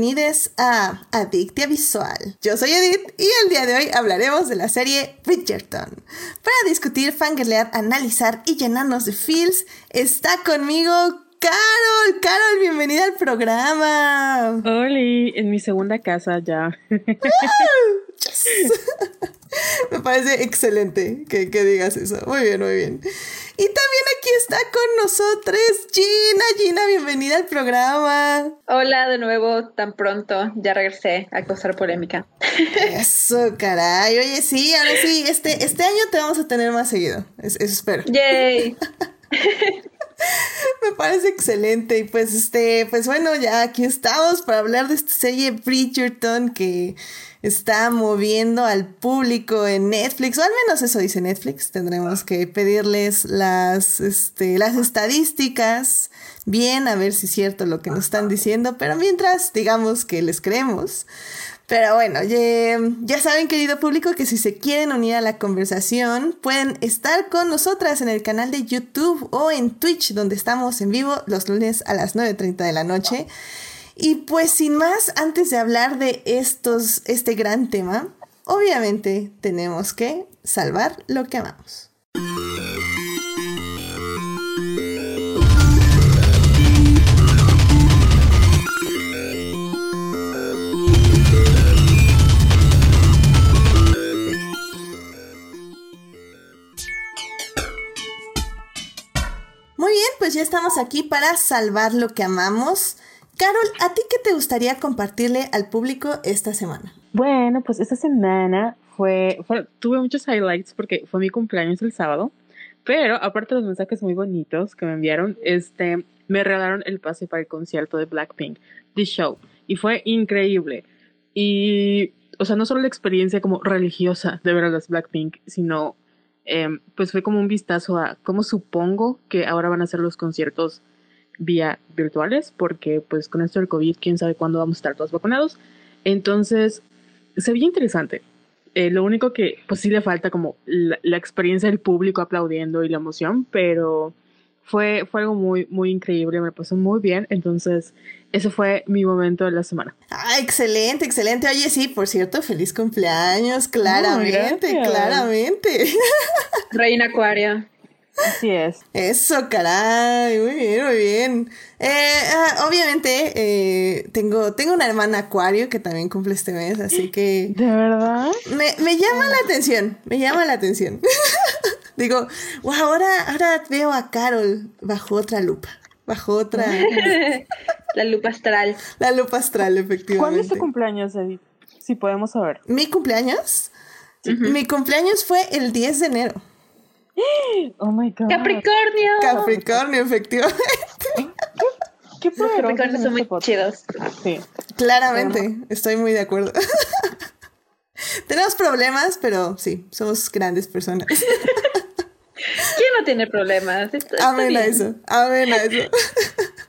bienvenidos a Adictia Visual. Yo soy Edith y el día de hoy hablaremos de la serie Bridgerton. Para discutir, fangirlear, analizar y llenarnos de feels, está conmigo Carol. Carol, bienvenida al programa. Oli, en mi segunda casa ya. Me parece excelente que, digas eso. Muy bien, muy bien. Y también aquí está con nosotros Gina. Gina, bienvenida al programa. Hola de nuevo, tan pronto. Ya regresé a causar polémica. Eso, caray. Oye, sí, ahora sí, este, este año te vamos a tener más seguido. eso espero. Yay. Me parece excelente. Y pues, este, pues bueno, ya aquí estamos para hablar de esta serie Bridgerton que está moviendo al público en Netflix, o al menos eso dice Netflix. Tendremos que pedirles las, este, las estadísticas bien, a ver si es cierto lo que nos están diciendo, pero mientras digamos que les creemos. Pero bueno, ya, saben, querido público, que si se quieren unir a la conversación, pueden estar con nosotras en el canal de YouTube o en Twitch, donde estamos en vivo los lunes a las 9.30 de la noche. Y pues sin más, antes de hablar de estos, este gran tema, obviamente tenemos que salvar lo que amamos. Muy bien, pues ya estamos aquí para salvar lo que amamos. Carol, ¿a ti qué te gustaría compartirle al público esta semana? Bueno, pues esta semana fue, tuve muchos highlights porque fue mi cumpleaños el sábado, pero aparte de los mensajes muy bonitos que me enviaron, este, me regalaron el pase para el concierto de Blackpink, The Show, y fue increíble. Y, o sea, no solo la experiencia como religiosa de ver a las Blackpink, sino Em, pues fue como un vistazo a cómo supongo que ahora van a ser los conciertos vía virtuales, porque pues con esto del COVID, quién sabe cuándo vamos a estar todos vacunados. Entonces, se veía interesante. Eh, lo único que pues sí le falta como la, experiencia del público aplaudiendo y la emoción, pero fue, fue algo muy, muy increíble, me pasó muy bien, entonces ese fue mi momento de la semana. Ah, excelente, excelente. Oye, sí, por cierto, feliz cumpleaños, claramente, claramente. Reina Acuaria. Así es. Eso, caray, muy bien, muy bien. Eh, ah, obviamente, eh, tengo, tengo una hermana Acuario que también cumple este mes, así que... ¿De verdad? Me, me llama la atención, me llama la atención. Digo, wow, ahora, ahora veo a Carol bajo otra lupa bajo otra. la lupa astral. La lupa astral, efectivamente. ¿Cuándo es tu cumpleaños, Edith? Si podemos saber. ¿Mi cumpleaños? Mi cumpleaños fue el 10 de enero. Oh my god. Capricornio. Capricornio, efectivamente. ¿Qué, Los Capricornios son muy chidos. Sí. Claramente, estoy muy de acuerdo. Tenemos problemas, pero sí, somos grandes personas. ¿Quién no tiene problemas? Amén a eso, amén a eso.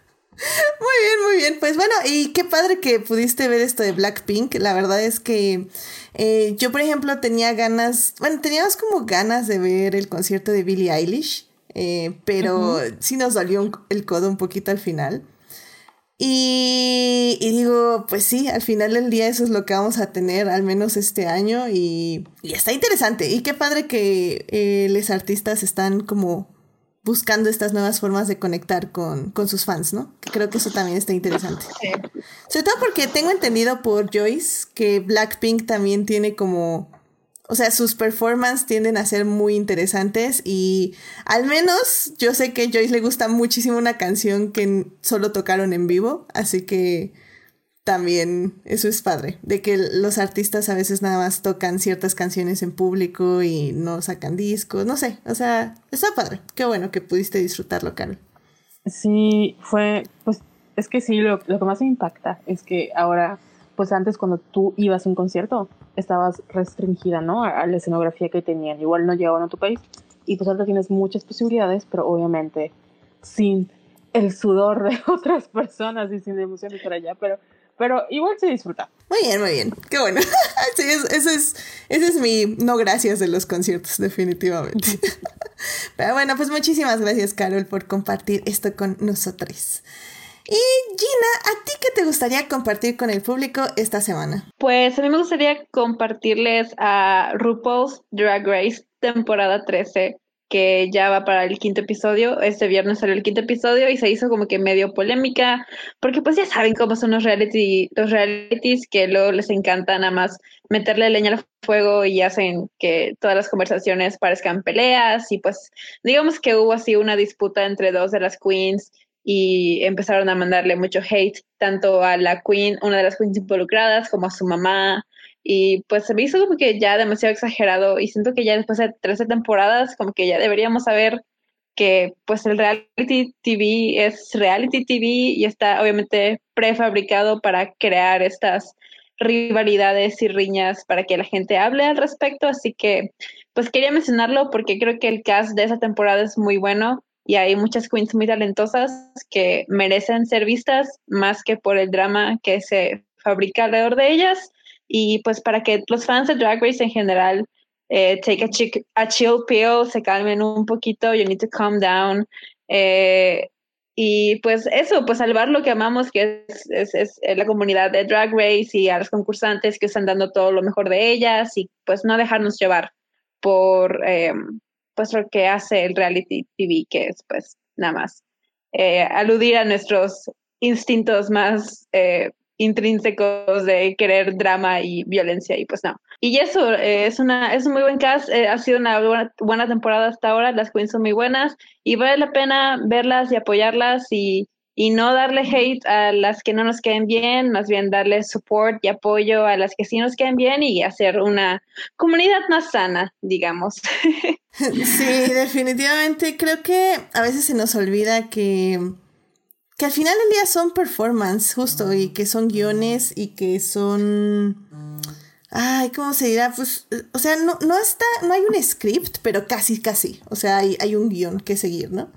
Muy bien, muy bien. Pues bueno, y qué padre que pudiste ver esto de Blackpink. La verdad es que eh, yo, por ejemplo, tenía ganas, bueno, teníamos como ganas de ver el concierto de Billie Eilish, eh, pero sí nos dolió el codo un poquito al final. Y, digo, pues sí, al final del día eso es lo que vamos a tener, al menos este año, y, está interesante. Y qué padre que eh, los artistas están como buscando estas nuevas formas de conectar con, con sus fans, ¿no? Que creo que eso también está interesante. Sobre todo porque tengo entendido por Joyce que Blackpink también tiene como o sea, sus performances tienden a ser muy interesantes y al menos yo sé que a Joyce le gusta muchísimo una canción que solo tocaron en vivo, así que también eso es padre, de que los artistas a veces nada más tocan ciertas canciones en público y no sacan discos, no sé, o sea, está padre, qué bueno que pudiste disfrutarlo, Carol. Sí, fue, pues es que sí, lo, lo que más me impacta es que ahora pues antes cuando tú ibas a un concierto estabas restringida, ¿no? A, la escenografía que tenían. Igual no llegaban a tu país y pues ahora tienes muchas posibilidades, pero obviamente sin el sudor de otras personas y sin emociones para allá, pero, pero igual se disfruta. Muy bien, muy bien. Qué bueno. sí, ese es, ese es mi no gracias de los conciertos, definitivamente. pero bueno, pues muchísimas gracias, Carol, por compartir esto con nosotros. Y Gina, ¿a ti qué te gustaría compartir con el público esta semana? Pues a mí me gustaría compartirles a RuPaul's Drag Race temporada 13 que ya va para el quinto episodio. Este viernes salió el quinto episodio y se hizo como que medio polémica, porque pues ya saben cómo son los reality, los realities que luego les encanta nada más meterle leña al fuego y hacen que todas las conversaciones parezcan peleas y pues digamos que hubo así una disputa entre dos de las queens y empezaron a mandarle mucho hate tanto a la queen, una de las queens involucradas, como a su mamá. Y pues se me hizo como que ya demasiado exagerado y siento que ya después de 13 temporadas como que ya deberíamos saber que pues el reality TV es reality TV y está obviamente prefabricado para crear estas rivalidades y riñas para que la gente hable al respecto. Así que pues quería mencionarlo porque creo que el cast de esa temporada es muy bueno y hay muchas queens muy talentosas que merecen ser vistas más que por el drama que se fabrica alrededor de ellas y pues para que los fans de Drag Race en general eh, take a, chill pill, se calmen un poquito, you need to calm down. Eh, y pues eso, pues salvar lo que amamos, que es, es, la comunidad de Drag Race y a los concursantes que están dando todo lo mejor de ellas y pues no dejarnos llevar por eh, pues lo que hace el reality TV, que es pues nada más eh, aludir a nuestros instintos más eh, intrínsecos de querer drama y violencia y pues no. Y eso eh, es una es un muy buen cast, ha sido una buena, temporada hasta ahora, las queens son muy buenas y vale la pena verlas y apoyarlas y y no darle hate a las que no nos queden bien, más bien darle support y apoyo a las que sí nos queden bien y hacer una comunidad más sana, digamos. Sí, definitivamente. Creo que a veces se nos olvida que, que al final del día son performance, justo, y que son guiones y que son... Ay, ¿cómo se dirá? Pues, o sea, no, no está, no hay un script, pero casi, casi. O sea, hay, hay un guion que seguir, ¿no?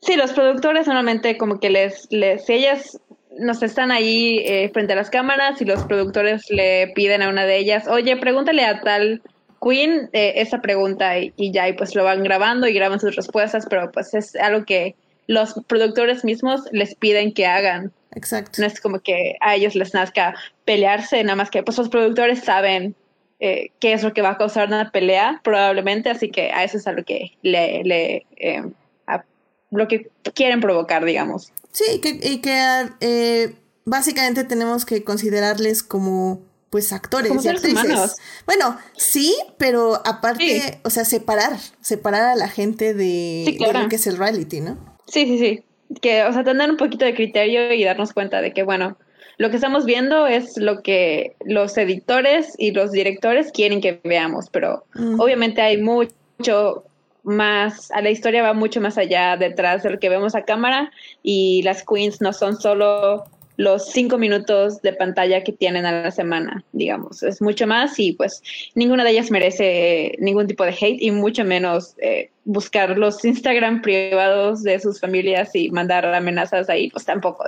Sí, los productores normalmente como que les, les si ellas nos están ahí eh, frente a las cámaras y los productores le piden a una de ellas, oye, pregúntale a tal Queen eh, esa pregunta y, ya, y pues lo van grabando y graban sus respuestas, pero pues es algo que los productores mismos les piden que hagan. Exacto. No es como que a ellos les nazca pelearse, nada más que pues los productores saben eh, qué es lo que va a causar una pelea, probablemente, así que a eso es a lo que le, le lo que quieren provocar, digamos. Sí, que, y que eh, básicamente tenemos que considerarles como pues actores y actrices. Bueno, sí, pero aparte, o sea, separar, separar a la gente de, lo que es el reality, ¿no? Sí, sí, sí. Que, o sea, tener un poquito de criterio y darnos cuenta de que, bueno, lo que estamos viendo es lo que los editores y los directores quieren que veamos, pero obviamente hay mucho más, a la historia va mucho más allá detrás de lo que vemos a cámara y las queens no son solo los cinco minutos de pantalla que tienen a la semana, digamos, es mucho más y pues ninguna de ellas merece ningún tipo de hate y mucho menos eh, buscar los Instagram privados de sus familias y mandar amenazas ahí, pues tampoco.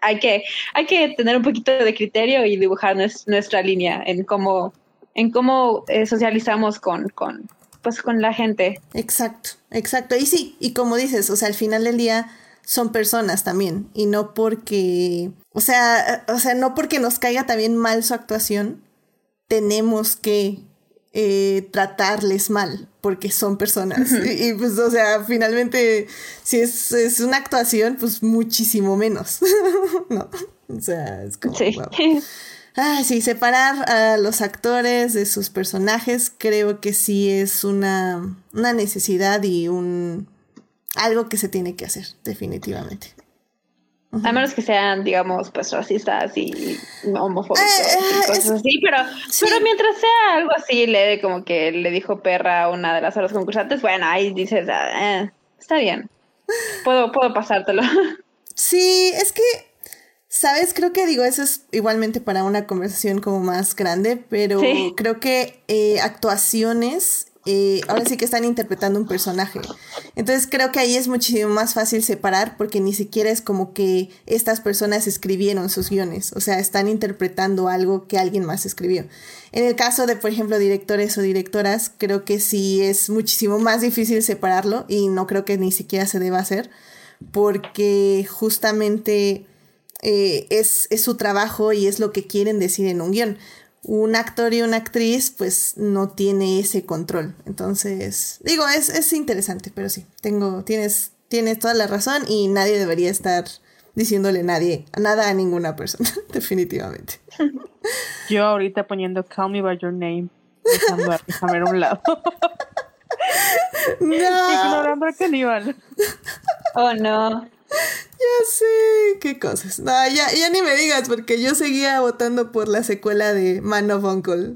hay, que, hay que tener un poquito de criterio y dibujar nuestra línea en cómo, en cómo eh, socializamos con, con, pues con la gente. Exacto, exacto. Y sí, y como dices, o sea, al final del día son personas también y no porque, o sea, o sea, no porque nos caiga también mal su actuación, tenemos que eh, tratarles mal porque son personas. y, pues, o sea, finalmente, si es, es una actuación, pues muchísimo menos. ¿No? O sea, es como... Sí. Ah, sí, separar a los actores de sus personajes creo que sí es una, necesidad y un algo que se tiene que hacer, definitivamente. A menos que sean, digamos, pues racistas y homofóbicos y eh, cosas así, pero, pero mientras sea algo así, le, como que le dijo perra a una de las otras concursantes, bueno, ahí dices, ah, eh, está bien, puedo, puedo pasártelo. Sí, es que Sabes, creo que digo, eso es igualmente para una conversación como más grande, pero creo que eh, actuaciones eh, ahora sí que están interpretando un personaje. Entonces creo que ahí es muchísimo más fácil separar porque ni siquiera es como que estas personas escribieron sus guiones, o sea, están interpretando algo que alguien más escribió. En el caso de, por ejemplo, directores o directoras, creo que sí es muchísimo más difícil separarlo y no creo que ni siquiera se deba hacer porque justamente eh, es, es su trabajo y es lo que quieren decir en un guion un actor y una actriz pues no tiene ese control. Entonces, digo, es, es interesante, pero sí, tengo, tienes, tienes toda la razón y nadie debería estar diciéndole nadie, nada a ninguna persona, definitivamente. Yo ahorita poniendo Call Me By Your Name, dejando a a un lado. no. Ignorando a Caníbal. Oh no. Ya sé, qué cosas. No, ya, ya ni me digas, porque yo seguía votando por la secuela de Man of Uncle.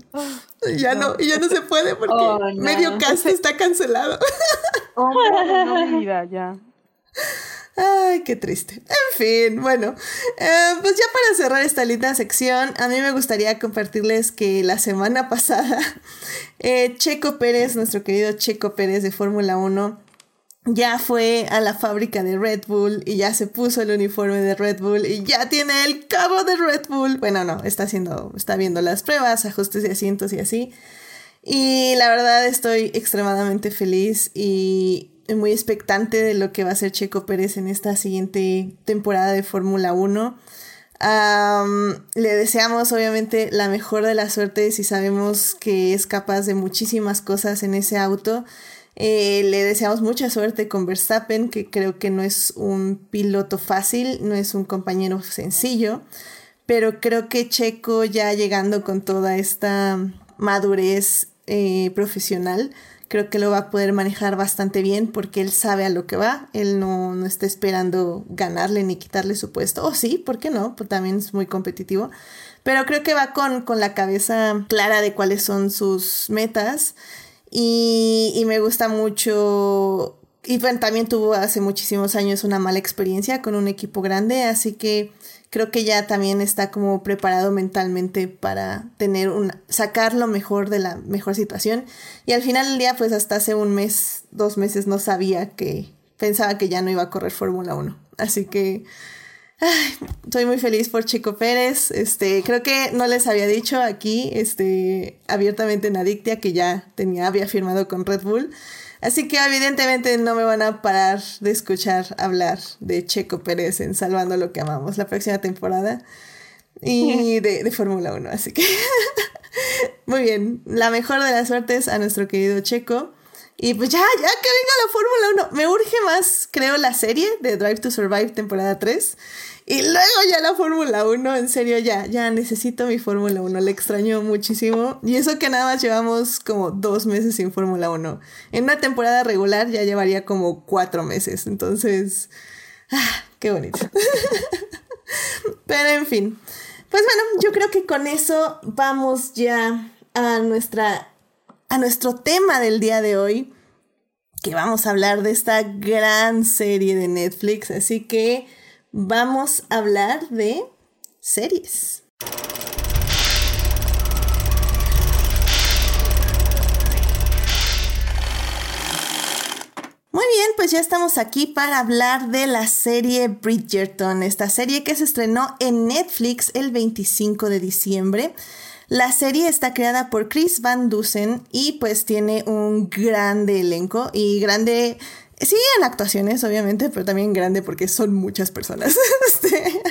Ya no, ya no se puede porque oh, medio cast está cancelado. Oh, no, vida, ya. Ay, qué triste. En fin, bueno, eh, pues ya para cerrar esta linda sección, a mí me gustaría compartirles que la semana pasada, eh, Checo Pérez, nuestro querido Checo Pérez de Fórmula 1, ya fue a la fábrica de Red Bull y ya se puso el uniforme de Red Bull y ya tiene el cabo de Red Bull. Bueno, no, está haciendo, está viendo las pruebas, ajustes de asientos y así. Y la verdad estoy extremadamente feliz y muy expectante de lo que va a hacer Checo Pérez en esta siguiente temporada de Fórmula 1. le deseamos obviamente la mejor de las suertes y sabemos que es capaz de muchísimas cosas en ese auto. Eh, le deseamos mucha suerte con Verstappen, que creo que no es un piloto fácil, no es un compañero sencillo, pero creo que Checo ya llegando con toda esta madurez eh, profesional, creo que lo va a poder manejar bastante bien porque él sabe a lo que va, él no, no está esperando ganarle ni quitarle su puesto, o sí, ¿por qué no? Pues también es muy competitivo, pero creo que va con, con la cabeza clara de cuáles son sus metas y, me gusta mucho. Y también tuvo hace muchísimos años una mala experiencia con un equipo grande, así que creo que ya también está como preparado mentalmente para tener un, sacar lo mejor de la mejor situación. Y al final del día, pues hasta hace un mes, dos meses no sabía que, pensaba que ya no iba a correr Fórmula 1. Así que estoy muy feliz por Chico Pérez. Este, creo que no les había dicho aquí, este, abiertamente en Adictia que ya tenía, había firmado con Red Bull. Así que evidentemente no me van a parar de escuchar hablar de Checo Pérez en Salvando lo que amamos la próxima temporada y de, de Fórmula 1. Así que muy bien, la mejor de las suertes a nuestro querido Checo. Y pues ya, ya que venga la Fórmula 1. Me urge más, creo, la serie de Drive to Survive temporada 3. Y luego ya la Fórmula 1, en serio, ya, ya necesito mi Fórmula 1, le extraño muchísimo. Y eso que nada más llevamos como dos meses sin Fórmula 1. En una temporada regular ya llevaría como cuatro meses, entonces, ah, qué bonito. Pero en fin, pues bueno, yo creo que con eso vamos ya a nuestra, a nuestro tema del día de hoy, que vamos a hablar de esta gran serie de Netflix, así que vamos a hablar de series. Muy bien, pues ya estamos aquí para hablar de la serie Bridgerton, esta serie que se estrenó en Netflix el 25 de diciembre. La serie está creada por Chris Van Dusen y pues tiene un grande elenco y grande Sí, en actuaciones, obviamente, pero también grande porque son muchas personas. Este,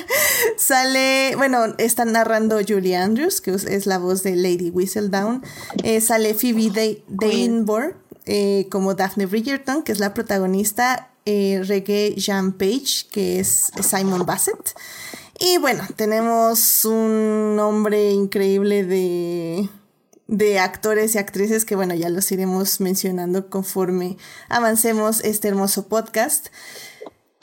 sale, bueno, está narrando Julie Andrews, que es la voz de Lady Whistledown. Eh, sale Phoebe Dainbor eh, como Daphne Bridgerton, que es la protagonista. Eh, Reggae Jean Page, que es Simon Bassett. Y bueno, tenemos un nombre increíble de de actores y actrices que bueno, ya los iremos mencionando conforme avancemos este hermoso podcast.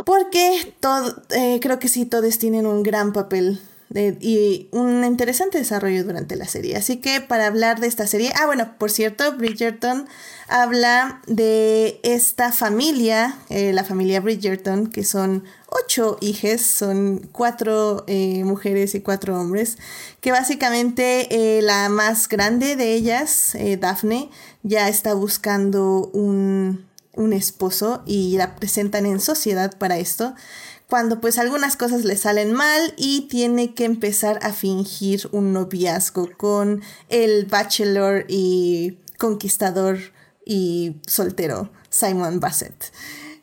Porque todo, eh, creo que sí, todos tienen un gran papel y un interesante desarrollo durante la serie. Así que para hablar de esta serie, ah bueno, por cierto, Bridgerton habla de esta familia, eh, la familia Bridgerton, que son ocho hijas, son cuatro eh, mujeres y cuatro hombres, que básicamente eh, la más grande de ellas, Daphne, ya está buscando un, un esposo y la presentan en sociedad para esto cuando pues algunas cosas le salen mal y tiene que empezar a fingir un noviazgo con el bachelor y conquistador y soltero Simon Bassett.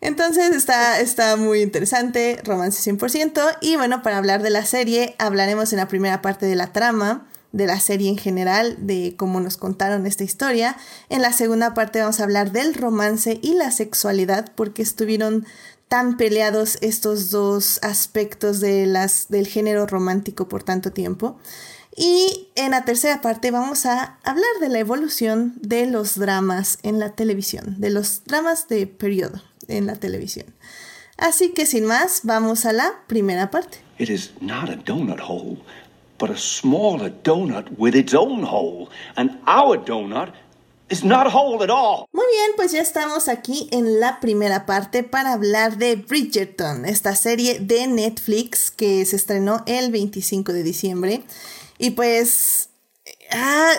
Entonces está, está muy interesante, romance 100%. Y bueno, para hablar de la serie, hablaremos en la primera parte de la trama, de la serie en general, de cómo nos contaron esta historia. En la segunda parte vamos a hablar del romance y la sexualidad, porque estuvieron tan peleados estos dos aspectos de las, del género romántico por tanto tiempo. Y en la tercera parte vamos a hablar de la evolución de los dramas en la televisión, de los dramas de periodo en la televisión. Así que sin más, vamos a la primera parte. It is not a donut hole, but a smaller donut with its own hole. And our donut is not a hole at all. Muy bien, pues ya estamos aquí en la primera parte para hablar de Bridgerton, esta serie de Netflix que se estrenó el 25 de diciembre. Y pues, ah,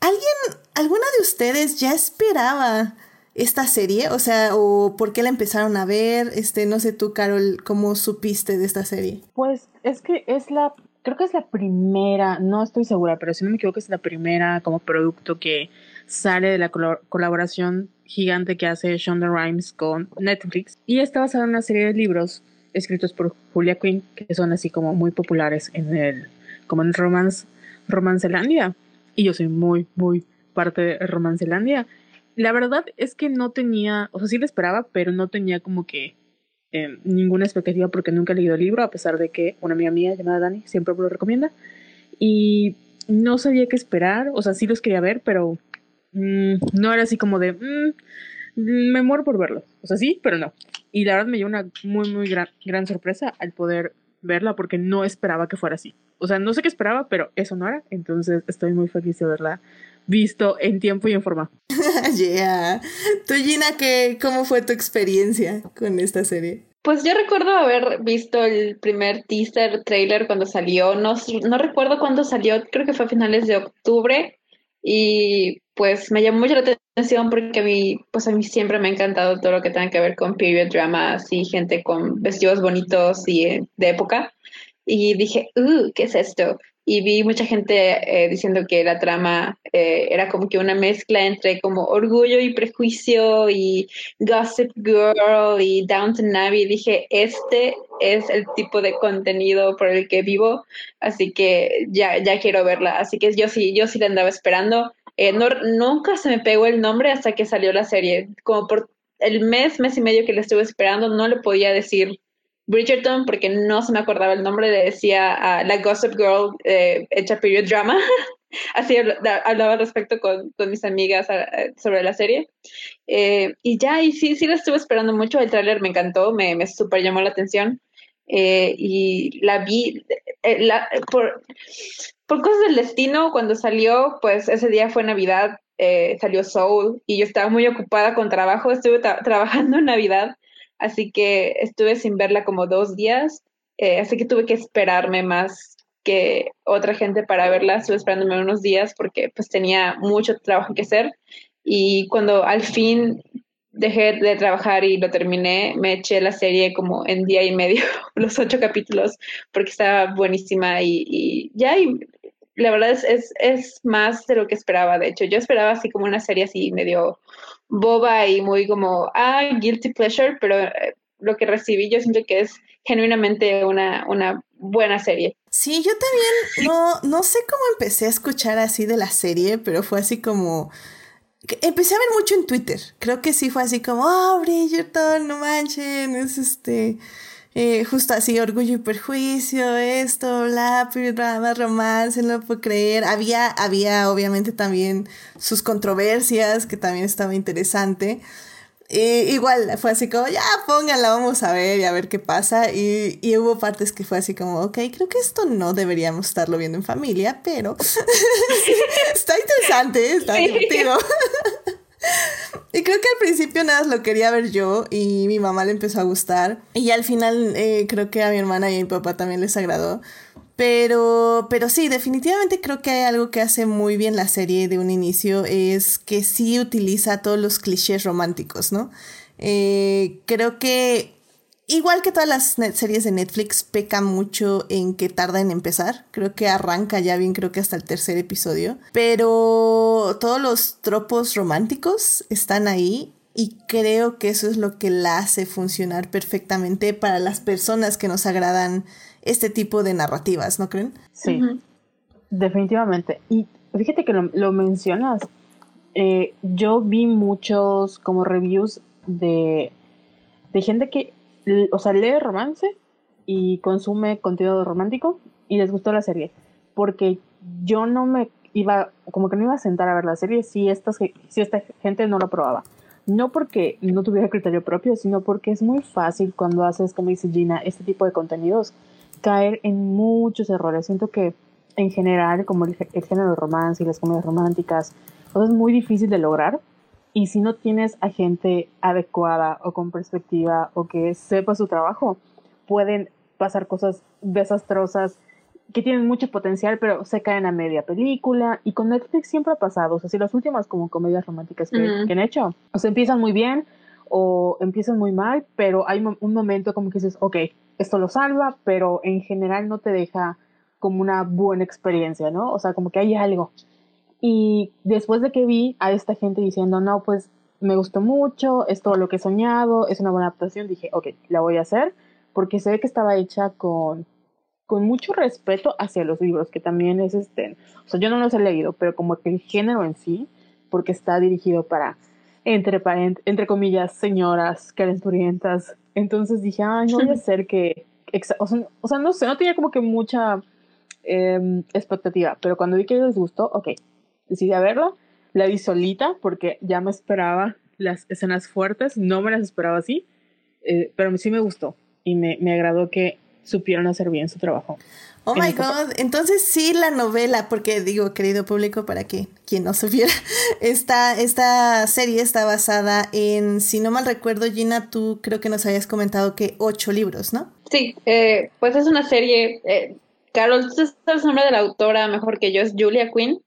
¿alguien, alguna de ustedes ya esperaba esta serie? O sea, o por qué la empezaron a ver? Este, no sé tú, Carol, ¿cómo supiste de esta serie? Pues es que es la, creo que es la primera, no estoy segura, pero si no me equivoco es la primera como producto que sale de la colaboración gigante que hace Shonda Rhimes con Netflix. Y está basada en una serie de libros escritos por Julia Quinn, que son así como muy populares en el como Romance, Romancelandia. Y yo soy muy, muy parte de Romancelandia. La verdad es que no tenía, o sea, sí lo esperaba, pero no tenía como que eh, ninguna expectativa porque nunca he leído el libro, a pesar de que una amiga mía llamada Dani siempre me lo recomienda. Y no sabía qué esperar, o sea, sí los quería ver, pero mm, no era así como de, mm, me muero por verlo. O sea, sí, pero no. Y la verdad me dio una muy, muy gran, gran sorpresa al poder verla porque no esperaba que fuera así. O sea, no sé qué esperaba, pero eso no era. Entonces estoy muy feliz de verla visto en tiempo y en forma. yeah. Tú, Gina, ¿qué, ¿cómo fue tu experiencia con esta serie? Pues yo recuerdo haber visto el primer teaser trailer cuando salió. No, no recuerdo cuándo salió, creo que fue a finales de octubre. Y pues me llamó mucho la atención porque a mí, pues a mí siempre me ha encantado todo lo que tenga que ver con period dramas y gente con vestidos bonitos y eh, de época. Y dije, uh, ¿qué es esto? Y vi mucha gente eh, diciendo que la trama eh, era como que una mezcla entre como orgullo y prejuicio y Gossip Girl y Downton Abbey. Y dije, este es el tipo de contenido por el que vivo, así que ya, ya quiero verla. Así que yo sí, yo sí la andaba esperando eh, no, nunca se me pegó el nombre hasta que salió la serie. Como por el mes, mes y medio que le estuve esperando, no le podía decir Bridgerton porque no se me acordaba el nombre. Le decía a la Gossip Girl eh, hecha period drama. Así hablaba al respecto con, con, mis amigas sobre la serie. Eh, y ya, y sí, sí la estuve esperando mucho. El tráiler me encantó, me, me super llamó la atención. y la vi la, por, por cosas del destino, cuando salió, pues ese día fue Navidad, eh, salió Soul y yo estaba muy ocupada con trabajo, estuve trabajando en Navidad, así que estuve sin verla como dos días, eh, así que tuve que esperarme más que otra gente para verla, estuve esperándome unos días porque pues tenía mucho trabajo que hacer. Y cuando al fin dejé de trabajar y lo terminé, me eché la serie como en día y medio, los ocho capítulos, porque estaba buenísima y, ya, y la verdad es, es, es, más de lo que esperaba, de hecho, yo esperaba así como una serie así medio boba y muy como, ah, guilty pleasure, pero eh, lo que recibí yo siento que es genuinamente una, una buena serie. Sí, yo también no, no sé cómo empecé a escuchar así de la serie, pero fue así como Empecé a ver mucho en Twitter. Creo que sí fue así como, oh, Bridgerton, no manchen, es este. Eh, justo así, orgullo y perjuicio, esto, bla, drama, romance, no lo puedo creer. Había, había obviamente también sus controversias, que también estaba interesante igual fue así como, ya pónganla, vamos a ver y a ver qué pasa. Y, y, hubo partes que fue así como, ok, creo que esto no deberíamos estarlo viendo en familia, pero está interesante, está divertido. y creo que al principio nada lo quería ver yo y mi mamá le empezó a gustar. Y al final eh, creo que a mi hermana y a mi papá también les agradó. Pero, pero sí, definitivamente creo que hay algo que hace muy bien la serie de un inicio, es que sí utiliza todos los clichés románticos, ¿no? Eh, creo que, igual que todas las series de Netflix, peca mucho en que tarda en empezar. Creo que arranca ya bien, creo que hasta el tercer episodio. Pero todos los tropos románticos están ahí y creo que eso es lo que la hace funcionar perfectamente para las personas que nos agradan este tipo de narrativas, ¿no creen? Sí, definitivamente. Y fíjate que lo, mencionas. Eh, yo vi muchos como reviews de, de gente que, o sea, lee romance y consume contenido romántico y les gustó la serie. Porque yo no me iba, como que no iba a sentar a ver la serie si, estas, si esta gente no lo probaba. No porque no tuviera criterio propio, sino porque es muy fácil cuando haces, como dice Gina, este tipo de contenidos, caer en muchos errores. Siento que en general, como el, género de romance y las comedias románticas, todo es muy difícil de lograr. Y si no tienes a gente adecuada o con perspectiva o que sepa su trabajo, pueden pasar cosas desastrosas que tienen mucho potencial, pero se caen a media película. Y con Netflix siempre ha pasado. O sea, si las últimas como comedias románticas que, han hecho, o sea, empiezan muy bien o empiezan muy mal, pero hay un momento como que dices, ok, esto lo salva, pero en general no te deja como una buena experiencia, ¿no? O sea, como que hay algo. Y después de que vi a esta gente diciendo, no, pues me gustó mucho, es todo lo que he soñado, es una buena adaptación, dije, ok, la voy a hacer, porque se ve que estaba hecha con, con mucho respeto hacia los libros, que también es este, o sea, yo no los he leído, pero como que el género en sí, porque está dirigido para, entre, entre comillas, señoras calenturientas, entonces dije, ay, no voy a ser que, o sea, no sé, no tenía como que mucha em, expectativa, pero cuando vi que les gustó, ok, decidí a verla, la vi solita porque ya me esperaba las escenas fuertes, no me las esperaba así, eh, pero sí me gustó y me, me agradó que supieron hacer bien su trabajo. Oh my god, entonces sí la novela, porque digo, querido público, para que quien no supiera, esta, esta serie está basada en, si no mal recuerdo, Gina, tú creo que nos habías comentado que ocho libros, ¿no? Sí, eh, pues es una serie, eh, Carol, ¿tú sabes el nombre de la autora mejor que yo? ¿Es Julia Quinn?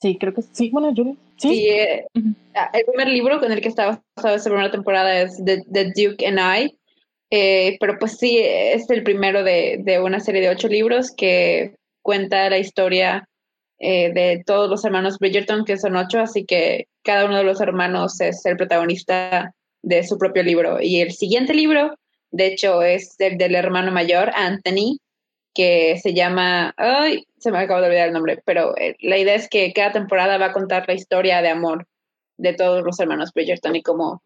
Sí, creo que sí, bueno, Julia. Sí, eh, ah, el primer libro con el que está basada esta primera temporada es The, The Duke and I, eh, pero pues sí, es el primero de, de, una serie de ocho libros que cuenta la historia eh, de todos los hermanos Bridgerton, que son ocho, así que cada uno de los hermanos es el protagonista de su propio libro. Y el siguiente libro, de hecho, es el del hermano mayor, Anthony, que se llama, ay, se me acaba de olvidar el nombre, pero eh, la idea es que cada temporada va a contar la historia de amor de todos los hermanos Bridgerton y cómo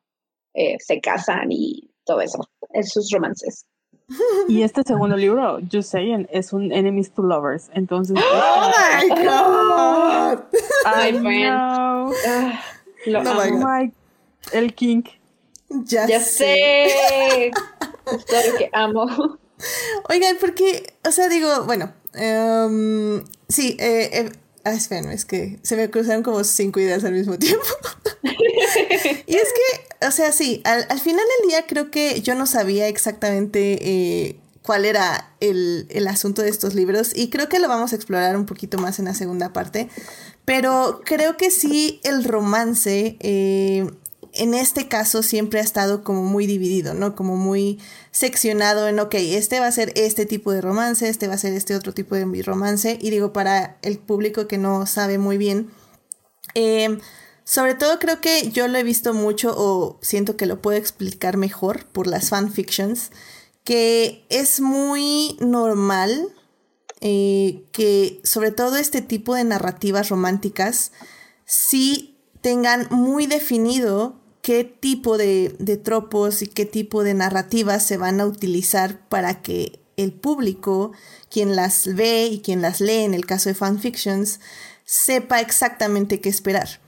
se casan y todo eso, en sus romances. Y este segundo libro, Just Saying, es un Enemies to Lovers. Entonces. ¡Oh, my God! ¡Ay, no. lo no my El King. Ya, ya sé. es todo lo que amo. Oigan, porque, o sea, digo, bueno, um, sí, eh, eh Ah, es que se me cruzaron como cinco ideas al mismo tiempo. y es que, o sea, sí, al, final del día creo que yo no sabía exactamente eh, cuál era el, asunto de estos libros y creo que lo vamos a explorar un poquito más en la segunda parte. Pero creo que sí, el romance eh, en este caso siempre ha estado como muy dividido, ¿no? Como muy seccionado en, ok, este va a ser este tipo de romance, este va a ser este otro tipo de romance. Y digo, para el público que no sabe muy bien, eh, sobre todo creo que yo lo he visto mucho o siento que lo puedo explicar mejor por las fanfictions, que es muy normal eh, que sobre todo este tipo de narrativas románticas sí tengan muy definido qué tipo de, tropos y qué tipo de narrativas se van a utilizar para que el público, quien las ve y quien las lee en el caso de fanfictions, sepa exactamente qué esperar.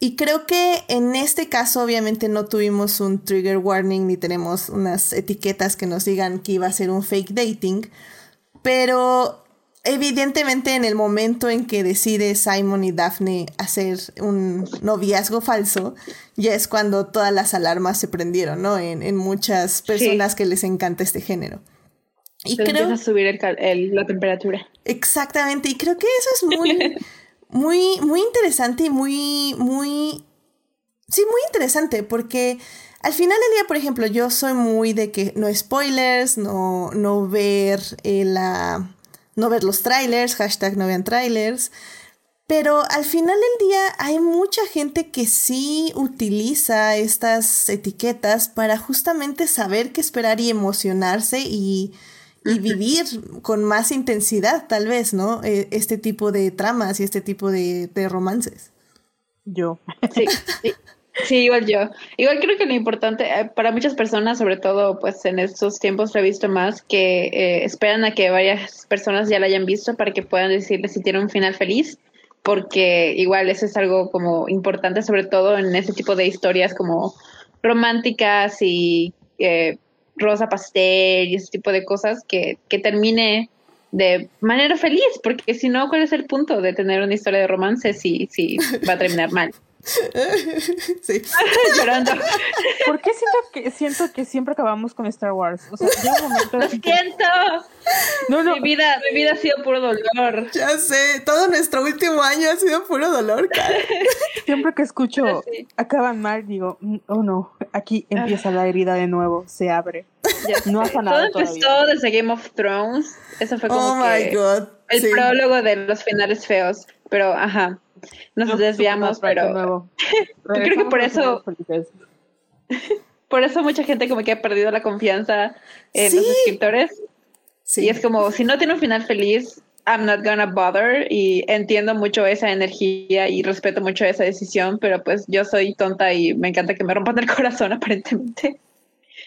Y creo que en este caso obviamente no tuvimos un trigger warning ni tenemos unas etiquetas que nos digan que iba a ser un fake dating, pero Evidentemente en el momento en que decide Simon y Daphne hacer un noviazgo falso, ya es cuando todas las alarmas se prendieron, ¿no? En, muchas personas que les encanta este género. Y creo... empieza a subir la temperatura. Exactamente, y creo que eso es muy, muy, muy interesante y muy, muy... Sí, muy interesante, porque al final del día, por ejemplo, yo soy muy de que no spoilers, no, no ver eh, la no ver los trailers, hashtag no vean trailers. Pero al final del día hay mucha gente que sí utiliza estas etiquetas para justamente saber qué esperar y emocionarse y, y vivir con más intensidad, tal vez, ¿no? E, este tipo de tramas y este tipo de, de romances. Yo. Sí, sí. Sí, igual yo. Igual creo que lo importante eh, para muchas personas, sobre todo pues en estos tiempos lo he visto más, que eh, esperan a que varias personas ya la hayan visto para que puedan decirle si tiene un final feliz, porque igual eso es algo como importante, sobre todo en ese tipo de historias como románticas y eh, rosa pastel y ese tipo de cosas, que, que termine de manera feliz, porque si no, ¿cuál es el punto de tener una historia de romance si, si va a terminar mal? sí. Llorando. ¿Por qué siento que, siento que siempre acabamos con Star Wars? O sea, llega un momento Lo siento. No, no, Mi vida, mi vida ha sido puro dolor. Ya sé, todo nuestro último año ha sido puro dolor, cara. siempre que escucho Sí. acaban mal, digo, "Mm, oh no, aquí empieza la herida de nuevo, se abre. Ya No ha sanado Todo empezó todavía. desde Game of Thrones. Eso fue como Oh que my god. el sí. prólogo de los finales feos. Pero, ajá, nos No, desviamos, pero nuevo. creo que por eso- por eso mucha gente como que ha perdido la confianza en Sí. los escritores. Sí. Y es como, si no tiene un final feliz, I'm not gonna bother. Y entiendo mucho esa energía y respeto mucho esa decisión, pero pues yo soy tonta y me encanta que me rompan el corazón aparentemente.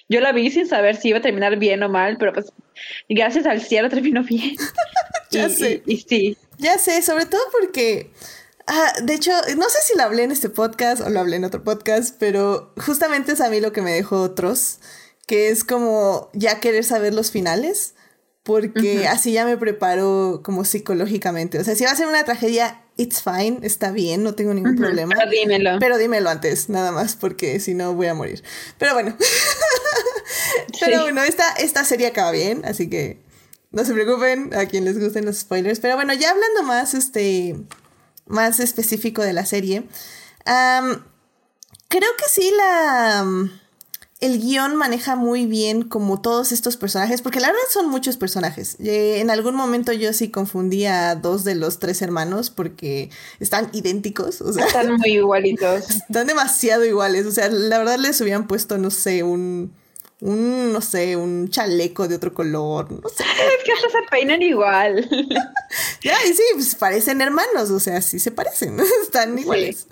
Yo la vi sin saber si iba a terminar bien o mal, pero pues gracias al cielo terminó bien. Ya y, sé. y- y sí, Ya sé, sobre todo porque. Ah, de hecho, no sé si lo hablé en este podcast o lo hablé en otro podcast, pero justamente es a mí lo que me dejó otros, que es como ya querer saber los finales, porque así ya me preparo como psicológicamente. O sea, si va a ser una tragedia, it's fine, está bien, no tengo ningún problema. pero dímelo. Pero dímelo antes, nada más, porque si no voy a morir. Pero bueno. Pero Sí. bueno, esta, esta serie acaba bien, así que no se preocupen a quien les gusten los spoilers. Pero bueno, ya hablando más, este, más específico de la serie, creo que sí la... el guion maneja muy bien como todos estos personajes, porque la verdad son muchos personajes. Eh, en algún momento yo sí confundí a dos de los tres hermanos porque están idénticos, o sea, Están muy igualitos. están demasiado iguales. O sea, la verdad les hubieran puesto, no sé, un, un, no sé, un chaleco de otro color, no sé. Es que hasta se peinan igual. Ya, y sí, pues parecen hermanos, o sea, sí se parecen, están iguales.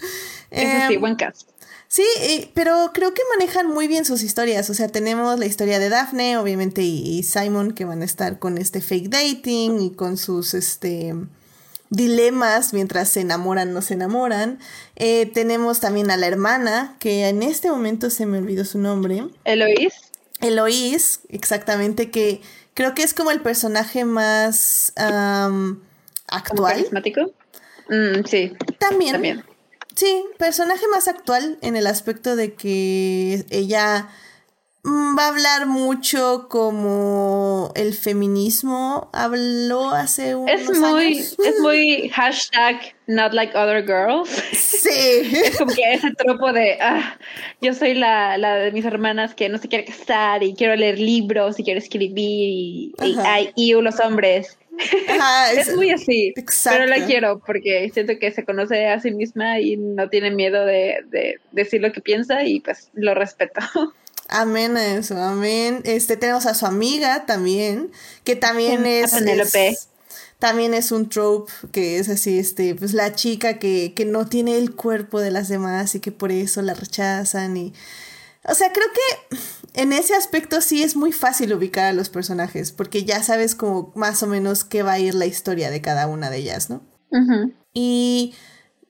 Eso sí, Em, buen caso. Sí, pero creo que manejan muy bien sus historias. O sea, tenemos la historia de Daphne, obviamente, y, y Simon, que van a estar con este fake dating y con sus este dilemas mientras se enamoran, no se enamoran. Eh, tenemos también a la hermana, que en este momento se me olvidó su nombre. Eloís, Eloís, exactamente, que creo que es como el personaje más como actual. carismático. Mm, sí, También. también. Sí, personaje más actual en el aspecto de que ella mm, va a hablar mucho como el feminismo habló hace unos Es muy, años. es muy hashtag not like other girls. Sí, Es como que ese tropo de, ah, yo soy la, la de mis hermanas que no se quiere casar y quiero leer libros y quiero escribir y, ay, y los hombres. Ajá, Es, muy así, exacto. pero la quiero porque siento que se conoce a sí misma y no tiene miedo de, de decir lo que piensa y pues lo respeto. Amén a eso, amén. Este, tenemos a su amiga también, que también A es, Penélope. es- también es un trope, que es así, este, pues la chica que, que no tiene el cuerpo de las demás y que por eso la rechazan y... O sea, creo que en ese aspecto sí es muy fácil ubicar a los personajes, porque ya sabes como más o menos qué va a ir la historia de cada una de ellas, ¿no? Y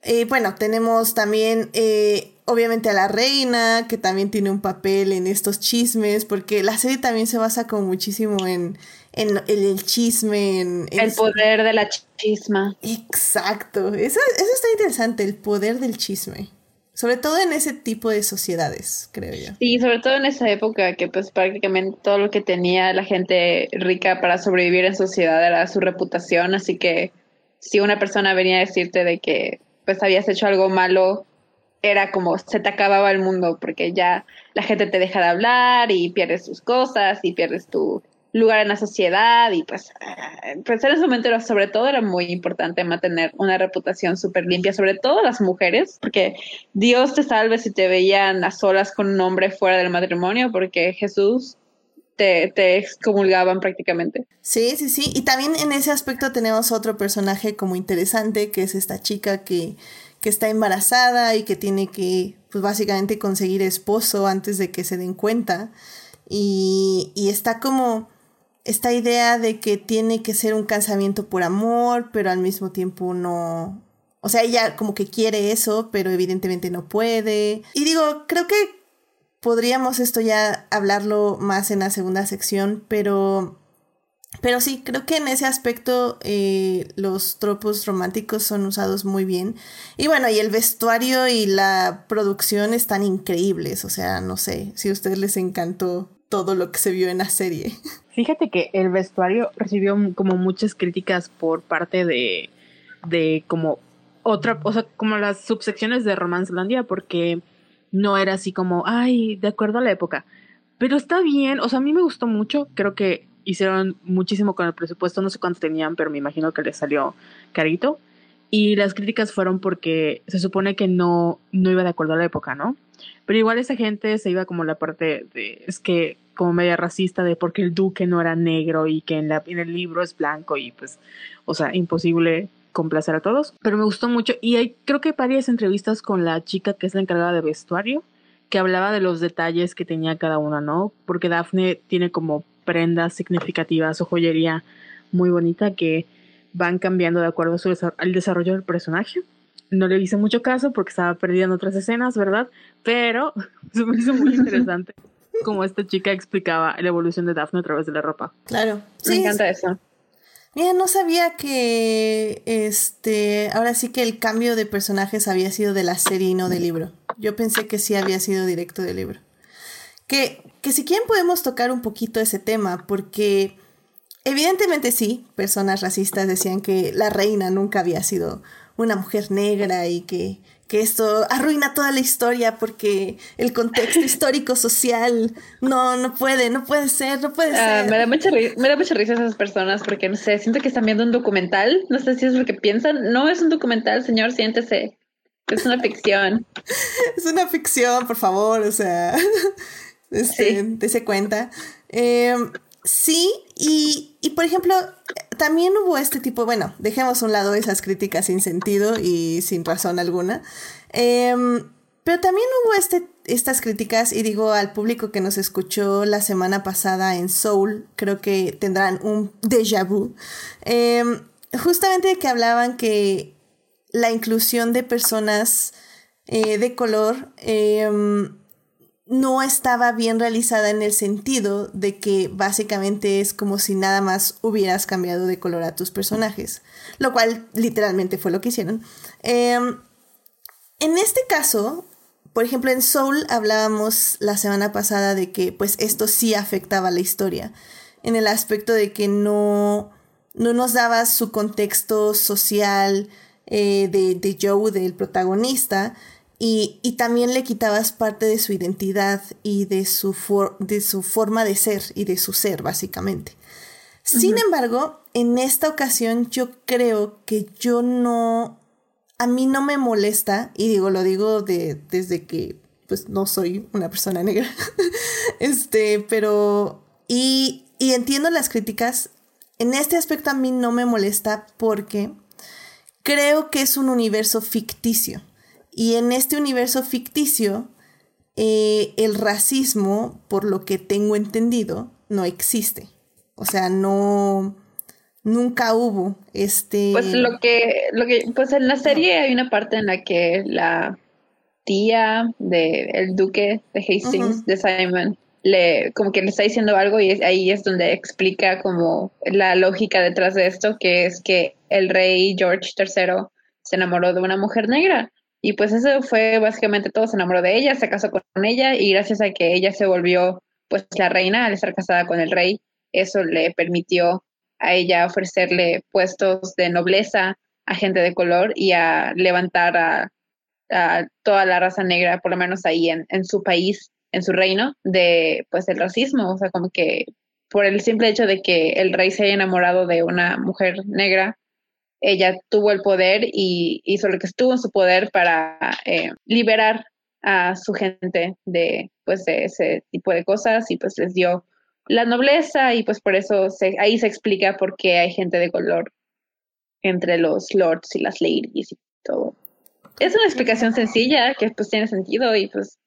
eh, bueno, tenemos también eh, obviamente a la reina, que también tiene un papel en estos chismes, porque la serie también se basa como muchísimo en, en, en el chisme, en... en- El poder de la chisma. Exacto, eso, eso está interesante, el poder del chisme. Sobre todo en ese tipo de sociedades, creo yo. Sí, sobre todo en esa época que pues prácticamente todo lo que tenía la gente rica para sobrevivir en sociedad era su reputación, así que si una persona venía a decirte de que pues habías hecho algo malo, era como se te acababa el mundo porque ya la gente te deja de hablar y pierdes tus cosas y pierdes tu lugar en la sociedad y pues, eh, pues en ese momento era, sobre todo era muy importante mantener una reputación súper limpia, sobre todo las mujeres, porque Dios te salve si te veían a solas con un hombre fuera del matrimonio, porque Jesús te, te excomulgaban prácticamente. Sí, sí, sí. Y también en ese aspecto tenemos otro personaje como interesante, que es esta chica que, que está embarazada y que tiene que, pues básicamente conseguir esposo antes de que se den cuenta. Y, y está como esta idea de que tiene que ser un casamiento por amor, pero al mismo tiempo no... O sea, ella como que quiere eso, pero evidentemente no puede. Y digo, creo que podríamos esto ya hablarlo más en la segunda sección, pero... Pero sí, creo que en ese aspecto eh, los tropos románticos son usados muy bien. Y bueno, y el vestuario y la producción están increíbles. O sea, no sé si a ustedes les encantó todo lo que se vio en la serie. Fíjate que el vestuario recibió como muchas críticas por parte de, de como otra, o sea, como las subsecciones de Romancelandia, porque no era así como, ay, de acuerdo a la época. Pero está bien, o sea, a mí me gustó mucho, creo que hicieron muchísimo con el presupuesto, no sé cuánto tenían, pero me imagino que les salió carito. Y las críticas fueron porque se supone que no, no iba de acuerdo a la época, ¿no? Pero igual esa gente se iba como la parte de, es que como media racista de porque el duque no era negro y que en, la, en el libro es blanco y pues, o sea, imposible complacer a todos. Pero me gustó mucho y hay creo que varias entrevistas con la chica que es la encargada de vestuario que hablaba de los detalles que tenía cada una, ¿no? Porque Daphne tiene como prendas significativas o joyería muy bonita que van cambiando de acuerdo al desarrollo del personaje. No le hice mucho caso porque estaba perdiendo otras escenas, ¿verdad? Pero se me hizo muy interesante como esta chica explicaba la evolución de Daphne a través de la ropa. Claro. Me encanta eso. Mira, no sabía que este ahora sí que el cambio de personajes había sido de la serie y no del libro. Yo pensé que sí había sido directo del libro. Que, que si quieren podemos tocar un poquito ese tema, porque evidentemente sí, personas racistas decían que la reina nunca había sido una mujer negra y que que esto arruina toda la historia porque el contexto histórico social no no puede no puede ser no puede ah, ser. me da mucha me da mucha risa esas personas porque no sé siento que están viendo un documental no sé si es lo que piensan no es un documental señor siéntese es una ficción. Es una ficción por favor o sea este, sí. dese cuenta. Eh, Sí, y, y, por ejemplo, también hubo este tipo, bueno, dejemos a un lado esas críticas sin sentido y sin razón alguna, eh, pero también hubo este, estas críticas, y digo al público que nos escuchó la semana pasada en Soul, creo que tendrán un déjà vu, eh, justamente que hablaban que la inclusión de personas eh, de color em, no estaba bien realizada en el sentido de que básicamente es como si nada más hubieras cambiado de color a tus personajes, lo cual literalmente fue lo que hicieron. Eh, en este caso, por ejemplo, en Soul hablábamos la semana pasada de que pues esto sí afectaba la historia, en el aspecto de que no, no nos daba su contexto social eh, de, de Joe, del protagonista, y, y, también le quitabas parte de su identidad y de su, for de su forma de ser y de su ser, básicamente. Sin uh -huh. embargo, en esta ocasión yo creo que yo no, a mí no me molesta, y digo, lo digo de, desde que pues no soy una persona negra, este, pero, y, y entiendo las críticas, en este aspecto a mí no me molesta porque creo que es un universo ficticio. Y en este universo ficticio, eh, el racismo, por lo que tengo entendido, no existe. O sea, no, nunca hubo este. Pues lo que, lo que, pues en la serie hay una parte en la que la tía del el duque de Hastings, uh -huh. de Simon, le, como que le está diciendo algo y es, ahí es donde explica como la lógica detrás de esto, que es que el rey George III se enamoró de una mujer negra y pues eso fue básicamente todo, se enamoró de ella, se casó con ella y gracias a que ella se volvió pues la reina al estar casada con el rey, eso le permitió a ella ofrecerle puestos de nobleza a gente de color y a levantar a, toda la raza negra, por lo menos ahí en, en, su país, en su reino, de pues el racismo, o sea, como que por el simple hecho de que el rey se haya enamorado de una mujer negra, ella tuvo el poder y hizo lo que estuvo en su poder para eh, liberar a su gente de pues de ese tipo de cosas y pues les dio la nobleza y pues por eso se, ahí se explica por qué hay gente de color entre los lords y las ladies y todo. Es una explicación sencilla que pues tiene sentido y pues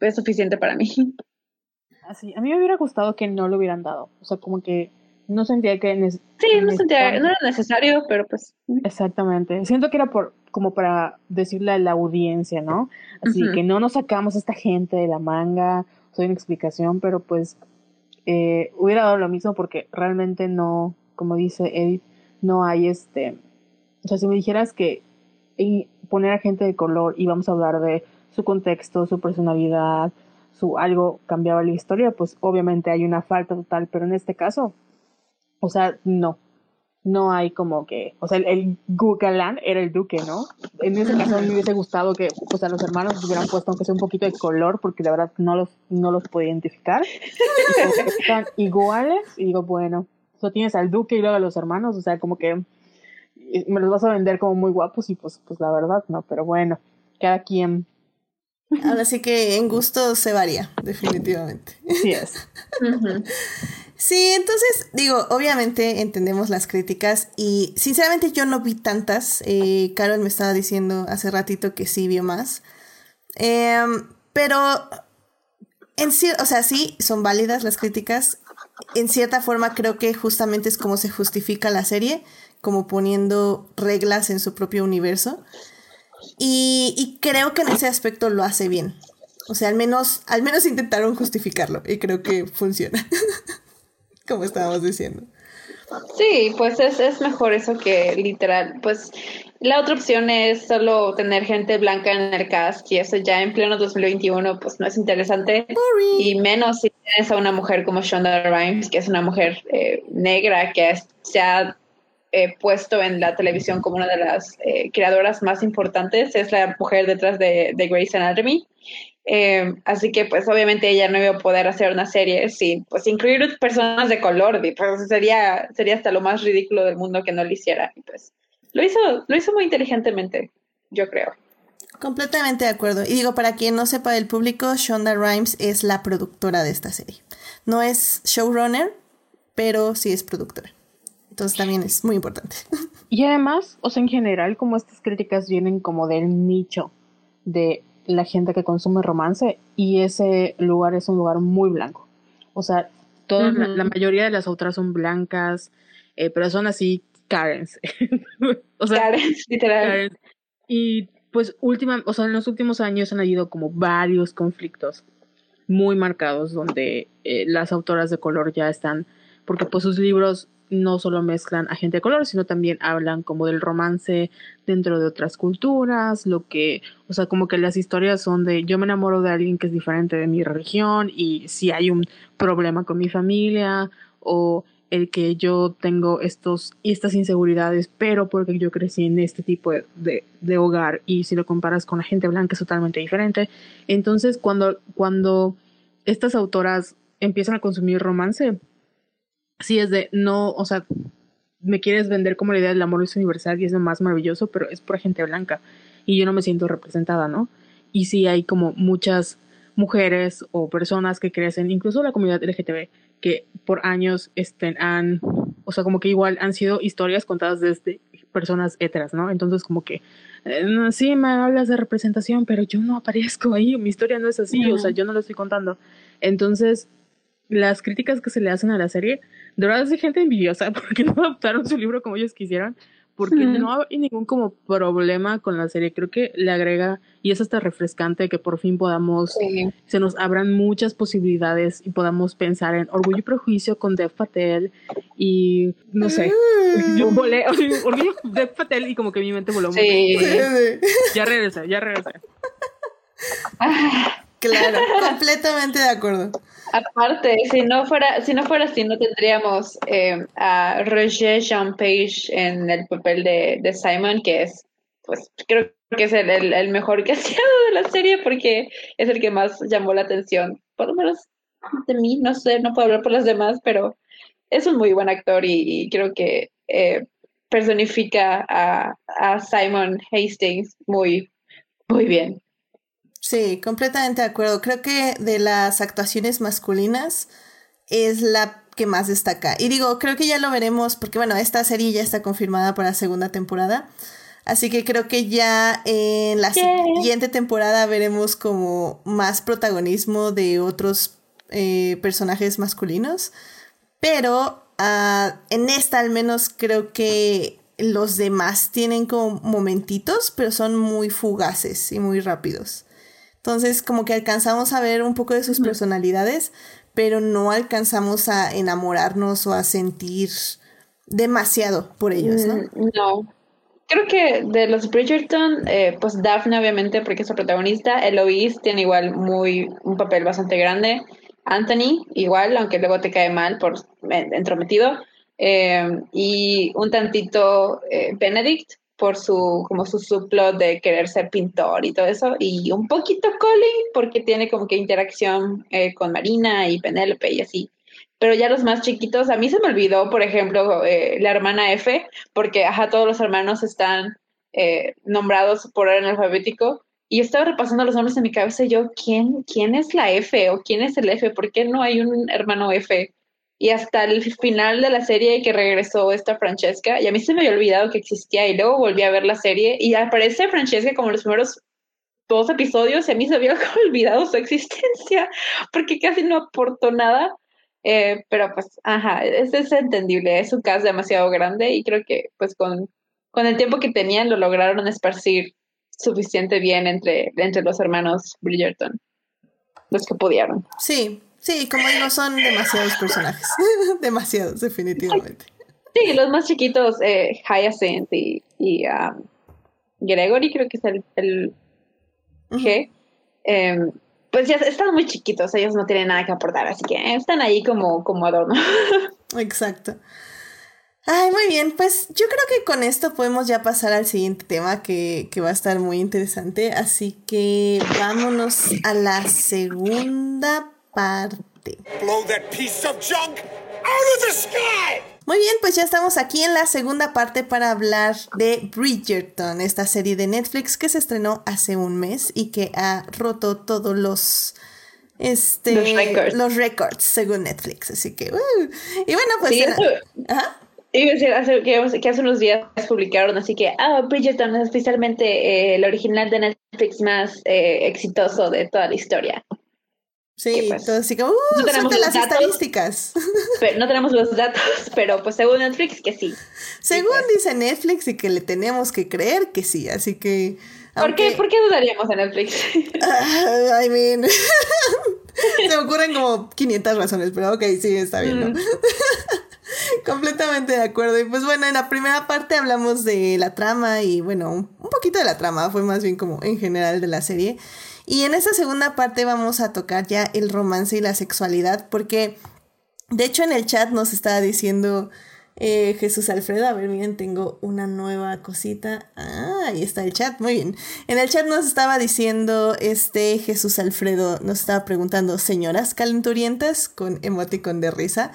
es suficiente para mí. Así, a mí me hubiera gustado que no lo hubieran dado, o sea, como que no sentía que... Sí, no sentía, no era necesario, pero pues... Exactamente, siento que era por como para decirle a la audiencia, ¿no? Así que no nos sacamos a esta gente de la manga, soy una explicación, pero pues eh, hubiera dado lo mismo porque realmente no, como dice Edith, no hay este, o sea, si me dijeras que poner a gente de color y vamos a hablar de su contexto, su personalidad, su algo cambiaba la historia, pues obviamente hay una falta total, pero en este caso, o sea, no, no hay como que, o sea, el, el era el duque, ¿no? En ese caso me hubiese gustado que, o sea, los hermanos hubieran puesto aunque sea un poquito de color, porque la verdad no los, no los puedo identificar. Están iguales, y digo, bueno, tú tienes al duque y luego a los hermanos, o sea, como que me los vas a vender como muy guapos y pues, pues la verdad, no, pero bueno, cada quien. Ahora sí que en gusto se varía, definitivamente. Sí es. Sí, entonces digo, obviamente entendemos las críticas y sinceramente yo no vi tantas. Eh, Carol me estaba diciendo hace ratito que sí vio más. Em, pero en o sea, sí, son válidas las críticas. En cierta forma creo que justamente es como se justifica la serie, como poniendo reglas en su propio universo. Y, y creo que en ese aspecto lo hace bien. O sea, al menos, al menos intentaron justificarlo y creo que funciona. como estábamos diciendo. Sí, pues es, es mejor eso que literal. Pues la otra opción es solo tener gente blanca en el cast y eso ya en pleno 2021 pues no es interesante. Y menos si tienes a una mujer como Shonda Rhimes, que es una mujer eh, negra que se ha eh, puesto en la televisión como una de las eh, creadoras más importantes. Es la mujer detrás de, de Grey's Anatomy. Eh, así que pues obviamente ella no iba a poder hacer una serie sin pues incluir personas de color, pues sería, sería hasta lo más ridículo del mundo que no lo hiciera. Y pues lo hizo, lo hizo muy inteligentemente, yo creo. Completamente de acuerdo. Y digo, para quien no sepa del público, Shonda Rhimes es la productora de esta serie. No es showrunner, pero sí es productora. Entonces también es muy importante. Y además, o sea, en general, como estas críticas vienen como del nicho de la gente que consume romance y ese lugar es un lugar muy blanco. O sea, toda, la, mayoría de las otras son blancas, eh, pero son así Karens. o sea, Karens, literal. Y pues última, o sea, en los últimos años han habido como varios conflictos muy marcados donde eh, las autoras de color ya están, porque pues sus libros no solo mezclan a gente de color, sino también hablan como del romance dentro de otras culturas, lo que, o sea, como que las historias son de yo me enamoro de alguien que es diferente de mi religión y si hay un problema con mi familia o el que yo tengo estos estas inseguridades, pero porque yo crecí en este tipo de, de, hogar y si lo comparas con la gente blanca es totalmente diferente. Entonces, cuando, cuando estas autoras empiezan a consumir romance, sí es de no, o sea, me quieres vender como la idea del amor es universal y es lo más maravilloso, pero es por gente blanca y yo no me siento representada, ¿no? Y sí hay como muchas mujeres o personas que crecen, incluso la comunidad LGTB, que por años estén, han, o sea, como que igual han sido historias contadas desde personas heteras, ¿no? Entonces como que, eh, sí, me hablas de representación, pero yo no aparezco ahí, mi historia no es así, o sea, yo no lo estoy contando. Entonces, las críticas que se le hacen a la serie, de verdad es gente envidiosa porque no adaptaron su libro como ellos quisieran, porque no hay ningún como problema con la serie. Creo que le agrega, y es hasta refrescante que por fin podamos, se nos abran muchas posibilidades y podamos pensar en Orgullo y Prejuicio con Dev Patel y no sé, mm. yo volé, Orgullo Dev Patel y como que mi mente voló mucho. Ya regresé, ya regresé. Claro, completamente de acuerdo. Aparte, si no fuera, si no fuera así, no tendríamos eh, a Roger Jean Page en el papel de, Simon, que es, pues, creo que es el, el, mejor que de la serie porque es el que más llamó la atención, por lo menos de mí, no sé, no puedo hablar por las demás, pero es un muy buen actor y, creo que eh, personifica a, a Simon Hastings muy, muy bien. Sí, completamente de acuerdo. Creo que de las actuaciones masculinas es la que más destaca. Y digo, creo que ya lo veremos porque, bueno, esta serie ya está confirmada para la segunda temporada. Así que creo que ya en la siguiente temporada veremos como más protagonismo de otros eh, personajes masculinos. Pero ah, en esta al menos creo que los demás tienen como momentitos, pero son muy fugaces y muy rápidos. Entonces como que alcanzamos a ver un poco de sus personalidades, pero no alcanzamos a enamorarnos o a sentir demasiado por ellos, ¿no? Mm, no. Creo que de los Bridgerton, eh, pues Daphne obviamente porque es la protagonista, Eloise tiene igual muy un papel bastante grande, Anthony igual, aunque luego te cae mal por entrometido, eh, y un tantito eh, Benedict por su como su subplot de querer ser pintor y todo eso y un poquito Colin porque tiene como que interacción eh, con Marina y Penélope y así. Pero ya los más chiquitos a mí se me olvidó por ejemplo la hermana F porque ajá todos los hermanos están nombrados por orden alfabético y estaba repasando los nombres en mi cabeza y yo quién quién es la F o quién es el F por qué no hay un hermano F y hasta el final de la serie que regresó esta Francesca, y a mí se me había olvidado que existía, y luego volví a ver la serie, y aparece Francesca como los primeros dos episodios, y a mí se había olvidado su existencia, porque casi no aportó nada, eh, pero pues, ajá, es, entendible, es un caso demasiado grande, y creo que pues con, con el tiempo que tenían lo lograron esparcir suficiente bien entre, entre los hermanos Bridgerton, los que pudieron. Sí, Sí, como digo, son demasiados personajes. demasiados, definitivamente. Sí, los más chiquitos, eh, Hyacinth y, y um, Gregory, creo que es el, el G. Em, pues ya están muy chiquitos, ellos no tienen nada que aportar, así que están ahí como, como adorno. Exacto. Ay, muy bien, pues yo creo que con esto podemos ya pasar al siguiente tema que, que va a estar muy interesante, así que vámonos a la segunda parte. Muy bien, pues ya estamos aquí en la segunda parte para hablar de Bridgerton, esta serie de Netflix que se estrenó hace un mes y que ha roto todos los este los records, según Netflix, así que uh. y bueno, pues sí, hace, que, hace unos días publicaron, así que, ah, Bridgerton es oficialmente eh, el original de Netflix más eh, exitoso de toda la historia. Sí, pues, todo así como, uh, no tenemos las estadísticas. Pero, no tenemos los datos, pero pues según Netflix que sí. Según pues. dice Netflix y que le tenemos que creer que sí, así que... ¿Por, qué, ¿Por qué dudaríamos en Netflix? I mean, se me ocurren como 500 razones, pero ok, sí, está bien, ¿no? Completamente de acuerdo. Y pues bueno, en la primera parte hablamos de la trama y bueno, un poquito de la trama, fue más bien como en general de la serie. Y en esta segunda parte vamos a tocar ya el romance y la sexualidad, porque de hecho en el chat nos estaba diciendo eh, Jesús Alfredo, a ver, miren, tengo una nueva cosita. Ah, ahí está el chat, muy bien. En el chat nos estaba diciendo este Jesús Alfredo, nos estaba preguntando, señoras calenturientas, con emoticon de risa.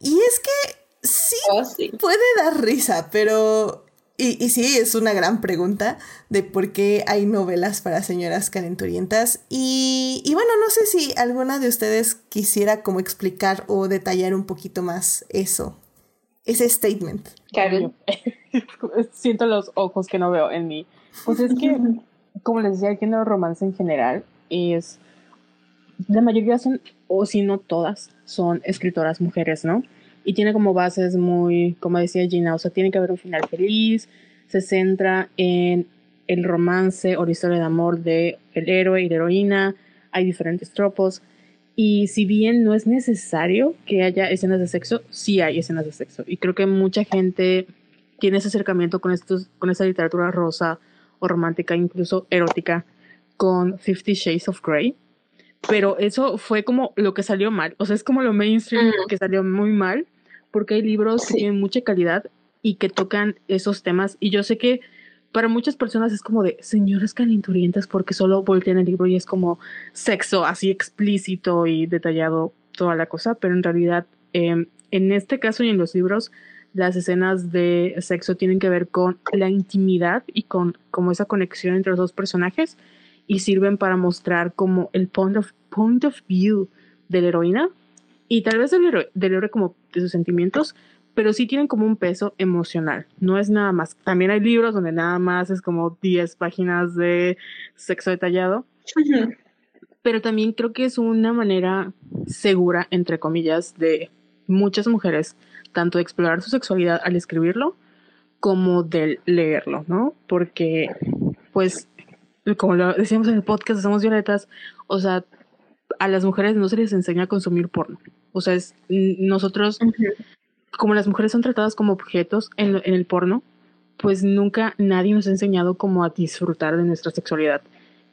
Y es que sí, oh, sí. puede dar risa, pero y, y, sí, es una gran pregunta de por qué hay novelas para señoras calenturientas. Y, y, bueno, no sé si alguna de ustedes quisiera como explicar o detallar un poquito más eso, ese statement. Karen. Siento los ojos que no veo en mí. Pues es que, como les decía, el género romance en general es... La mayoría son, o si no todas, son escritoras mujeres, ¿no? y tiene como bases muy, como decía Gina, o sea, tiene que haber un final feliz, se centra en el romance o la historia de amor de el héroe y la heroína, hay diferentes tropos y si bien no es necesario que haya escenas de sexo, sí hay escenas de sexo y creo que mucha gente tiene ese acercamiento con estos con esa literatura rosa o romántica, incluso erótica con Fifty Shades of Grey pero eso fue como lo que salió mal, o sea, es como lo mainstream que salió muy mal, porque hay libros que tienen mucha calidad y que tocan esos temas, y yo sé que para muchas personas es como de señoras calenturientas porque solo voltean el libro y es como sexo así explícito y detallado toda la cosa, pero en realidad em, en este caso y en los libros, las escenas de sexo tienen que ver con la intimidad y con como esa conexión entre los dos personajes y sirven para mostrar como el point of, point of view de la heroína y tal vez del héroe, del héroe como de sus sentimientos, pero sí tienen como un peso emocional, no es nada más. También hay libros donde nada más es como 10 páginas de sexo detallado, pero también creo que es una manera segura, entre comillas, de muchas mujeres, tanto de explorar su sexualidad al escribirlo, como de leerlo, ¿no? Porque, pues, como lo decíamos en el podcast, somos violetas, o sea, a las mujeres no se les enseña a consumir porno. O sea, es, nosotros, como las mujeres son tratadas como objetos en, en el porno, pues nunca nadie nos ha enseñado como a disfrutar de nuestra sexualidad.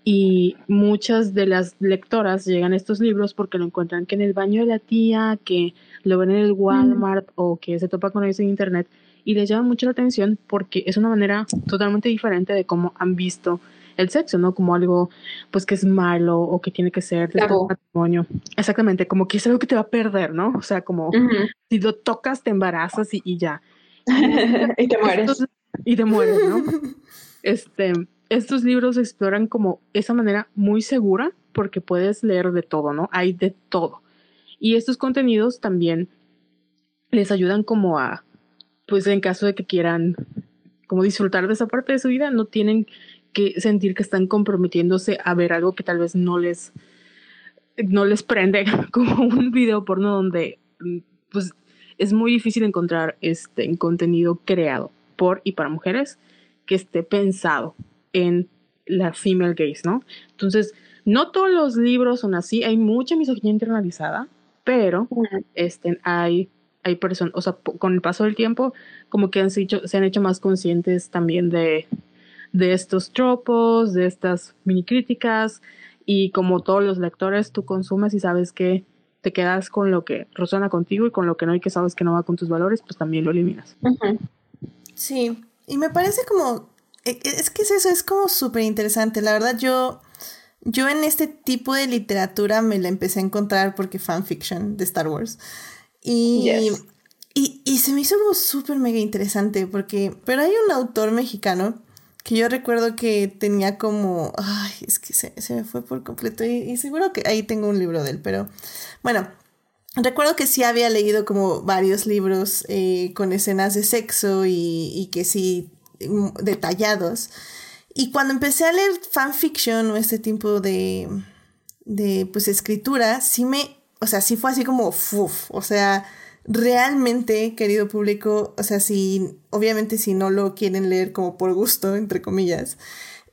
Y muchas de las lectoras llegan a estos libros porque lo encuentran que en el baño de la tía, que lo ven en el Walmart o que se topa con eso en internet y les llama mucho la atención porque es una manera totalmente diferente de cómo han visto el sexo, ¿no? Como algo, pues, que es malo o que tiene que ser de matrimonio. Exactamente, como que es algo que te va a perder, ¿no? O sea, como si lo tocas, te embarazas y, y ya. y te mueres. y te mueres, ¿no? este, estos libros exploran como esa manera muy segura porque puedes leer de todo, ¿no? Hay de todo. Y estos contenidos también les ayudan como a, pues en caso de que quieran como disfrutar de esa parte de su vida, no tienen que sentir que están comprometiéndose a ver algo que tal vez no les, no les prende, como un video porno donde pues es muy difícil encontrar este contenido creado por y para mujeres que esté pensado en la female gaze, ¿no? Entonces, no todos los libros son así, hay mucha misoginia internalizada, pero este, hay, hay personas, o sea, con el paso del tiempo, como que han hecho, se han hecho más conscientes también de, de estos tropos, de estas mini críticas, y como todos los lectores, tú consumes y sabes que te quedas con lo que resuena contigo y con lo que no y que sabes que no va con tus valores, pues también lo eliminas. Sí, y me parece como e, e, es que es eso, es como súper interesante. La verdad, yo, yo en este tipo de literatura me la empecé a encontrar porque fanfiction de Star Wars. Y, y, y, se me hizo como súper mega interesante porque, pero hay un autor mexicano que yo recuerdo que tenía como, ay, es que se, se me fue por completo y, seguro que ahí tengo un libro de él, pero bueno, recuerdo que sí había leído como varios libros eh, con escenas de sexo y, y que sí detallados. Y cuando empecé a leer fanfiction o este tipo de, de pues escritura, sí me, o sea, sí fue así como, uf, o sea, realmente, querido público, o sea, si, obviamente si no lo quieren leer como por gusto, entre comillas,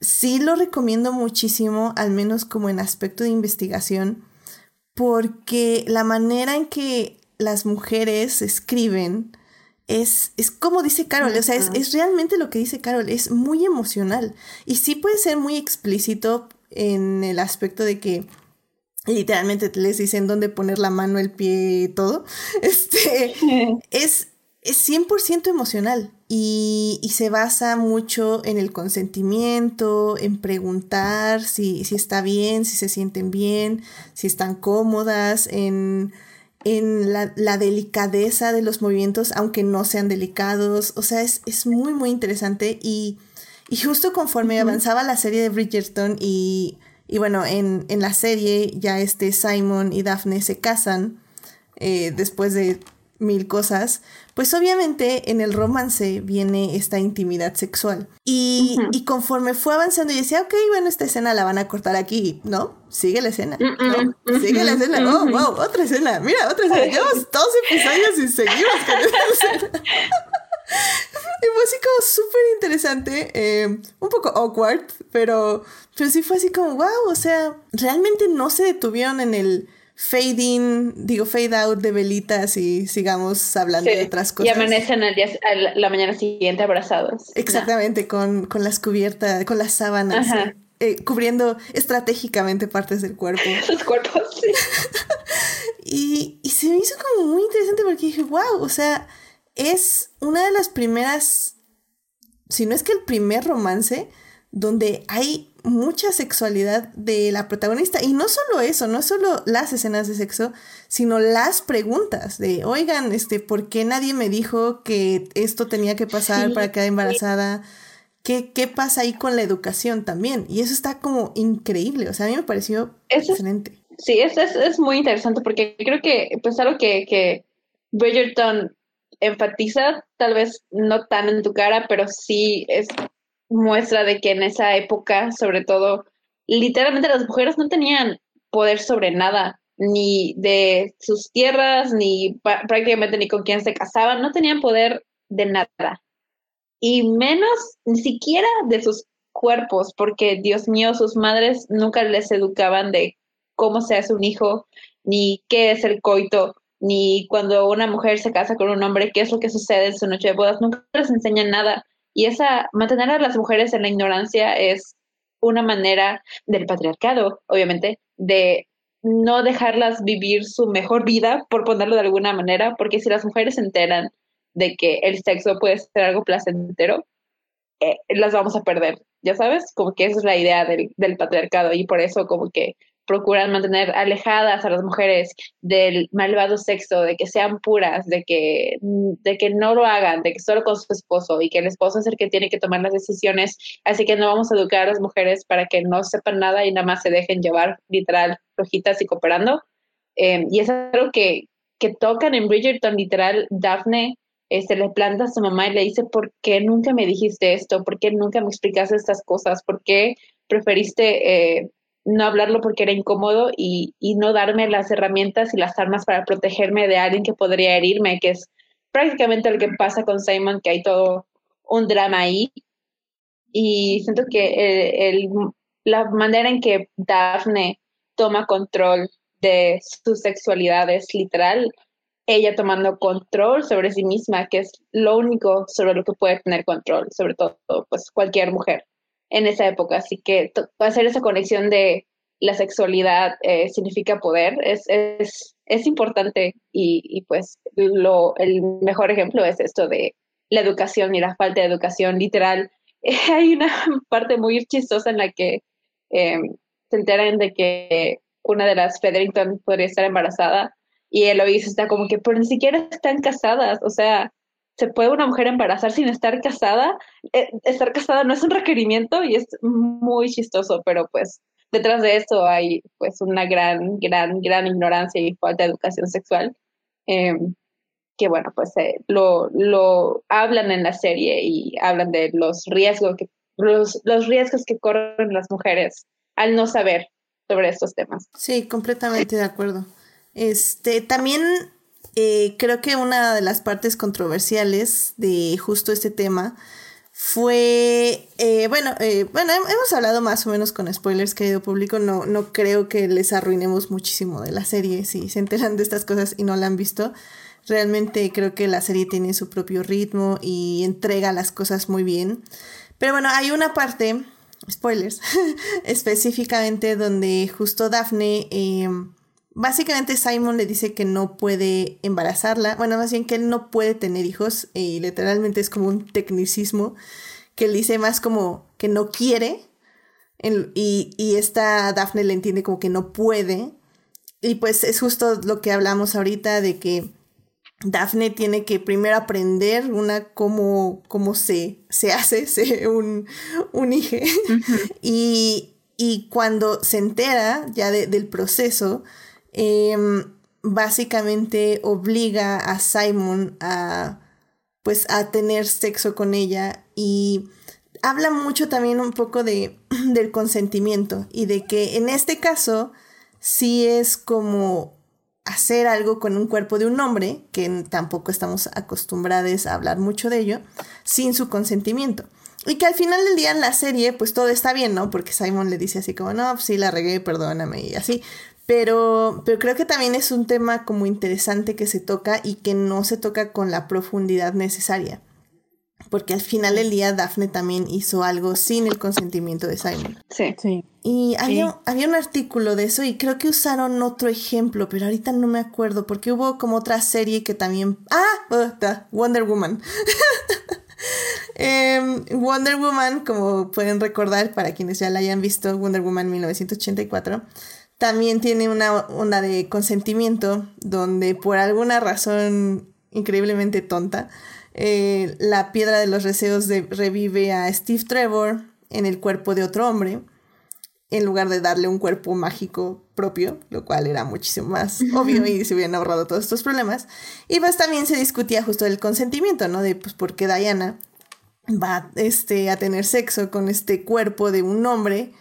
sí lo recomiendo muchísimo, al menos como en aspecto de investigación, porque la manera en que las mujeres escriben, es, es como dice Carol, o sea, es, es, realmente lo que dice Carol, es muy emocional. Y sí puede ser muy explícito en el aspecto de que literalmente les dicen dónde poner la mano, el pie, y todo. Este, es, es 100% emocional y, y, se basa mucho en el consentimiento, en preguntar si, si está bien, si se sienten bien, si están cómodas, en en la, delicadeza de los movimientos, aunque no sean delicados. O sea, es, muy, muy interesante. Y, justo conforme avanzaba la serie de Bridgerton y, y bueno, en, la serie ya este Simon y Daphne se casan eh, después de mil cosas, pues obviamente en el romance viene esta intimidad sexual. Y, y, conforme fue avanzando, y decía, ok, bueno, esta escena la van a cortar aquí, ¿no? Sigue la escena, ¿no? Sigue la escena, oh, wow, otra escena, mira, otra escena, llevamos dos episodios y seguimos con esta escena. Y fue así como súper interesante, eh, un poco awkward, pero, pero sí fue así como, wow, o sea, realmente no se detuvieron en el fade in, digo, fade out de velitas y sigamos hablando de otras cosas. Y amanecen al día, la mañana siguiente abrazados. Exactamente, con, con, las cubiertas, con las sábanas, eh, cubriendo estratégicamente partes del cuerpo. Sus cuerpos, sí. y, y se me hizo como muy interesante porque dije, wow, o sea, es una de las primeras, si no es que el primer romance donde hay mucha sexualidad de la protagonista. Y no solo eso, no solo las escenas de sexo, sino las preguntas de, oigan, este, ¿por qué nadie me dijo que esto tenía que pasar para quedar embarazada? ¿Qué, ¿Qué pasa ahí con la educación también? Y eso está como increíble. O sea, a mí me pareció excelente. Sí, es, es, es, muy interesante porque creo que, pues, algo que, que Bridgerton enfatiza, tal vez no tan en tu cara, pero sí es muestra de que en esa época, sobre todo, literalmente las mujeres no tenían poder sobre nada, ni de sus tierras, ni prácticamente ni con quién se casaban, no tenían poder de nada. Y menos ni siquiera de sus cuerpos, porque Dios mío, sus madres nunca les educaban de cómo se hace un hijo, ni qué es el coito, ni cuando una mujer se casa con un hombre, qué es lo que sucede en su noche de bodas, nunca les enseñan nada. Y esa, mantener a las mujeres en la ignorancia es una manera del patriarcado, obviamente, de no dejarlas vivir su mejor vida, por ponerlo de alguna manera, porque si las mujeres se enteran de que el sexo puede ser algo placentero, eh, las vamos a perder, ya sabes, como que esa es la idea del, del patriarcado y por eso como que procuran mantener alejadas a las mujeres del malvado sexo, de que sean puras, de que, de que no lo hagan, de que solo con su esposo y que el esposo es el que tiene que tomar las decisiones. Así que no vamos a educar a las mujeres para que no sepan nada y nada más se dejen llevar literal rojitas y cooperando. Eh, y es algo que, que tocan en Bridgerton, literal, Daphne este, le planta a su mamá y le dice, ¿por qué nunca me dijiste esto? ¿Por qué nunca me explicaste estas cosas? ¿Por qué preferiste eh, no hablarlo porque era incómodo y, y, no darme las herramientas y las armas para protegerme de alguien que podría herirme, que es prácticamente lo que pasa con Simon, que hay todo un drama ahí. Y siento que el, la manera en que Daphne toma control de su sexualidad es literal ella tomando control sobre sí misma, que es lo único sobre lo que puede tener control, sobre todo pues cualquier mujer en esa época. Así que hacer esa conexión de la sexualidad eh, significa poder es, es, es importante y, y, pues lo, el mejor ejemplo es esto de la educación y la falta de educación literal. hay una parte muy chistosa en la que eh, se enteran de que una de las Federington podría estar embarazada y Eloise está como que, pero ni siquiera están casadas, o sea, ¿se puede una mujer embarazar sin estar casada? Eh, estar casada no es un requerimiento y es muy chistoso, pero pues detrás de eso hay pues una gran, gran, gran ignorancia y falta de educación sexual. Em, que bueno, pues eh, lo, lo hablan en la serie y hablan de los riesgos que, los, los riesgos que corren las mujeres al no saber sobre estos temas. Sí, completamente de acuerdo. Este, también eh, creo que una de las partes controversiales de justo este tema fue, eh, bueno, eh, bueno, hemos hablado más o menos con spoilers, querido público, no, no creo que les arruinemos muchísimo de la serie si se enteran de estas cosas y no la han visto. Realmente creo que la serie tiene su propio ritmo y entrega las cosas muy bien. Pero bueno, hay una parte, spoilers, específicamente donde justo Daphne Básicamente Simon le dice que no puede embarazarla, bueno, más bien que él no puede tener hijos y literalmente es como un tecnicismo que él dice más como que no quiere y, y esta Daphne le entiende como que no puede y pues es justo lo que hablamos ahorita de que Daphne tiene que primero aprender una cómo, cómo se, se hace un, un hijo. Y, y, cuando se entera ya del proceso, Em, básicamente obliga a Simon a pues a tener sexo con ella y habla mucho también un poco de, del consentimiento y de que en este caso sí es como hacer algo con un cuerpo de un hombre, que tampoco estamos acostumbrados a hablar mucho de ello, sin su consentimiento. Y que al final del día en la serie, pues todo está bien, ¿no? Porque Simon le dice así como, no, pues sí, la regué, perdóname, y así. Pero, pero creo que también es un tema como interesante que se toca y que no se toca con la profundidad necesaria. Porque al final del día Daphne también hizo algo sin el consentimiento de Simon. Sí, sí. Y había, había un artículo de eso y creo que usaron otro ejemplo, pero ahorita no me acuerdo porque hubo como otra serie que también... Ah, oh, Wonder Woman. Em, Wonder Woman, como pueden recordar, para quienes ya la hayan visto, Wonder Woman 1984, también tiene una onda de consentimiento donde por alguna razón increíblemente tonta, eh, la piedra de los deseos revive a Steve Trevor en el cuerpo de otro hombre en lugar de darle un cuerpo mágico propio, lo cual era muchísimo más obvio y se hubieran ahorrado todos estos problemas. Y pues también se discutía justo el consentimiento, ¿no? De pues por qué Diana va este, a tener sexo con este cuerpo de un hombre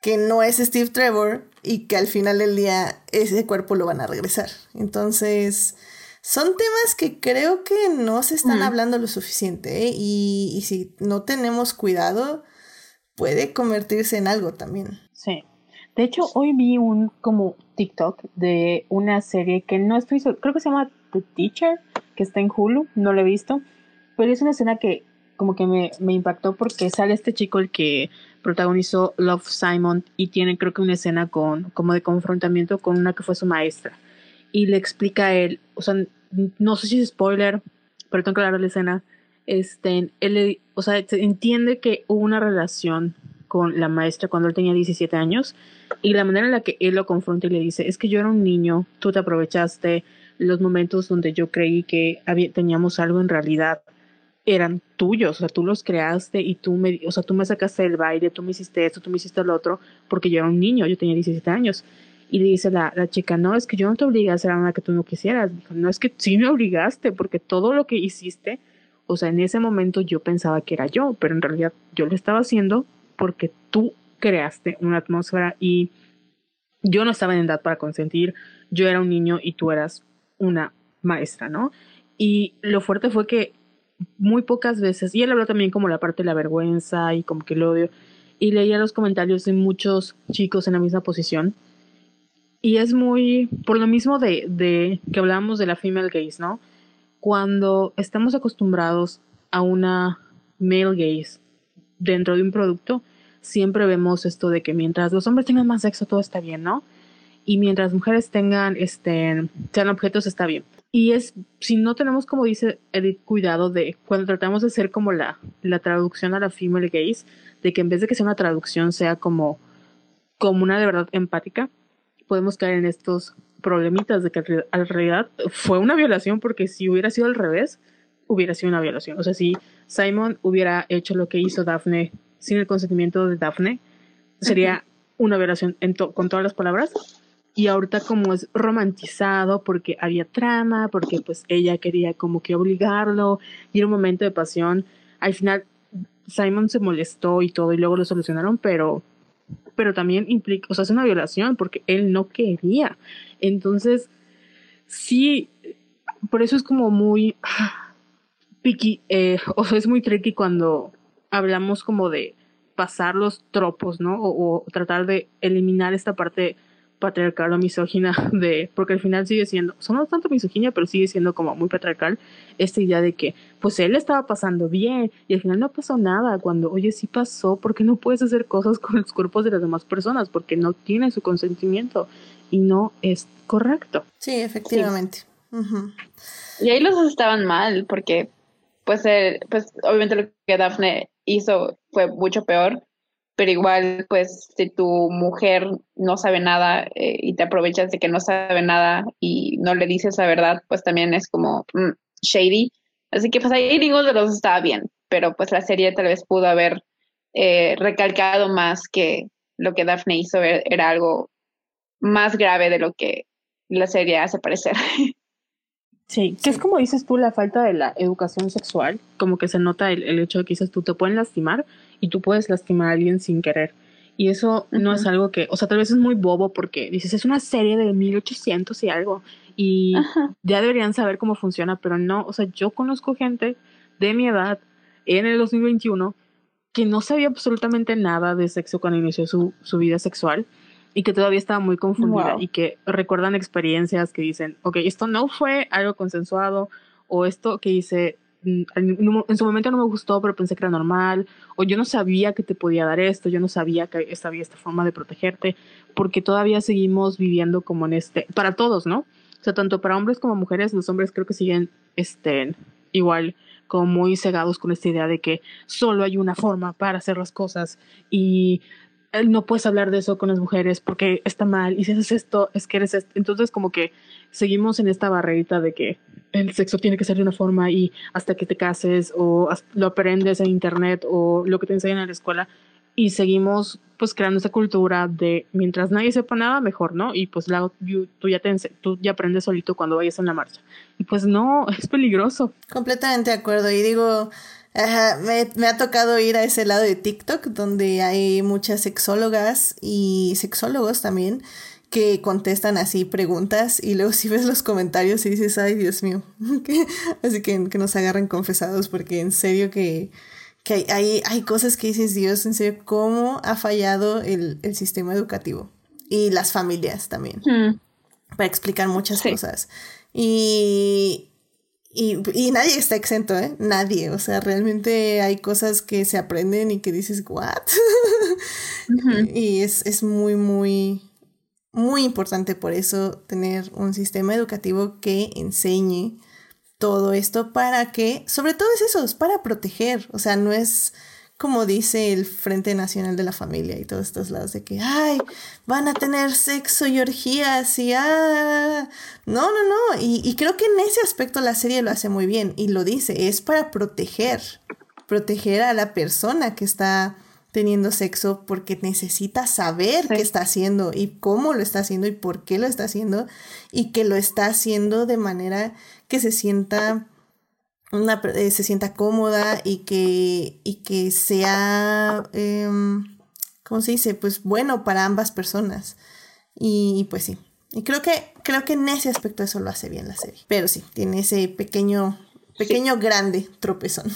que no es Steve Trevor y que al final del día ese cuerpo lo van a regresar. Entonces, son temas que creo que no se están hablando lo suficiente ¿eh? y, y si no tenemos cuidado, puede convertirse en algo también. Sí. De hecho, hoy vi un como TikTok de una serie que no estoy creo que se llama The Teacher, que está en Hulu, no lo he visto, pero es una escena que como que me, me impactó porque sale este chico el que protagonizó Love Simon y tiene creo que una escena con como de confrontamiento con una que fue su maestra. Y le explica a él, o sea, no sé si es spoiler, pero tengo que hablar de la escena, este, él, o sea, entiende que hubo una relación con la maestra cuando él tenía 17 años y la manera en la que él lo confronta y le dice, es que yo era un niño, tú te aprovechaste los momentos donde yo creí que había, teníamos algo en realidad eran tuyos, o sea, tú los creaste y tú me, o sea, tú me sacaste del baile, tú me hiciste esto, tú me hiciste lo otro, porque yo era un niño, yo tenía 17 años. Y le dice la, la chica, no, es que yo no te obligué a hacer nada que tú no quisieras. no, es que sí me obligaste, porque todo lo que hiciste o sea, en ese momento yo pensaba que era yo, pero en realidad yo lo estaba haciendo porque tú creaste una atmósfera y yo no estaba en edad para consentir, yo era un niño y tú eras una maestra, ¿no? Y lo fuerte fue que muy pocas veces, y él habló también como la parte de la vergüenza y como que el odio, y leía los comentarios de muchos chicos en la misma posición, y es muy, por lo mismo de, de que hablábamos de la female gaze, ¿no? cuando estamos acostumbrados a una male gaze dentro de un producto, siempre vemos esto de que mientras los hombres tengan más sexo todo está bien, ¿no? Y mientras mujeres tengan, este, sean objetos está bien. Y es, si no tenemos, como dice Edith, cuidado de cuando tratamos de hacer como la, la traducción a la female gaze, de que en vez de que sea una traducción sea como, como una de verdad empática, podemos caer en estos problemitas de que en realidad fue una violación porque si hubiera sido al revés, hubiera sido una violación. O sea, si Simon hubiera hecho lo que hizo Daphne sin el consentimiento de Daphne, sería una violación con todas las palabras. Y ahorita como es romantizado porque había trama, porque pues ella quería como que obligarlo y era un momento de pasión, al final Simon se molestó y todo y luego lo solucionaron, pero pero también implica, o sea, es una violación porque él no quería. Entonces, sí, por eso es como muy picky, eh, o sea, es muy tricky cuando hablamos como de pasar los tropos, ¿no? O tratar de eliminar esta parte patriarcal o misógina de, porque al final sigue siendo, son no tanto misoginia, pero sigue siendo como muy patriarcal esta idea de que, pues él estaba pasando bien y al final no pasó nada, cuando, oye, sí pasó, porque no puedes hacer cosas con los cuerpos de las demás personas, porque no tiene su consentimiento y no es correcto. Sí, efectivamente. Y ahí los estaban mal, porque, pues, pues, obviamente lo que Daphne hizo fue mucho peor pero igual, pues, si tu mujer no sabe nada eh, y te aprovechas de que no sabe nada y no le dices la verdad, pues también es como mm, shady. Así que, pues, ahí ninguno de los estaba bien, pero pues la serie tal vez pudo haber eh, recalcado más que lo que Daphne hizo e-, era algo más grave de lo que la serie hace parecer. Sí, que es como dices tú, la falta de la educación sexual, como que se nota el, el hecho de que dices tú te pueden lastimar y tú puedes lastimar a alguien sin querer. Y eso no es algo que, o sea, tal vez es muy bobo porque dices, es una serie de 1800 y algo, y ya deberían saber cómo funciona, pero no, o sea, yo conozco gente de mi edad en el 2021 que no sabía absolutamente nada de sexo cuando inició su, su vida sexual y que todavía estaba muy confundida y que recuerdan experiencias que dicen, ok, esto no fue algo consensuado o esto que hice en su momento no me gustó, pero pensé que era normal, o yo no sabía que te podía dar esto, yo no sabía que había esta forma de protegerte, porque todavía seguimos viviendo como en este, para todos, ¿no? O sea, tanto para hombres como mujeres, los hombres creo que siguen este, igual como muy cegados con esta idea de que solo hay una forma para hacer las cosas y no puedes hablar de eso con las mujeres porque está mal y si haces esto es que eres esto. entonces como que seguimos en esta barrerita de que el sexo tiene que ser de una forma y hasta que te cases o lo aprendes en internet o lo que te enseñan en la escuela y seguimos pues creando esa cultura de mientras nadie sepa nada mejor, ¿no? Y pues la, tú, ya te, tú ya aprendes solito cuando vayas en la marcha. Y pues no, es peligroso. Completamente de acuerdo. Y digo, me, me, ha tocado ir a ese lado de TikTok donde hay muchas sexólogas y sexólogos también que contestan así preguntas y luego si ves los comentarios y dices, ay Dios mío, así que, que nos agarren confesados porque en serio que que hay, hay, cosas que dices, Dios, en serio, cómo ha fallado el, sistema educativo y las familias también, hmm. para explicar muchas cosas. Y, y, nadie está exento, ¿eh? Nadie. O sea, realmente hay cosas que se aprenden y que dices, ¿what? y es, es muy, muy, muy importante por eso tener un sistema educativo que enseñe todo esto para que, sobre todo es eso, es para proteger, o sea, no es como dice el Frente Nacional de la Familia y todos estos lados de que, ay, van a tener sexo y orgías y, ah, no, no, no, y, y creo que en ese aspecto la serie lo hace muy bien y lo dice, es para proteger, proteger a la persona que está teniendo sexo porque necesita saber qué está haciendo y cómo lo está haciendo y por qué lo está haciendo y que lo está haciendo de manera que se sienta una, eh, se sienta cómoda y que, y que sea, eh, ¿cómo se dice? Pues bueno para ambas personas. Y, pues sí. Y creo que, creo que en ese aspecto eso lo hace bien la serie. Pero sí, tiene ese pequeño, pequeño grande tropezón.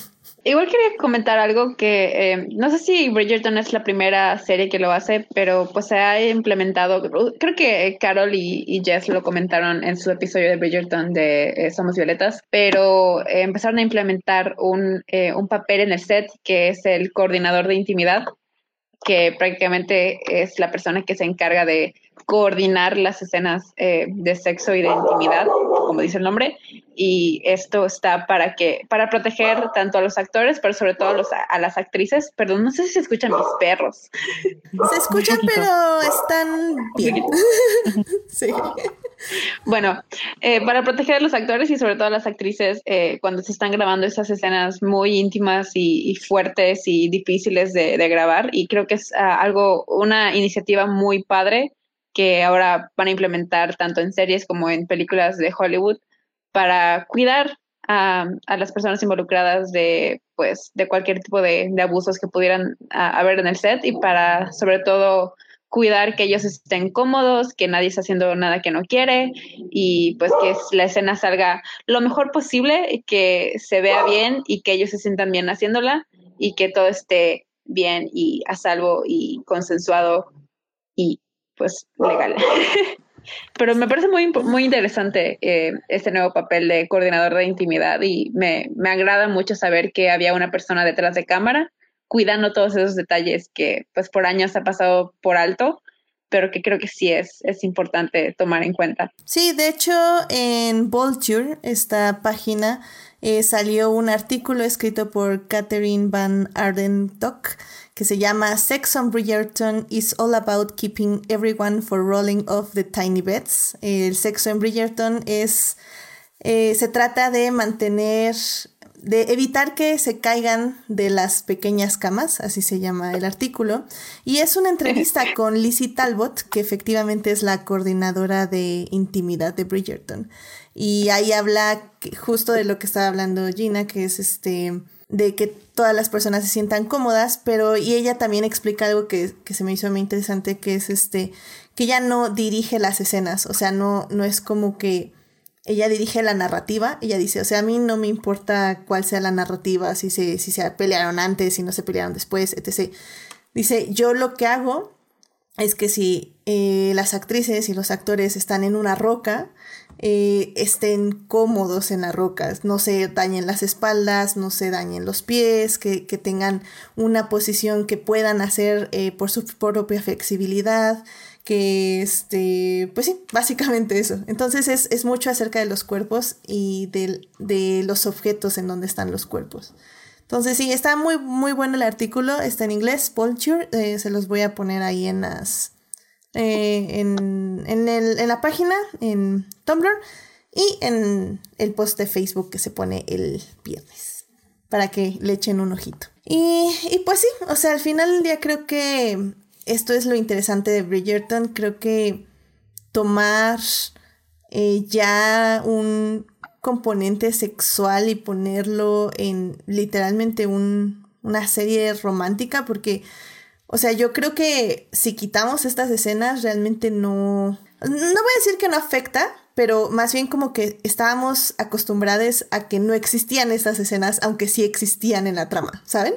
Igual quería comentar algo que eh, no sé si Bridgerton es la primera serie que lo hace, pero pues se ha implementado, creo que Carol y, Jess lo comentaron en su episodio de Bridgerton de eh, Somos Violetas, pero eh, empezaron a implementar un, un papel en el set que es el coordinador de intimidad, que prácticamente es la persona que se encarga de coordinar las escenas de sexo y de intimidad, como dice el nombre, y esto está para que para proteger tanto a los actores, pero sobre todo a, los, a las actrices. Perdón, no sé si se escuchan mis perros. Se escuchan, pero están bien. sí. Bueno, eh, para proteger a los actores y sobre todo a las actrices eh, cuando se están grabando esas escenas muy íntimas y, fuertes y difíciles de, grabar. Y creo que es ah, algo, una iniciativa muy padre que ahora van a implementar tanto en series como en películas de Hollywood para cuidar a, las personas involucradas de, pues, de cualquier tipo de, abusos que pudieran haber en el set y para, sobre todo, cuidar que ellos estén cómodos, que nadie está haciendo nada que no quiere y pues que la escena salga lo mejor posible, que se vea bien y que ellos se sientan bien haciéndola y que todo esté bien y a salvo y consensuado y pues legal. Pero me parece muy, muy interesante eh, este nuevo papel de coordinador de intimidad y me, me agrada mucho saber que había una persona detrás de cámara cuidando todos esos detalles que pues por años ha pasado por alto, pero que creo que sí es, es importante tomar en cuenta. Sí, de hecho en Vulture, esta página, eh, salió un artículo escrito por Catherine Van Ardentock que se llama Sex on Bridgerton is all about keeping everyone for rolling off the tiny beds. El sexo en Bridgerton es, eh, se trata de mantener, de evitar que se caigan de las pequeñas camas, así se llama el artículo. Y es una entrevista con Lizzie Talbot, que efectivamente es la coordinadora de intimidad de Bridgerton. Y ahí habla justo de lo que estaba hablando Gina, que es este de que todas las personas se sientan cómodas, pero y ella también explica algo que, se me hizo muy interesante, que es este, que ella no dirige las escenas, o sea, no, no es como que ella dirige la narrativa, ella dice, o sea, a mí no me importa cuál sea la narrativa, si se, si se pelearon antes, si no se pelearon después, etc. Dice, yo lo que hago es que si eh, las actrices y los actores están en una roca, eh, estén cómodos en las rocas, no se dañen las espaldas, no se dañen los pies, que, tengan una posición que puedan hacer eh, por su propia flexibilidad, que este, pues sí, básicamente eso. Entonces es, es mucho acerca de los cuerpos y de, de, los objetos en donde están los cuerpos. Entonces sí, está muy, muy bueno el artículo, está en inglés, Vulture, eh, se los voy a poner ahí en las, eh, en, en, el, en la página, en Tumblr y en el post de Facebook que se pone el viernes, para que le echen un ojito. Y, y pues sí, o sea, al final del día creo que esto es lo interesante de Bridgerton. Creo que tomar eh, ya un componente sexual y ponerlo en literalmente un, una serie romántica, porque, o sea, yo creo que si quitamos estas escenas, realmente no... No voy a decir que no afecta, pero más bien como que estábamos acostumbrados a que no existían estas escenas, aunque sí existían en la trama, ¿saben?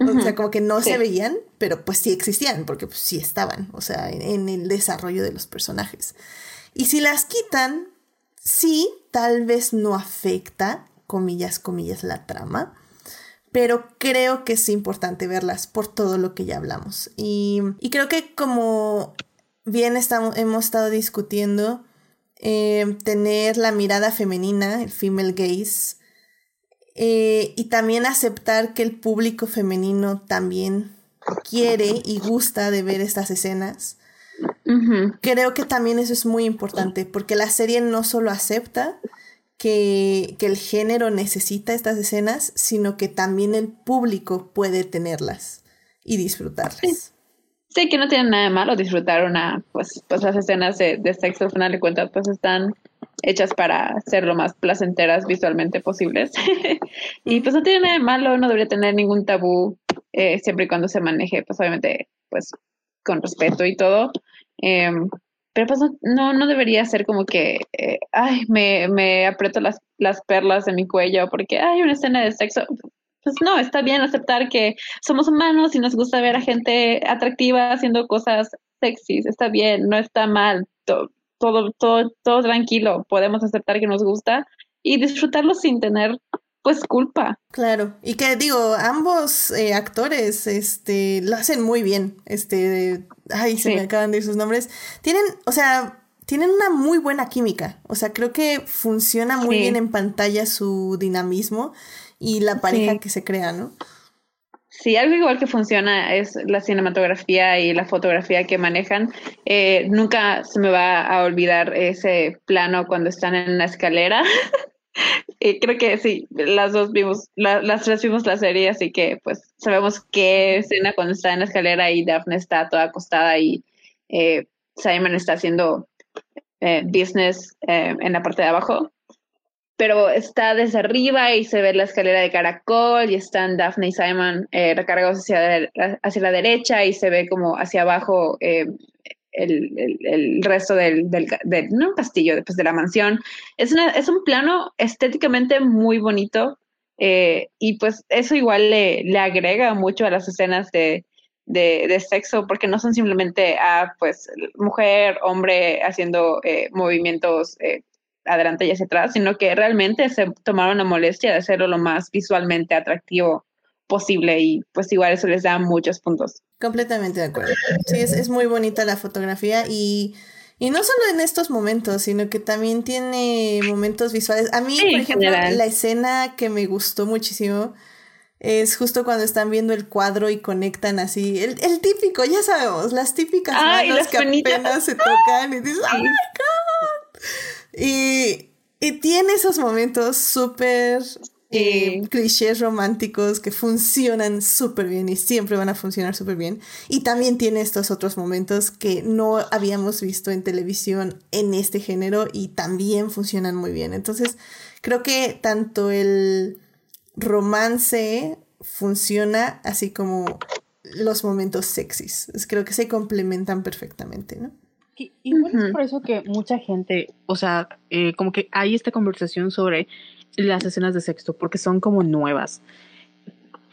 O sea, como que no se veían, pero pues sí existían, porque pues sí estaban, o sea, en, el desarrollo de los personajes. Y si las quitan, sí, tal vez no afecta, comillas, comillas, la trama, pero creo que es importante verlas por todo lo que ya hablamos. Y, creo que como bien estamos, hemos estado discutiendo, eh, tener la mirada femenina, el female gaze, eh, y también aceptar que el público femenino también quiere y gusta de ver estas escenas. Creo que también eso es muy importante porque la serie no solo acepta que, que, el género necesita estas escenas, sino que también el público puede tenerlas y disfrutarlas. Sí, que no tiene nada de malo disfrutar una, pues, pues las escenas de, de sexo, al final de cuentas, pues están hechas para ser lo más placenteras visualmente posibles. y pues no tiene nada de malo, no debería tener ningún tabú, eh, siempre y cuando se maneje, pues obviamente, pues con respeto y todo. Em, pero pues no, no debería ser como que, eh, ay, me, me aprieto las, las perlas en mi cuello porque hay una escena de sexo. Pues no, está bien aceptar que somos humanos y nos gusta ver a gente atractiva haciendo cosas sexys, está bien, no está mal todo, todo, todo tranquilo, podemos aceptar que nos gusta y disfrutarlo sin tener pues culpa. Claro, y que digo, ambos eh, actores este lo hacen muy bien. Este, ay, se me acaban de ir sus nombres. Tienen, o sea, tienen una muy buena química. O sea, creo que funciona muy bien en pantalla su dinamismo y la pareja que se crea, ¿no? Sí, algo igual que funciona es la cinematografía y la fotografía que manejan. Eh, nunca se me va a olvidar ese plano cuando están en la escalera. eh, creo que sí, las dos vimos, las tres vimos la serie, así que pues sabemos qué escena cuando está en la escalera y Daphne está toda acostada y eh, Simon está haciendo eh, business en la parte de abajo. Pero está desde arriba y se ve la escalera de caracol y están Daphne y Simon recargados hacia, hacia la derecha y se ve como hacia abajo eh, el, el, resto del, del, no un castillo, después de la mansión. Es, una, es un plano estéticamente muy bonito eh, y pues eso igual le, le, agrega mucho a las escenas de, de, de sexo porque no son simplemente ah, pues mujer, hombre haciendo eh, movimientos eh, adelante y hacia atrás, sino que realmente se tomaron la molestia de hacerlo lo más visualmente atractivo posible y pues igual eso les da muchos puntos. Completamente de acuerdo. Sí, es, es muy bonita la fotografía y, y, no solo en estos momentos, sino que también tiene momentos visuales. A mí, por ejemplo, la escena que me gustó muchísimo es justo cuando están viendo el cuadro y conectan así. El, el típico, ya sabemos, las típicas manos que apenas se tocan y dices, ¡Oh my God! Y, tiene esos momentos súper eh, clichés románticos que funcionan súper bien y siempre van a funcionar súper bien. Y también tiene estos otros momentos que no habíamos visto en televisión en este género y también funcionan muy bien. Entonces, creo que tanto el romance funciona así como los momentos sexys. Creo que se complementan perfectamente, ¿no? Y, es por eso que mucha gente, o sea, eh, como que hay esta conversación sobre las escenas de sexo, porque son como nuevas.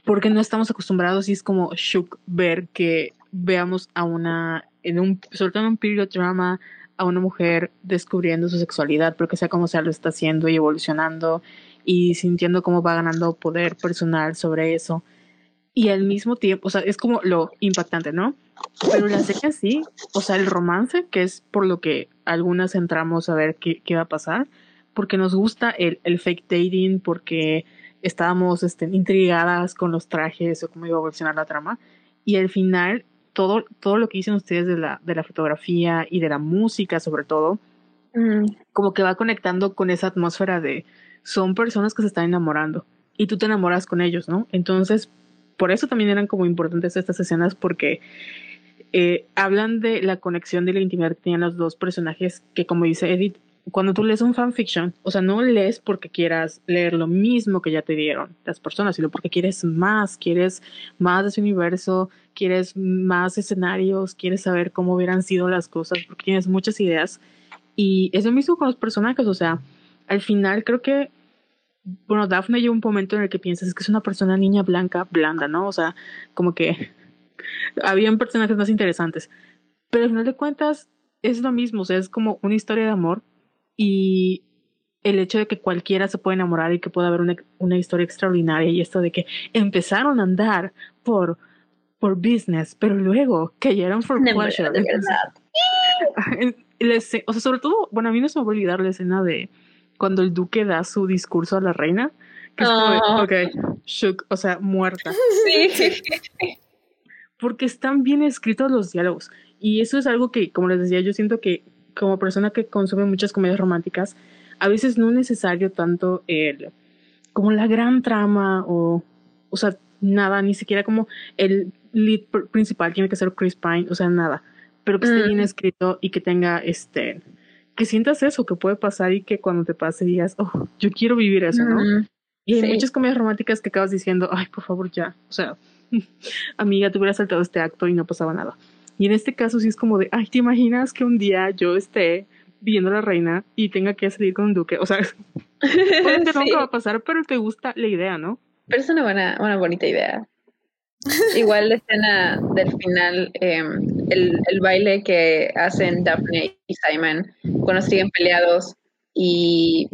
Porque no estamos acostumbrados y es como shock ver que veamos a una, en un, sobre todo en un period drama, a una mujer descubriendo su sexualidad, porque sea como sea lo está haciendo y evolucionando y sintiendo cómo va ganando poder personal sobre eso. Y al mismo tiempo, o sea, es como lo impactante, ¿no? Pero la serie sí, o sea, el romance, que es por lo que algunas entramos a ver qué, qué va a pasar, porque nos gusta el, el fake dating, porque estábamos este, intrigadas con los trajes o cómo iba a evolucionar la trama. Y al final, todo, todo lo que dicen ustedes de la, de la fotografía y de la música, sobre todo, Mm, como que va conectando con esa atmósfera de son personas que se están enamorando y tú te enamoras con ellos, ¿no? Entonces, por eso también eran como importantes estas escenas porque eh, hablan de la conexión de la intimidad que tienen los dos personajes que como dice Edith, cuando tú lees un fanfiction, o sea, no lees porque quieras leer lo mismo que ya te dieron las personas, sino porque quieres más, quieres más de ese universo, quieres más escenarios, quieres saber cómo hubieran sido las cosas, porque tienes muchas ideas. Y es lo mismo con los personajes, o sea, al final creo que, bueno, Daphne llega un momento en el que piensas que es una persona niña blanca, blanda, ¿no? O sea, como que habían personajes más interesantes. Pero al final de cuentas es lo mismo, o sea, es como una historia de amor y el hecho de que cualquiera se puede enamorar y que pueda haber una, una historia extraordinaria y esto de que empezaron a andar por, por business, pero luego cayeron for pleasure. de o sea, sobre todo, bueno, a mí no se me va a olvidar la escena de cuando el duque da su discurso a la reina. Que es como de, Ah. ok, shook, o sea, muerta. Sí. Porque están bien escritos los diálogos. Y eso es algo que, como les decía, yo siento que como persona que consume muchas comedias románticas, a veces no es necesario tanto el, como la gran trama o, o sea, nada, ni siquiera como el lead pr- principal tiene que ser Chris Pine, o sea, nada, pero que esté Mm. bien escrito y que tenga este, que sientas eso, que puede pasar y que cuando te pase digas, oh, yo quiero vivir eso, ¿no? Mm, Y hay Sí. muchas comedias románticas que acabas diciendo, ay, por favor, ya. O sea, amiga, te hubieras saltado este acto y no pasaba nada. Y en este caso sí es como de, ay, ¿te imaginas que un día yo esté viendo a la reina y tenga que salir con un duque? O sea, obviamente Sí. nunca va a pasar, pero te gusta la idea, ¿no? Pero es una buena, una bonita idea. Igual la escena del final, eh, el, el baile que hacen Daphne y Simon cuando siguen peleados y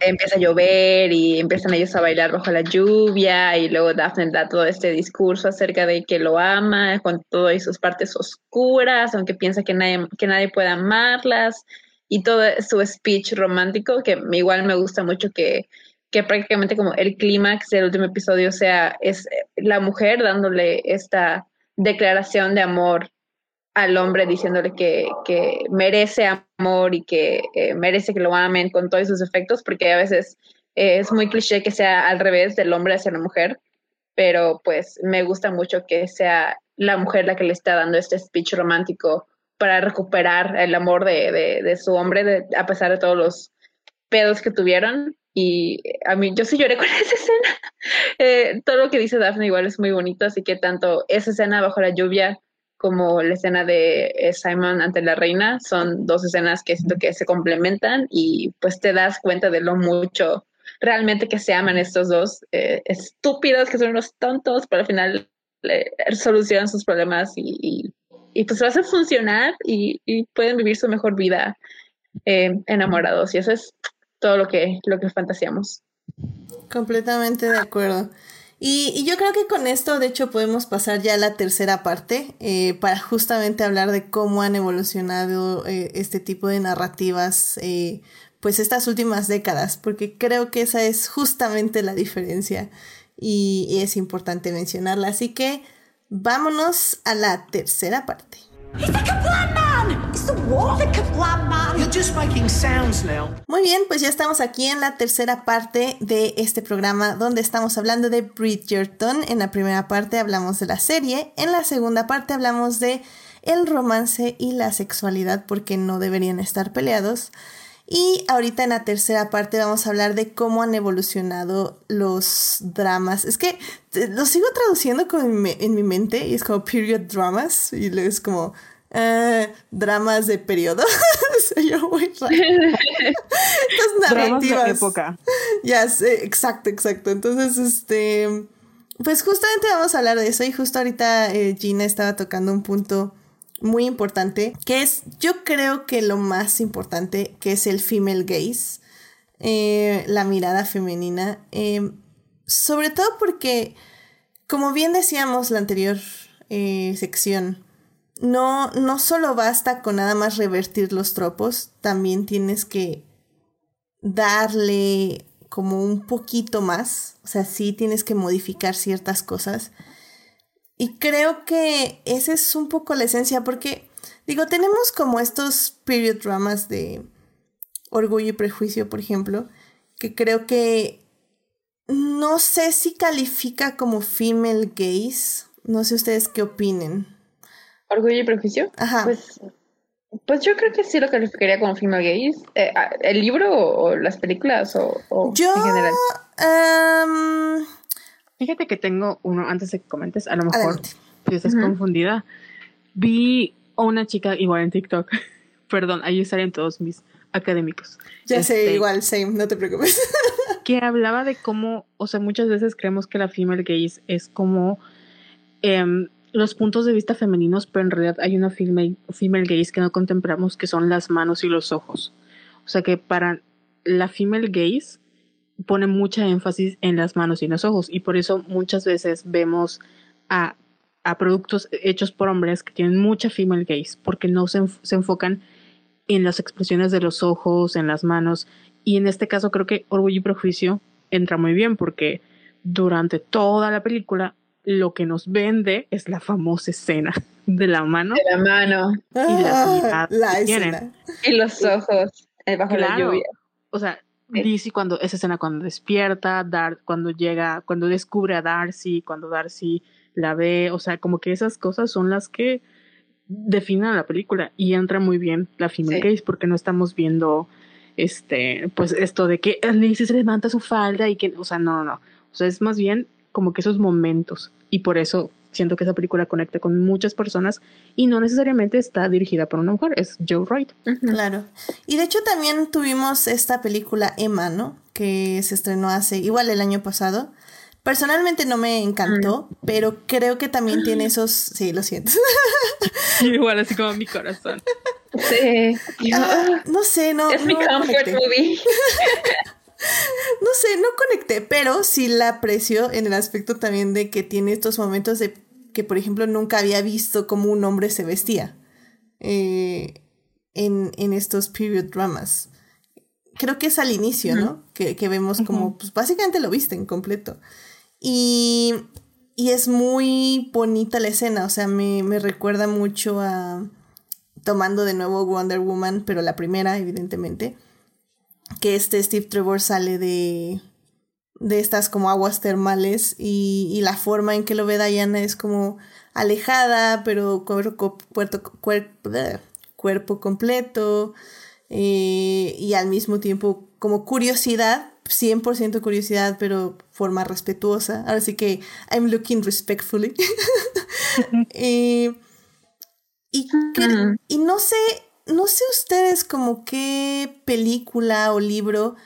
empieza a llover y empiezan ellos a bailar bajo la lluvia y luego Daphne da todo este discurso acerca de que lo ama con todas sus partes oscuras, aunque piensa que nadie, que nadie puede amarlas y todo su speech romántico que igual me gusta mucho que que prácticamente como el clímax del último episodio sea es la mujer dándole esta declaración de amor al hombre diciéndole que, que merece amor y que eh, merece que lo amen con todos sus efectos, porque a veces eh, es muy cliché que sea al revés del hombre hacia la mujer, pero pues me gusta mucho que sea la mujer la que le está dando este speech romántico para recuperar el amor de, de, su hombre, a pesar de todos los pedos que tuvieron. Y a mí, yo sí lloré con esa escena. Eh, todo lo que dice Daphne igual es muy bonito, así que tanto esa escena bajo la lluvia como la escena de Simon ante la reina son dos escenas que siento que se complementan y pues te das cuenta de lo mucho realmente que se aman estos dos eh, estúpidos que son unos tontos, pero al final eh, solucionan sus problemas y, y, y, pues lo hacen funcionar y, y, pueden vivir su mejor vida eh, enamorados y eso es todo lo que, lo que fantaseamos. Completamente de acuerdo. Y, yo creo que con esto, de hecho, podemos pasar ya a la tercera parte eh, para justamente hablar de cómo han evolucionado eh, este tipo de narrativas, eh, pues estas últimas décadas, porque creo que esa es justamente la diferencia y es importante mencionarla. Así que vámonos a la tercera parte. Muy bien, pues ya estamos aquí en la tercera parte de este programa donde estamos hablando de Bridgerton. En la primera parte hablamos de la serie, en la segunda parte hablamos de el romance y la sexualidad porque no deberían estar peleados. Y ahorita en la tercera parte vamos a hablar de cómo han evolucionado los dramas. Es que lo sigo traduciendo como en mi, en mi mente y es como period dramas y luego es como Uh, dramas de periodo. yo narrativas. Dramas de época. Ya exacto, exacto. Entonces, este. Pues justamente vamos a hablar de eso. Y justo ahorita eh, Gina estaba tocando un punto muy importante. Que es, yo creo que lo más importante, que es el female gaze. Eh, la mirada femenina. Eh, sobre todo porque, como bien decíamos la anterior eh, sección no, no solo basta con nada más revertir los tropos, también tienes que darle como un poquito más, o sea, sí tienes que modificar ciertas cosas. Y creo que esa es un poco la esencia, porque, digo, tenemos como estos period dramas de Orgullo y Prejuicio, por ejemplo, que creo que no sé si califica como female gaze. No sé ustedes qué opinen. Orgullo y prejuicio. Ajá. Pues, pues yo creo que sí lo calificaría como female gaze. Eh, ah, ¿El libro o, o las películas o, o Yo. en general? am, Fíjate que tengo uno, antes de que comentes, a lo mejor Adelante. si estás Ujú. confundida. Vi a una chica igual en TikTok. Perdón, ahí estarían todos mis académicos. ya sé, Este, igual, same, no te preocupes. que hablaba de cómo, o sea, muchas veces creemos que la female gaze es como em, los puntos de vista femeninos, pero en realidad hay una female, female gaze que no contemplamos, que son las manos y los ojos. O sea que para la female gaze pone mucha énfasis en las manos y los ojos, y por eso muchas veces vemos a, a productos hechos por hombres que tienen mucha female gaze, porque no se, enf- se enfocan en las expresiones de los ojos, en las manos, y en este caso creo que Orgullo y Prejuicio entra muy bien porque durante toda la película lo que nos vende es la famosa escena de la mano. De la mano Y las Ah, miradas la que tienen. escena. y los ojos eh, bajo la lluvia. O sea, Lizzie cuando esa escena cuando despierta, Dar cuando llega, cuando descubre a Darcy, cuando Darcy la ve, o sea, como que esas cosas son las que definen la película y entra muy bien la female Sí. gaze porque no estamos viendo este pues esto de que Lizzie se levanta su falda y que o sea, no, no, no. O sea, es más bien como que esos momentos y por eso siento que esa película conecta con muchas personas y no necesariamente está dirigida por una mujer, es Joe Wright. Claro. Y de hecho también tuvimos esta película Emma, ¿no? Que se estrenó hace, igual el año pasado. Personalmente no me encantó, pero creo que también tiene esos, sí, lo siento. Igual así como mi corazón. Sí. Ah, no sé, no. es mi comfort conecté. movie. No sé, no conecté, pero sí la aprecio en el aspecto también de que tiene estos momentos de que, por ejemplo, nunca había visto cómo un hombre se vestía eh, en, en estos period dramas. Creo que es al inicio, ¿no? Que, que vemos como, pues básicamente lo visten completo. Y, y es muy bonita la escena, o sea, me, me recuerda mucho a, tomando de nuevo Wonder Woman, pero la primera, evidentemente que este Steve Trevor sale de, de estas como aguas termales y, y la forma en que lo ve Diana es como alejada, pero cuerpo, cuerpo, cuerpo, cuerpo completo eh, y al mismo tiempo como curiosidad, 100% curiosidad, pero forma respetuosa. Ahora sí que I'm looking respectfully. Eh, y, que- Ujú. y no sé, no sé ustedes como qué película o libro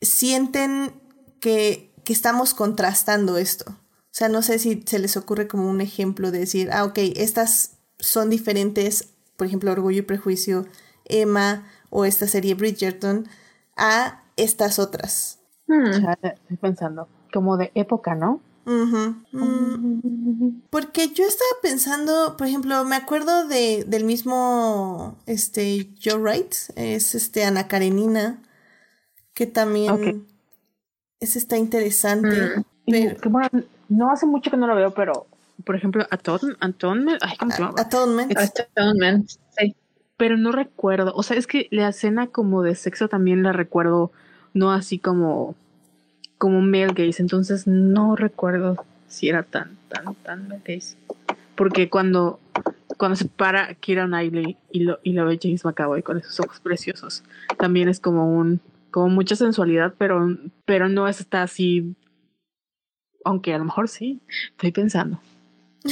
sienten que, que estamos contrastando esto. O sea, no sé si se les ocurre como un ejemplo de decir, ah, ok, estas son diferentes, por ejemplo, Orgullo y Prejuicio, Emma o esta serie Bridgerton, a estas otras. Hmm. Estoy pensando, como de época, ¿no? Ujú. Mm, Porque yo estaba pensando, por ejemplo, me acuerdo de, del mismo este Joe Wright, es este Ana Karenina, que también Ok. Es está interesante. Mm. Pero, bueno, no hace mucho que no lo veo, pero por ejemplo, Aton, Atonement, ay, ¿cómo se llama? Atonement. Atonement, sí. Pero no recuerdo, o sea, es que la escena como de sexo también la recuerdo, no así como como male gaze, entonces no recuerdo si era tan, tan, tan male gaze. Porque cuando, cuando se para Kira Knightley y lo, y lo ve James McAvoy con esos ojos preciosos, también es como un, como mucha sensualidad, pero, pero no está así, aunque a lo mejor sí, estoy pensando.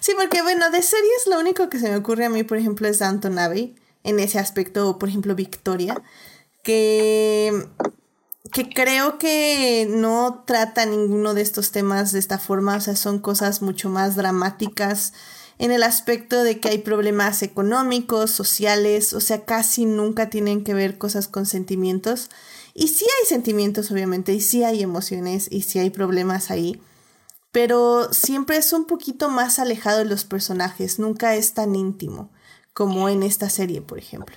Sí, porque bueno, de series lo único que se me ocurre a mí, por ejemplo, es Downton Abbey, en ese aspecto, o por ejemplo Victoria, que, que creo que no trata ninguno de estos temas de esta forma, o sea, son cosas mucho más dramáticas en el aspecto de que hay problemas económicos, sociales, o sea, casi nunca tienen que ver cosas con sentimientos. Y sí hay sentimientos, obviamente, y sí hay emociones, y sí hay problemas ahí pero siempre es un poquito más alejado de los personajes, nunca es tan íntimo como en esta serie, por ejemplo.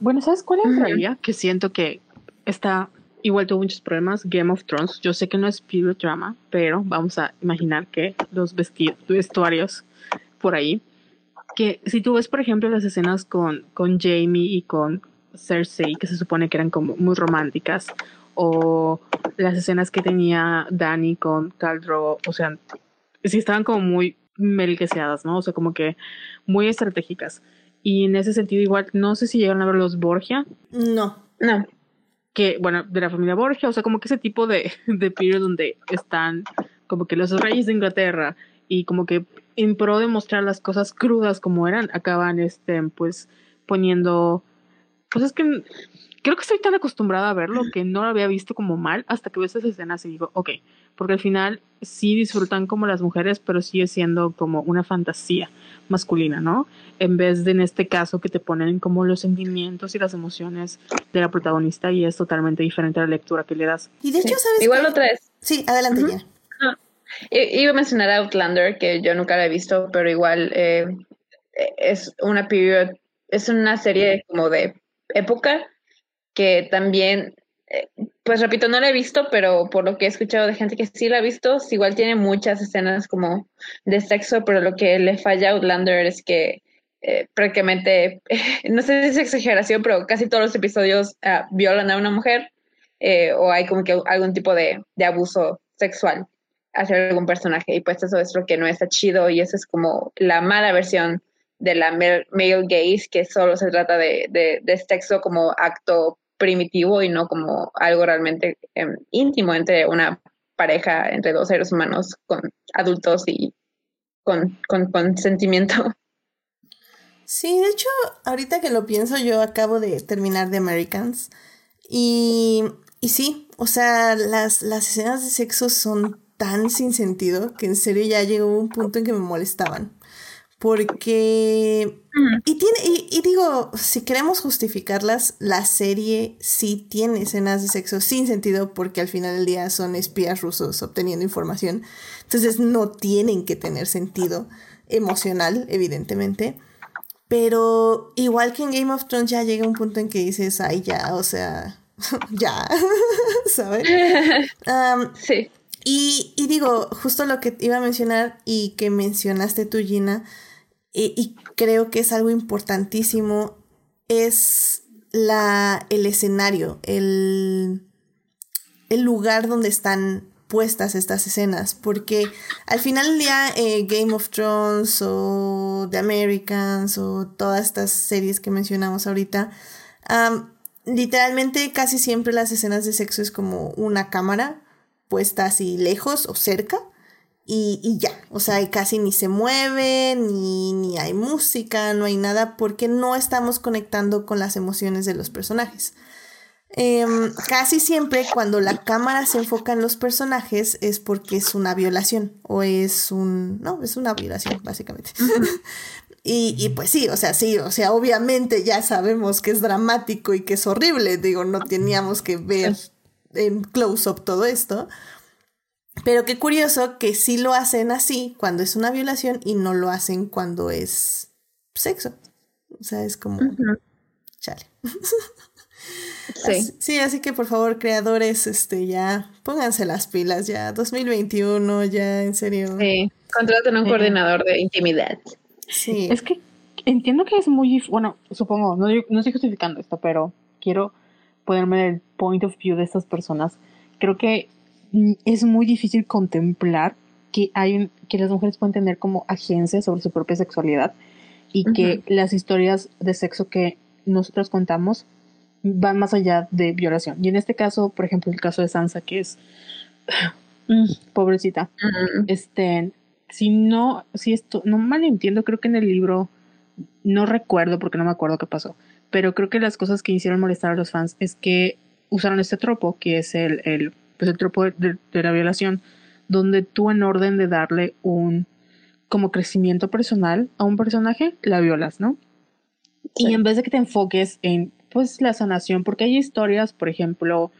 Bueno, ¿sabes cuál es la idea? Que siento que está igual tuvo muchos problemas. Game of Thrones, yo sé que no es period drama, pero vamos a imaginar que los vestuarios por ahí. Que si tú ves, por ejemplo, las escenas con, con Jamie y con Cersei, que se supone que eran como muy románticas, o las escenas que tenía Dani con Caldro, o sea, sí estaban como muy melqueseadas, ¿no? O sea, como que muy estratégicas. Y en ese sentido, igual, no sé si llegaron a ver los Borgia. No. No. Que, bueno, de la familia Borgia, o sea, como que ese tipo de, de period donde están como que los reyes de Inglaterra y como que en pro de mostrar las cosas crudas como eran, acaban, este, pues, poniendo, pues es que creo que estoy tan acostumbrada a verlo que no lo había visto como mal hasta que veo esas escenas y digo, ok, porque al final sí disfrutan como las mujeres, pero sigue siendo como una fantasía masculina, ¿no? En vez de en este caso que te ponen como los sentimientos y las emociones de la protagonista y es totalmente diferente a la lectura que le das. Y de hecho, ¿sabes? Igual otra vez. Sí, adelante ya. Iba a mencionar Outlander, que yo nunca la he visto, pero igual eh, es una period, es una serie como de época que también, eh, pues repito, no la he visto, pero por lo que he escuchado de gente que sí la ha visto, igual tiene muchas escenas como de sexo, pero lo que le falla a Outlander es que eh, prácticamente, no sé si es exageración, pero casi todos los episodios ah, violan a una mujer eh, o hay como que algún tipo de, de abuso sexual hacia algún personaje y pues eso es lo que no está chido y eso es como la mala versión de la male gaze que solo se trata de, de, de sexo como acto primitivo y no como algo realmente em, íntimo entre una pareja, entre dos seres humanos con adultos y con, con, sentimiento. Sí, de hecho, ahorita que lo pienso, yo acabo de terminar de Americans y, y sí, o sea, las, las escenas de sexo son tan sin sentido que en serio ya llegó un punto en que me molestaban. Porque. Y tiene. Y, digo, si queremos justificarlas, la serie sí tiene escenas de sexo sin sentido, porque al final del día son espías rusos obteniendo información. Entonces no tienen que tener sentido emocional, evidentemente. Pero igual que en Game of Thrones ya llega un punto en que dices, ay, ya, o sea, ya, ¿sabes? sí. Y, y, digo, justo lo que iba a mencionar y que mencionaste tú, Gina, y, creo que es algo importantísimo, es la, el escenario, el, el lugar donde están puestas estas escenas, porque al final del día eh, Game of Thrones o The Americans o todas estas series que mencionamos ahorita, literalmente casi siempre las escenas de sexo es como una cámara puesta así lejos o cerca y, ya, o sea, casi ni se mueve, ni, ni hay música, no hay nada, porque no estamos conectando con las emociones de los personajes. Em, casi siempre cuando la cámara se enfoca en los personajes es porque es una violación o es un... No, es una violación, básicamente. y, y, pues sí, o sea, sí, o sea, obviamente ya sabemos que es dramático y que es horrible, digo, no teníamos que ver en close-up todo esto. Pero qué curioso que sí lo hacen así cuando es una violación y no lo hacen cuando es sexo. O sea, es como... Chale. Sí. sí, así que por favor, creadores, este, ya pónganse las pilas, ya 2021, ya en serio. Sí, contraten un coordinador de intimidad. Sí. Es que entiendo que es muy, bueno, supongo, no, no estoy justificando esto, pero quiero ponerme el point of view de estas personas. Creo que es muy difícil contemplar que hay que las mujeres pueden tener como agencia sobre su propia sexualidad y que las historias de sexo que nosotros contamos van más allá de violación. Y en este caso, por ejemplo, el caso de Sansa, que es mm, pobrecita. Este, si no, si esto, no mal entiendo, creo que en el libro, no recuerdo porque no me acuerdo qué pasó, pero creo que las cosas que hicieron molestar a los fans es que usaron este tropo, que es el, el pues el tropo de, la violación, donde tú en orden de darle un como crecimiento personal a un personaje, la violas, ¿no? Y en vez de que te enfoques en pues la sanación, porque hay historias, por ejemplo,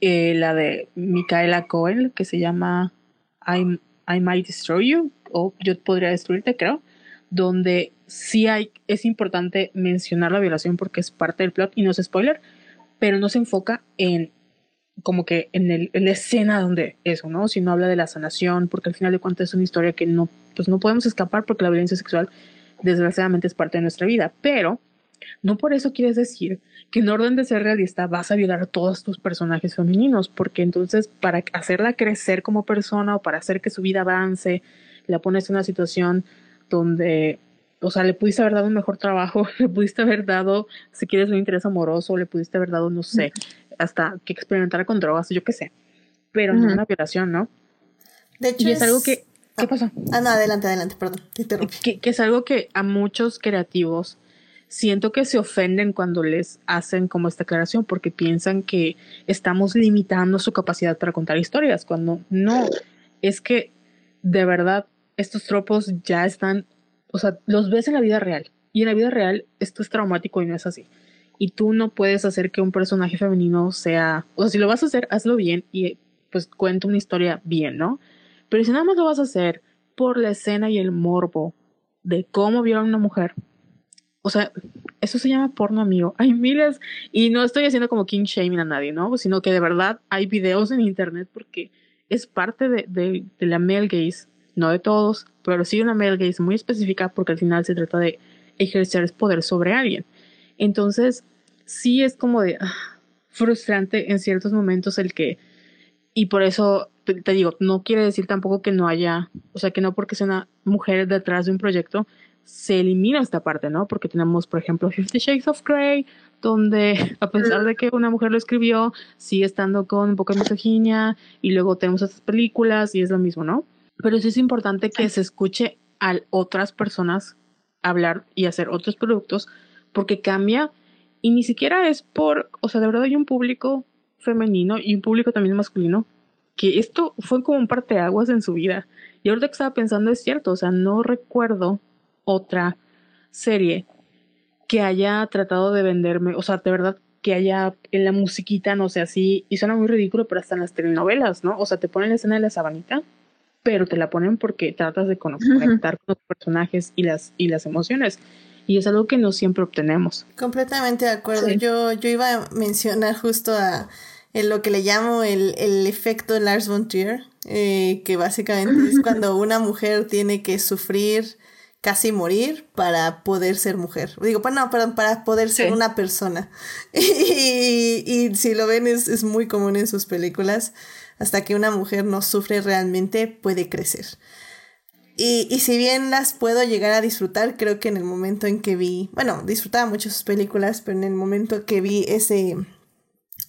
eh, la de Micaela Coel, que se llama I'm, I Might Destroy You, o Yo podría destruirte, creo, donde sí hay, es importante mencionar la violación porque es parte del plot y no es spoiler, pero no se enfoca en como que en, el, en la escena donde eso, ¿no? Sino habla de la sanación, porque al final de cuentas es una historia que no, pues no podemos escapar porque la violencia sexual desgraciadamente es parte de nuestra vida, pero no por eso quieres decir que en orden de ser realista vas a violar a todos tus personajes femeninos, porque entonces para hacerla crecer como persona o para hacer que su vida avance, la pones en una situación donde, o sea, le pudiste haber dado un mejor trabajo, le pudiste haber dado, si quieres, un interés amoroso, le pudiste haber dado, no sé, hasta que experimentara con drogas, yo qué sé, pero no una violación, ¿no? De hecho, y es, algo que... ¿Qué ah, pasó? Ah, no, adelante, adelante, perdón, te interrumpí. Que, que es algo que a muchos creativos siento que se ofenden cuando les hacen como esta aclaración porque piensan que estamos limitando su capacidad para contar historias, cuando no, es que de verdad estos tropos ya están, o sea, los ves en la vida real y en la vida real esto es traumático y no es así. Y tú no puedes hacer que un personaje femenino sea, o sea, si lo vas a hacer, hazlo bien y pues cuenta una historia bien, ¿no? Pero si nada más lo vas a hacer por la escena y el morbo de cómo violan a una mujer, o sea, eso se llama porno, amigo. Hay miles, y no estoy haciendo como king shaming a nadie, ¿no? Sino que de verdad hay videos en internet porque es parte de, de, de la male gaze, no de todos, pero sí una male gaze muy específica porque al final se trata de ejercer poder sobre alguien. Entonces, sí es como de ah, frustrante en ciertos momentos el que, y por eso te digo, no quiere decir tampoco que no haya, o sea, que no porque sea una mujer detrás de un proyecto, se elimina esta parte, ¿no? Porque tenemos, por ejemplo, Fifty Shades of Grey, donde a pesar de que una mujer lo escribió, sigue estando con un poco de misoginia, y luego tenemos estas películas y es lo mismo, ¿no? Pero sí es importante que se escuche a otras personas hablar y hacer otros productos, porque cambia, y ni siquiera es por, o sea, de verdad hay un público femenino y un público también masculino, que esto fue como un parteaguas en su vida. Y ahorita que estaba pensando es cierto, o sea, no recuerdo otra serie que haya tratado de venderme, o sea, de verdad que haya en la musiquita, no sé, así, y suena muy ridículo, pero hasta en las telenovelas, ¿no? O sea, te ponen la escena de la sabanita, pero te la ponen porque tratas de conectar con los personajes y las, y las emociones. Y es algo que no siempre obtenemos. Completamente de acuerdo. Yo, yo iba a mencionar justo a en lo que le llamo el, el efecto Lars von Trier, eh, que básicamente es cuando una mujer tiene que sufrir casi morir para poder ser mujer. Digo, pues no, perdón, para poder ser una persona. Y, y, si lo ven es, es, muy común en sus películas. Hasta que una mujer no sufre realmente puede crecer. Y, y si bien las puedo llegar a disfrutar, creo que en el momento en que vi, bueno, disfrutaba mucho sus películas, pero en el momento que vi ese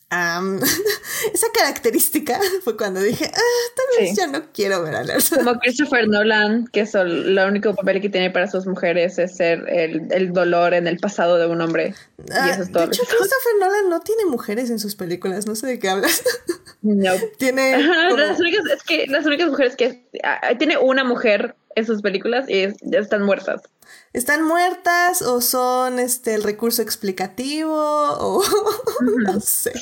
esa característica fue cuando dije, ah, tal vez ya no quiero ver a Lars. Como Christopher Nolan, que es el, único papel que tiene para sus mujeres es ser el, el dolor en el pasado de un hombre. y eso es todo. De hecho, Christopher Nolan no tiene mujeres en sus películas, no sé de qué hablas. No. tiene. las únicas, es que las únicas mujeres que. Ah, tiene una mujer en sus películas y están muertas están muertas o son este el recurso explicativo o no sé.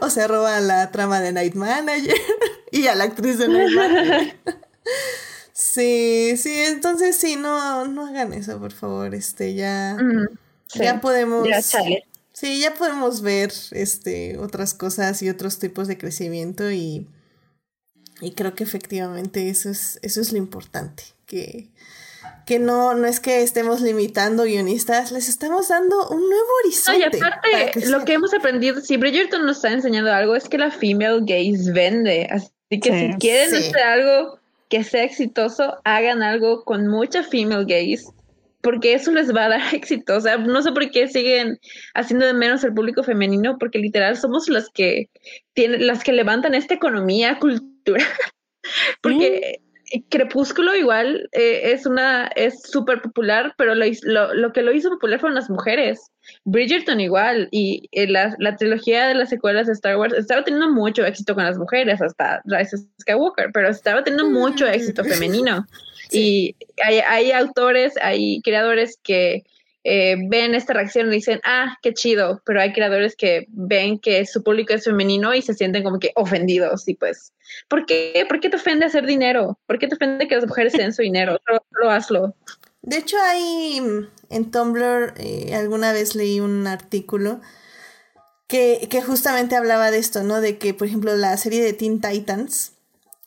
O se roba la trama de Night Manager y a la actriz de Night Manager. sí, sí, entonces sí, no, no hagan eso, por favor. Este, ya, ya podemos. sí, ya podemos ver este otras cosas y otros tipos de crecimiento y, y creo que efectivamente eso es, eso es lo importante. Que, que no, no es que estemos limitando guionistas, les estamos dando un nuevo horizonte. y aparte, lo que hemos aprendido, si Bridgerton nos está enseñando algo, es que la female gaze vende. Así que si quieren hacer algo que sea exitoso, hagan algo con mucha female gaze, porque eso les va a dar éxito. O sea, no sé por qué siguen haciendo de menos el público femenino, porque literal somos las que tienen, las que levantan esta economía cultural. porque Crepúsculo igual eh, es una es súper popular, pero lo, lo, que lo hizo popular fueron las mujeres. Bridgerton igual y eh, la, la, trilogía de las secuelas de Star Wars estaba teniendo mucho éxito con las mujeres hasta Rise of Skywalker, pero estaba teniendo mucho éxito femenino. Y hay, hay autores, hay creadores que eh, ven esta reacción y dicen, ah, qué chido, pero hay creadores que ven que su público es femenino y se sienten como que ofendidos y pues, ¿por qué? ¿Por qué te ofende hacer dinero? ¿Por qué te ofende que las mujeres den su dinero? Solo, hazlo. De hecho, hay en Tumblr, eh, alguna vez leí un artículo que, que justamente hablaba de esto, ¿no? De que, por ejemplo, la serie de Teen Titans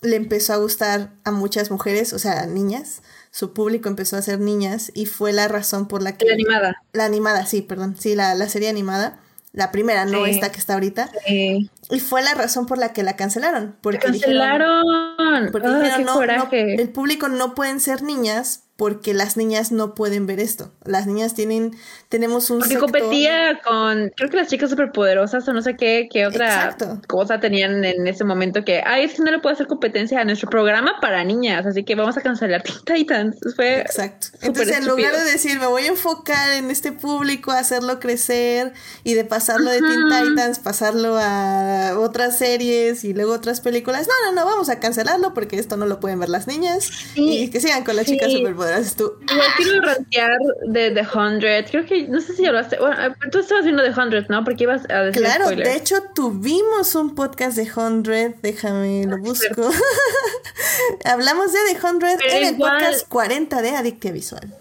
le empezó a gustar a muchas mujeres, o sea, niñas, su público empezó a ser niñas y fue la razón por la que... La animada. La animada, sí, perdón. Sí, la, la serie animada. La primera, no esta que está ahorita. Sí. Y fue la razón por la que la cancelaron. Porque cancelaron. Dijeron, porque Ah, dijeron, no, el público no pueden ser niñas porque las niñas no pueden ver esto. Las niñas tienen, tenemos un Porque sector- competía con, creo que las chicas superpoderosas o no sé qué, qué otra Exacto. cosa tenían en ese momento que, ay, es que no le puedo hacer competencia a nuestro programa para niñas, así que vamos a cancelar Teen Titans. Fue Exacto. Entonces, en lugar de decir, me voy a enfocar en este público, hacerlo crecer y de pasarlo de Teen. Titans, pasarlo a otras series y luego otras películas, no, no, no, vamos a cancelarlo porque esto no lo pueden ver las niñas Sí. y que sigan con las chicas Sí. Superpoderosas. Tú, Igual quiero rantear de The Hundred. Creo que, no sé si hablaste. Bueno, eh, tú estabas viendo The Hundred, ¿no? Porque ibas a decir Claro, spoilers. de hecho tuvimos un podcast de 100, déjame lo busco. Hablamos de The 100 Pero en el igual- podcast 40 de Adictia Visual.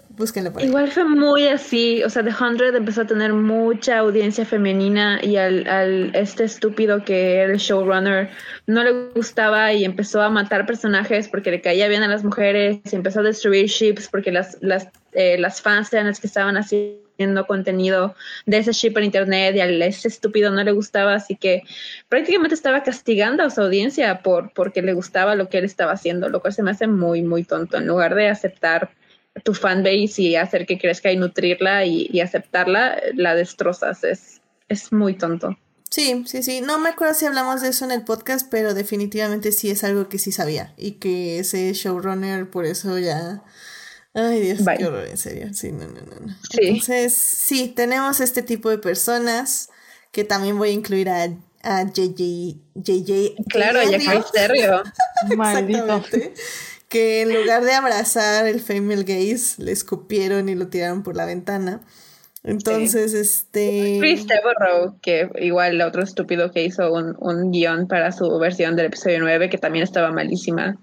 Igual fue muy así, o sea, The Hundred empezó a tener mucha audiencia femenina y al, al este estúpido que era el showrunner no le gustaba y empezó a matar personajes porque le caía bien a las mujeres y empezó a destruir ships porque las, las, eh, las fans eran las que estaban haciendo contenido de ese ship en internet y a ese estúpido no le gustaba, así que prácticamente estaba castigando a su audiencia por porque le gustaba lo que él estaba haciendo, lo cual se me hace muy, muy tonto, en lugar de aceptar tu fanbase y hacer que crezca y nutrirla y, y aceptarla, la destrozas. Es, es muy tonto. Sí, sí, sí. No me acuerdo si hablamos de eso en el podcast, pero definitivamente sí es algo que sí sabía. Y que ese showrunner, por eso ya. Ay, Dios, Bye. qué horror, en serio. Sí, no, no, no. Sí. Entonces, sí, tenemos este tipo de personas que también voy a incluir a, a JJ. JJ Claro, ya fue serio. Maldito. Que en lugar de abrazar el female gaze, le escupieron y lo tiraron por la ventana. Entonces, este. Chris Devereaux, que igual el otro estúpido que hizo un, un guion para su versión del episodio 9, que también estaba malísima.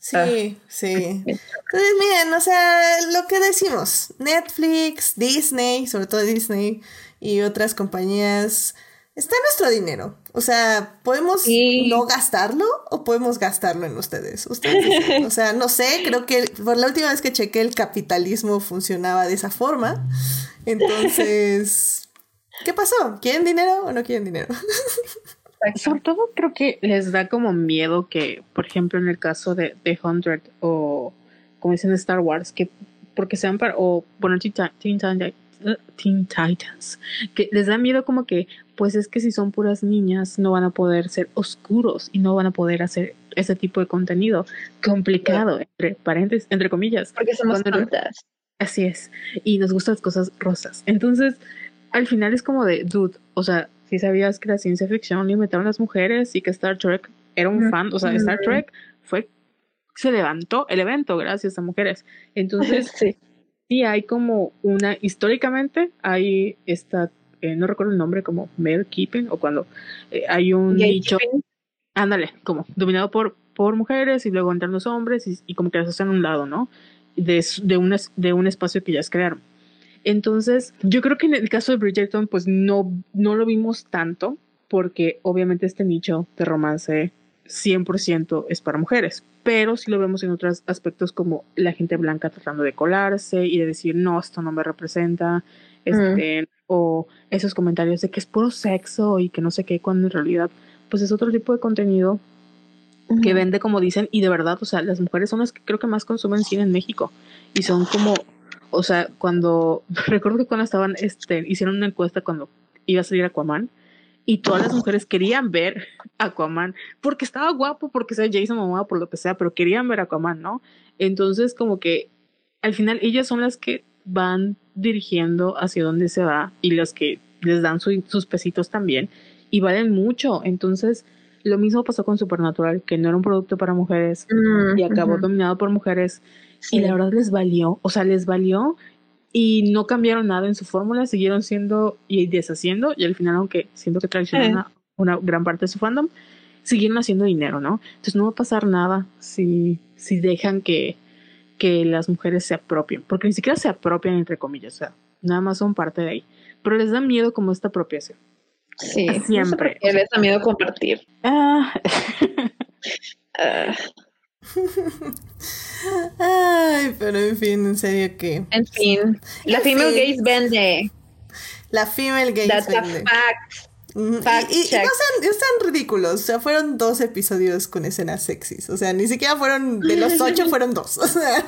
Sí, Ah. sí. Entonces, miren, o sea, lo que decimos, Netflix, Disney, sobre todo Disney y otras compañías, está nuestro dinero. O sea, podemos Sí. no gastarlo o podemos gastarlo en ustedes. O sea, no sé, creo que por la última vez que chequé el capitalismo funcionaba de esa forma. Entonces, ¿qué pasó? ¿Quieren dinero o no quieren dinero? Sobre todo creo que les da como miedo que, por ejemplo, en el caso de The Hundred o como dicen en Star Wars, que porque sean para, o bueno, Teen, Teen eh, Teen Titans, que les da miedo como que, pues es que si son puras niñas no van a poder ser oscuros y no van a poder hacer ese tipo de contenido complicado, entre paréntesis, entre comillas. Porque somos tontas. Así es. Y nos gustan las cosas rosas. Entonces, al final es como de, dude, o sea, si sabías que la ciencia ficción limitaron a las mujeres y que Star Trek era un fan, o sea, Star Trek fue, se levantó el evento gracias a mujeres. Entonces, Sí. sí hay como una, históricamente hay esta, eh, no recuerdo el nombre, como male keeping, o cuando eh, hay un nicho, ándale, como dominado por, por mujeres y luego entran los hombres y, y como que las hacen a un lado, ¿no? De, de, un, de un espacio que ya es crearon. Entonces, yo creo que en el caso de Bridgerton, pues no, no lo vimos tanto, porque obviamente este nicho de romance 100% es para mujeres, pero sí lo vemos en otros aspectos como la gente blanca tratando de colarse y de decir, no, esto no me representa, este, o esos comentarios de que es puro sexo y que no sé qué, cuando en realidad, pues es otro tipo de contenido que vende como dicen y de verdad, o sea, las mujeres son las que creo que más consumen cine en México y son como, o sea, cuando recuerdo que cuando estaban este hicieron una encuesta cuando iba a salir Aquaman y todas las mujeres querían ver Aquaman porque estaba guapo, porque sea Jason Momoa por lo que sea, pero querían ver Aquaman, ¿no? Entonces, como que al final ellas son las que van dirigiendo hacia dónde se va y las que les dan su- sus pesitos también y valen mucho. Entonces, lo mismo pasó con Supernatural, que no era un producto para mujeres Mm, y acabó dominado por mujeres Sí. y la verdad les valió, o sea, les valió y no cambiaron nada en su fórmula, siguieron siendo y deshaciendo y al final, aunque siento que traicionan a una gran parte de su fandom, siguieron haciendo dinero, ¿no? Entonces no va a pasar nada si, si dejan que, que las mujeres se apropien, porque ni siquiera se apropian entre comillas, o sea, nada más son parte de ahí, pero les da miedo como esta apropiación. Sí, Siempre. No sé les da miedo compartir. Ah, Ah, Ay, pero en fin, en serio que en fin, la En female fin. gaze vende. la female gaze That's a vende. fact. Fact Y, y- no sean, están ridículos. O sea, fueron dos episodios con escenas sexys. O sea, ni siquiera fueron de los ocho, fueron dos. O sea,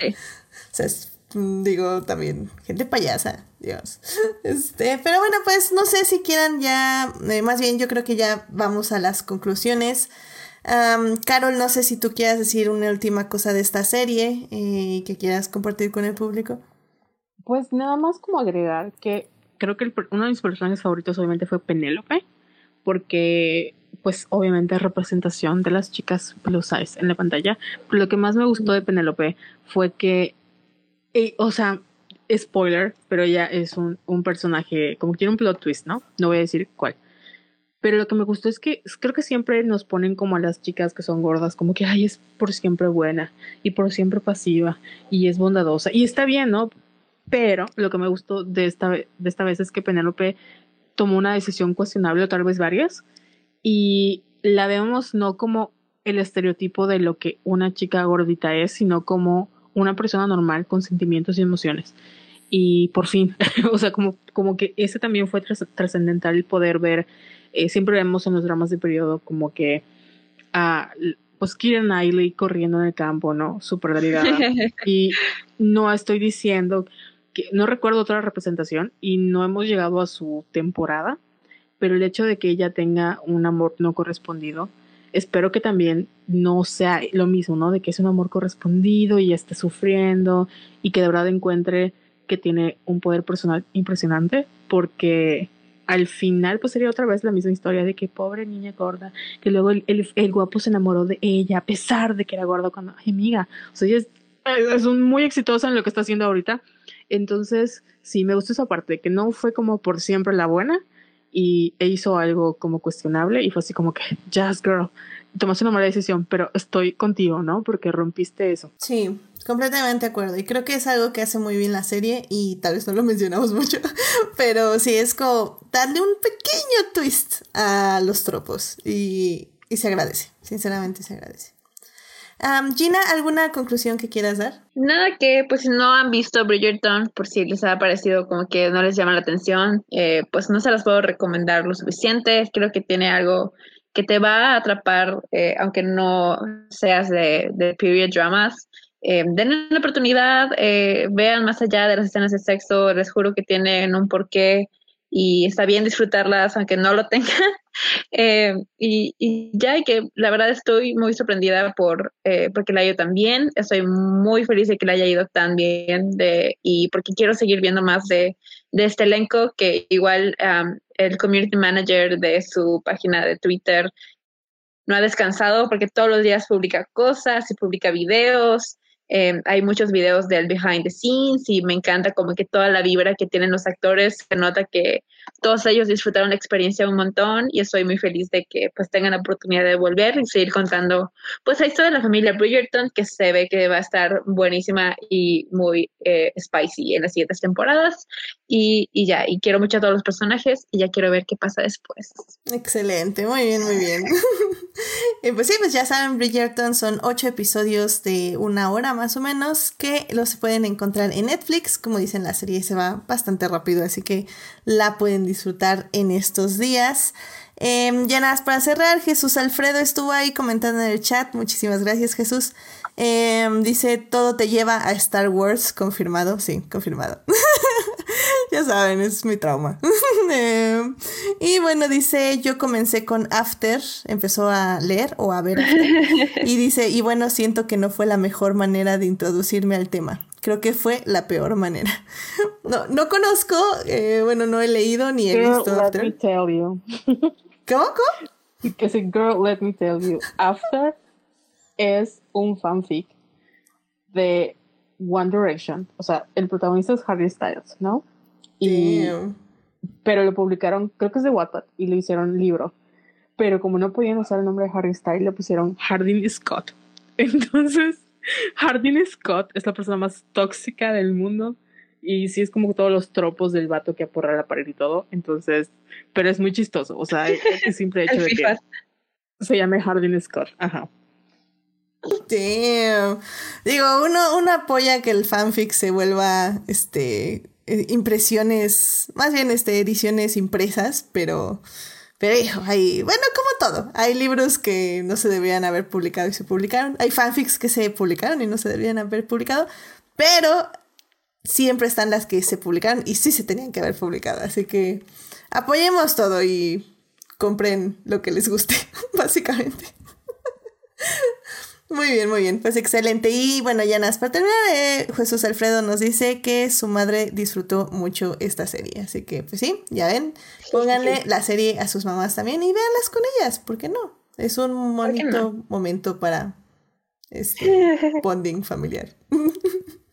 Sí. o sea, es, mm, digo también, gente payasa, Dios. Este, pero bueno, pues no sé si quieran ya, eh, más bien yo creo que ya vamos a las conclusiones. Carol, no sé si tú quieras decir una última cosa de esta serie eh, que quieras compartir con el público. Pues nada más como agregar que creo que el uno de mis personajes favoritos obviamente fue Penélope, porque pues obviamente es representación de las chicas plus size en la pantalla. Pero lo que más me gustó de Penélope fue que, o sea, spoiler, pero ella es un, un personaje como que tiene un plot twist, ¿no? No voy a decir cuál. Pero lo que me gustó es que creo que siempre nos ponen como a las chicas que son gordas, como que, ay, es por siempre buena y por siempre pasiva y es bondadosa. Y está bien, ¿no? Pero lo que me gustó de esta, de esta vez es que Penélope tomó una decisión cuestionable, o tal vez varias, y la vemos no como el estereotipo de lo que una chica gordita es, sino como una persona normal con sentimientos y emociones. Y por fin, o sea, como, como que ese también fue tras- trascendental el poder ver, eh, siempre vemos en los dramas de periodo como que a pues Kira Knightley corriendo en el campo, ¿no? Súper delgada. y no estoy diciendo no recuerdo otra representación y no hemos llegado a su temporada, pero el hecho de que ella tenga un amor no correspondido, espero que también no sea lo mismo, ¿no? De que es un amor correspondido y esté sufriendo y que de verdad encuentre que tiene un poder personal impresionante, porque al final pues sería otra vez la misma historia de que pobre niña gorda, que luego el, el- el guapo se enamoró de ella a pesar de que era gorda cuando, ay amiga, o sea, ella es, es muy exitosa en lo que está haciendo ahorita. Entonces, sí, me gustó esa parte, que no fue como por siempre la buena y e hizo algo como cuestionable y fue así como que, just girl, tomaste una mala decisión, pero estoy contigo, ¿no? Porque rompiste eso. Sí, completamente de acuerdo. Y creo que es algo que hace muy bien la serie y tal vez no lo mencionamos mucho, pero sí es como darle un pequeño twist a los tropos y, y se agradece, sinceramente se agradece. Am, Gina, ¿alguna conclusión que quieras dar? Nada que, pues si no han visto Bridgerton, por si les ha parecido como que no les llama la atención, eh, pues no se las puedo recomendar lo suficiente. Creo que tiene algo que te va a atrapar, eh, aunque no seas de, period dramas. Eh, denle una oportunidad, vean más allá de las escenas de sexo, les juro que tienen un porqué y está bien disfrutarlas aunque no lo tengan. Eh, y, y ya, que la verdad estoy muy sorprendida por eh, porque le ha ido tan bien. Estoy muy feliz de que le haya ido tan bien de, y porque quiero seguir viendo más de, de este elenco que igual um, el community manager de su página de Twitter no ha descansado porque todos los días publica cosas y publica videos. Eh, hay muchos videos del behind the scenes y me encanta como que toda la vibra que tienen los actores, se nota que todos ellos disfrutaron la experiencia un montón y estoy muy feliz de que pues tengan la oportunidad de volver y seguir contando pues la historia de la familia Bridgerton que se ve que va a estar buenísima y muy eh, spicy en las siguientes temporadas y, y ya, y quiero mucho a todos los personajes y ya quiero ver qué pasa después. Excelente, muy bien, muy bien. Eh, pues sí, pues ya saben, Bridgerton son ocho episodios de una hora más o menos que los pueden encontrar en Netflix. Como dicen, la serie se va bastante rápido, así que la pueden disfrutar en estos días. Eh, ya nada para cerrar, Jesús Alfredo estuvo ahí comentando en el chat. Muchísimas gracias, Jesús. Eh, dice, todo te lleva a Star Wars, confirmado. Sí, confirmado. ya saben, es mi trauma. Eh, y bueno, dice, yo comencé con After, empezó a leer o a ver After, y dice, y bueno, siento que no fue la mejor manera de introducirme al tema. Creo que fue la peor manera. No, no conozco, eh, bueno, no he leído ni he Girl, visto let me After. tell you. ¿Cómo? Girl, let me tell you. After es un fanfic de One Direction. O sea, el protagonista es Harry Styles, ¿no? Y, Damn. pero lo publicaron, creo que es de Wattpad, y lo hicieron libro. Pero como no podían usar el nombre de Harry Styles, le pusieron Hardin Scott. Entonces, Hardin Scott es la persona más tóxica del mundo. Y sí es como todos los tropos del vato que aporra la pared y todo. Entonces, pero es muy chistoso. O sea, el simple hecho de que se llame Hardin Scott. Ajá. Damn. Digo, uno, uno apoya que el fanfic se vuelva este eh, impresiones, más bien este, ediciones impresas, pero, pero hijo, hay, bueno, como todo, hay libros que no se deberían haber publicado y se publicaron, hay fanfics que se publicaron y no se deberían haber publicado, pero siempre están las que se publicaron y sí se tenían que haber publicado, así que apoyemos todo y compren lo que les guste, básicamente. Muy bien, muy bien, pues excelente. Y bueno, ya nada, para terminar, eh, Jesús Alfredo nos dice que su madre disfrutó mucho esta serie. Así que, pues sí, ya ven, pónganle la serie a sus mamás también y véanlas con ellas, ¿por qué no? Es un bonito no? momento para este bonding familiar.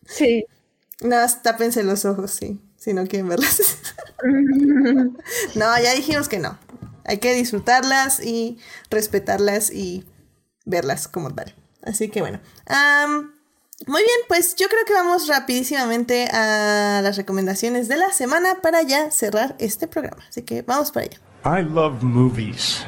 Sí. Nada, más tápense los ojos, sí, si no quieren verlas. no, ya dijimos que no. Hay que disfrutarlas y respetarlas y verlas como tal. Así que bueno. muy bien, pues yo creo que vamos rapidísimamente a las recomendaciones de la semana para ya cerrar este programa. Así que vamos para allá. I love movies.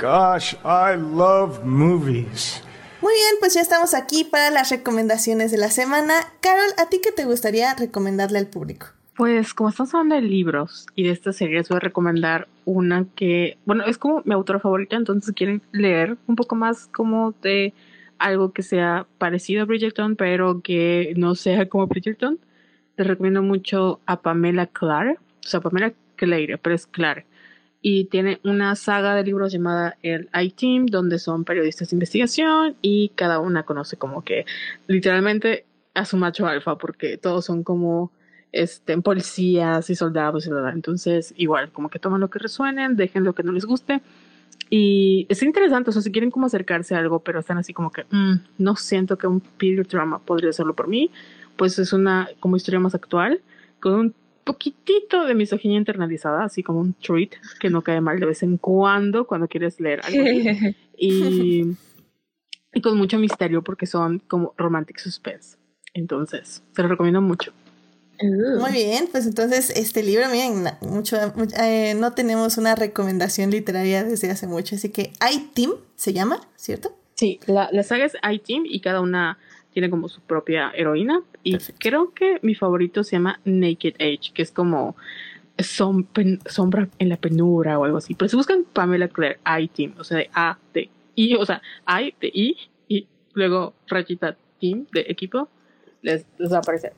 Gosh, I love movies. Muy bien, pues ya estamos aquí para las recomendaciones de la semana. Carol, ¿a ti qué te gustaría recomendarle al público? Pues como estamos hablando de libros y de estas series, voy a recomendar una que, bueno, es como mi autora favorita, entonces si quieren leer un poco más como de algo que sea parecido a Bridgerton, pero que no sea como Bridgerton, les recomiendo mucho a Pamela Clare, o sea, Pamela Clare, pero es Clare. Y tiene una saga de libros llamada el I-Team, donde son periodistas de investigación y cada una conoce como que literalmente a su macho alfa, porque todos son como este, policías y soldados y. Entonces, igual, como que toman lo que resuenen, dejen lo que no les guste. Y es interesante, o sea, si quieren como acercarse a algo, pero están así como que, "Mm, no siento que un period drama podría hacerlo por mí, pues es una como historia más actual, con un poquitito de misoginia internalizada, así como un treat que no cae mal de vez en cuando cuando quieres leer algo así. y, y con mucho misterio porque son como romantic suspense. Entonces, se lo recomiendo mucho. Muy bien, pues entonces este libro, miren, mucho, mu- eh, no tenemos una recomendación literaria desde hace mucho, así que I-Team se llama, ¿cierto? Sí, la, la saga es I-Team y cada una tiene como su propia heroína. Y Perfecto. creo que mi favorito se llama Naked Age, que es como som- pen- sombra en la penumbra o algo así. Pero si buscan Pamela Clare, I-Team, o sea, de A, de I, o sea, I, de I, y luego rayita Team, de equipo, les, les va a aparecer.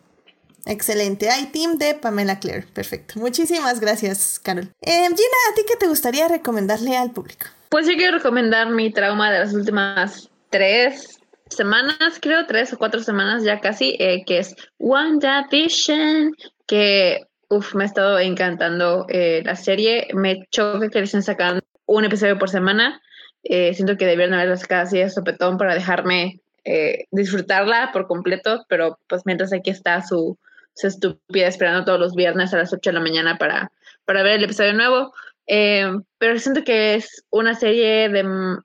Excelente, I-Team de Pamela Clare, perfecto. Muchísimas gracias, Carol. Eh, Gina, ¿a ti qué te gustaría recomendarle al público? Pues yo quiero recomendar mi trauma de las últimas tres semanas, creo, tres o cuatro semanas ya casi, eh, que es WandaVision, que uf, me ha estado encantando eh, la serie. Me choca que le estén sacando un episodio por semana. Eh, siento que debieron haberla sacado así de sopetón para dejarme eh, disfrutarla por completo, pero pues mientras aquí está su, estúpida esperando todos los viernes a las 8 de la mañana para, para ver el episodio nuevo. Eh, pero siento que es una serie de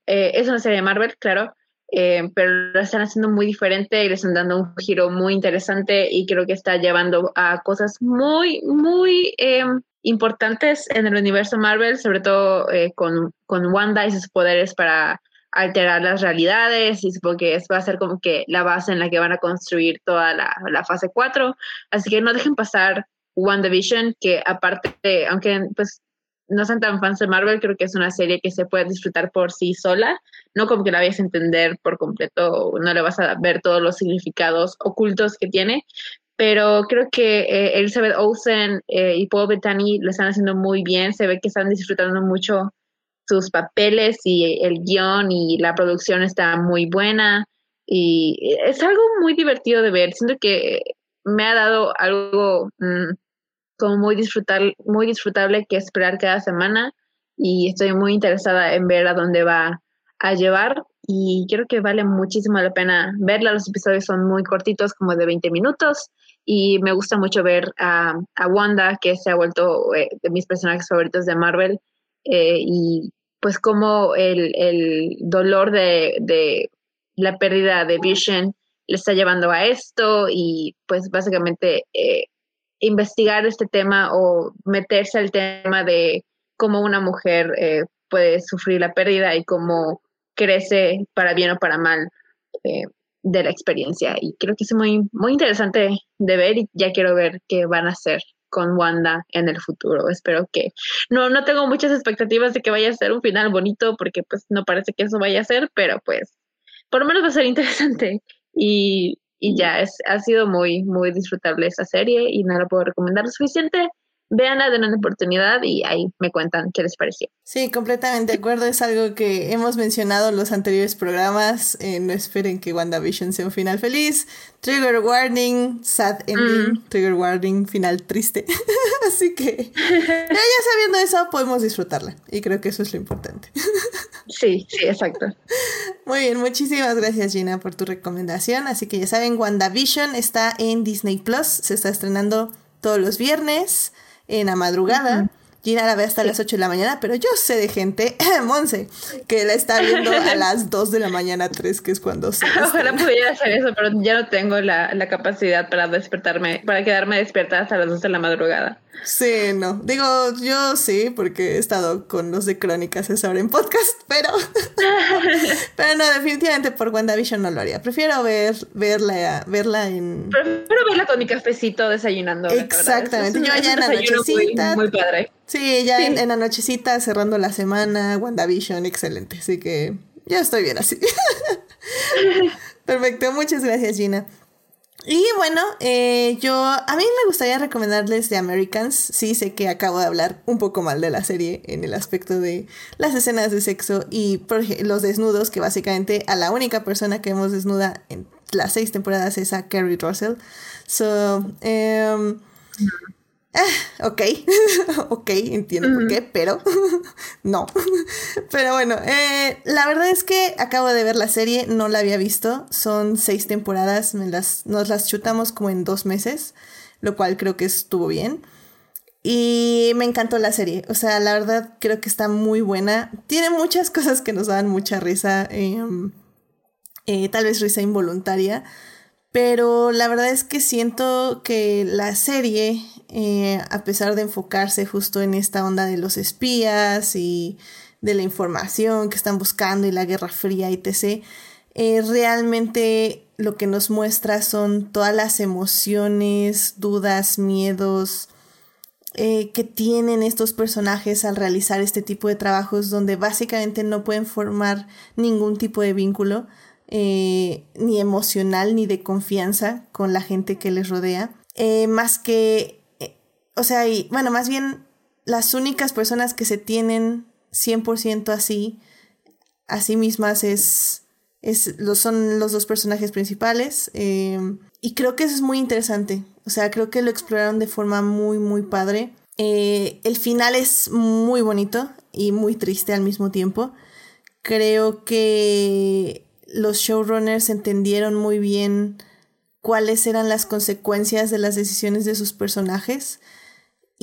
eh, es una serie de Marvel, claro, eh, pero lo están haciendo muy diferente y le están dando un giro muy interesante y creo que está llevando a cosas muy, muy eh, importantes en el universo Marvel, sobre todo con, con Wanda y sus poderes para alterar las realidades y supongo que es, va a ser como que la base en la que van a construir toda la, la fase 4. Así que no dejen pasar WandaVision, que aparte, aunque pues no sean tan fans de Marvel, creo que es una serie que se puede disfrutar por sí sola, no como que la vayas a entender por completo, no le vas a ver todos los significados ocultos que tiene, pero creo que eh, Elizabeth Olsen eh, y Paul Bettany lo están haciendo muy bien, se ve que están disfrutando mucho sus papeles y el guion y la producción está muy buena. Y es algo muy divertido de ver, siento que me ha dado algo mmm, como muy, disfrutar, muy disfrutable que esperar cada semana. Y estoy muy interesada en ver a dónde va a llevar. Y creo que vale muchísimo la pena verla. Los episodios son muy cortitos, como de 20 minutos, y me gusta mucho ver a, a Wanda, que se ha vuelto eh, de mis personajes favoritos de Marvel, eh, y pues como el, el dolor de, de, la pérdida de Vision le está llevando a esto y pues básicamente eh, investigar este tema o meterse al tema de cómo una mujer eh, puede sufrir la pérdida y cómo crece para bien o para mal eh, de la experiencia. Y creo que es muy, muy interesante de ver y ya quiero ver qué van a hacer con Wanda en el futuro. Espero que no, no tengo muchas expectativas de que vaya a ser un final bonito porque pues no parece que eso vaya a ser, pero pues por lo menos va a ser interesante. Y, y ya, es, ha sido muy, muy disfrutable esta serie y no la puedo recomendar lo suficiente véanla, den una oportunidad y ahí me cuentan qué les pareció. Sí, completamente de acuerdo. Es algo que hemos mencionado en los anteriores programas. Eh, no esperen que WandaVision sea un final feliz. Trigger warning, sad ending. Mm. Trigger warning, final triste. Así que ya, sabiendo eso, podemos disfrutarla. Y creo que eso es lo importante. sí, sí, exacto. Muy bien, muchísimas gracias Gina por tu recomendación. Así que ya saben, WandaVision está en Disney Plus. Se está estrenando todos los viernes en la madrugada. Gina la ve hasta las 8 de la mañana, pero yo sé de gente, Monse, que la está viendo a las 2 de la mañana, 3, que es cuando se. Ojalá pudiera hacer eso, pero ya no tengo la, la, capacidad para despertarme, para quedarme despierta hasta las 2 de la madrugada. Sí, no. Digo, yo sí, porque he estado con los de Crónicas esa hora en podcast, pero. pero no, definitivamente por WandaVision no lo haría. Prefiero ver, verla, verla en. Prefiero verla con mi cafecito desayunando. Exactamente. yo ya en la nochecita. Muy, padre. Sí, ya En, en, la nochecita, cerrando la semana, WandaVision, excelente. Así que ya estoy bien así. Perfecto, muchas gracias, Gina. Y bueno, eh, yo a mí me gustaría recomendarles The Americans. Sí, sé que acabo de hablar un poco mal de la serie en el aspecto de las escenas de sexo y los desnudos, que básicamente a la única persona que hemos desnuda en las seis temporadas es a Carrie Russell. So, um, Ah, ok, ok, entiendo por qué, pero no. pero bueno, eh, la verdad es que acabo de ver la serie, no la había visto, son seis temporadas, las, nos las chutamos como en dos meses, lo cual creo que estuvo bien. Y me encantó la serie, o sea, la verdad creo que está muy buena. Tiene muchas cosas que nos dan mucha risa, em, eh, tal vez risa involuntaria, pero la verdad es que siento que la serie eh, a pesar de enfocarse justo en esta onda de los espías y de la información que están buscando y la Guerra Fría, etc., eh, realmente lo que nos muestra son todas las emociones, dudas, miedos eh, que tienen estos personajes al realizar este tipo de trabajos donde básicamente no pueden formar ningún tipo de vínculo, ni emocional ni de confianza con la gente que les rodea, más que o sea, y bueno, más bien las únicas personas que se tienen 100% así, a sí mismas es, es, son los dos personajes principales. Eh, y creo que eso es muy interesante. O sea, creo que lo exploraron de forma muy, muy padre. Eh, el final es muy bonito y muy triste al mismo tiempo. Creo que los showrunners entendieron muy bien cuáles eran las consecuencias de las decisiones de sus personajes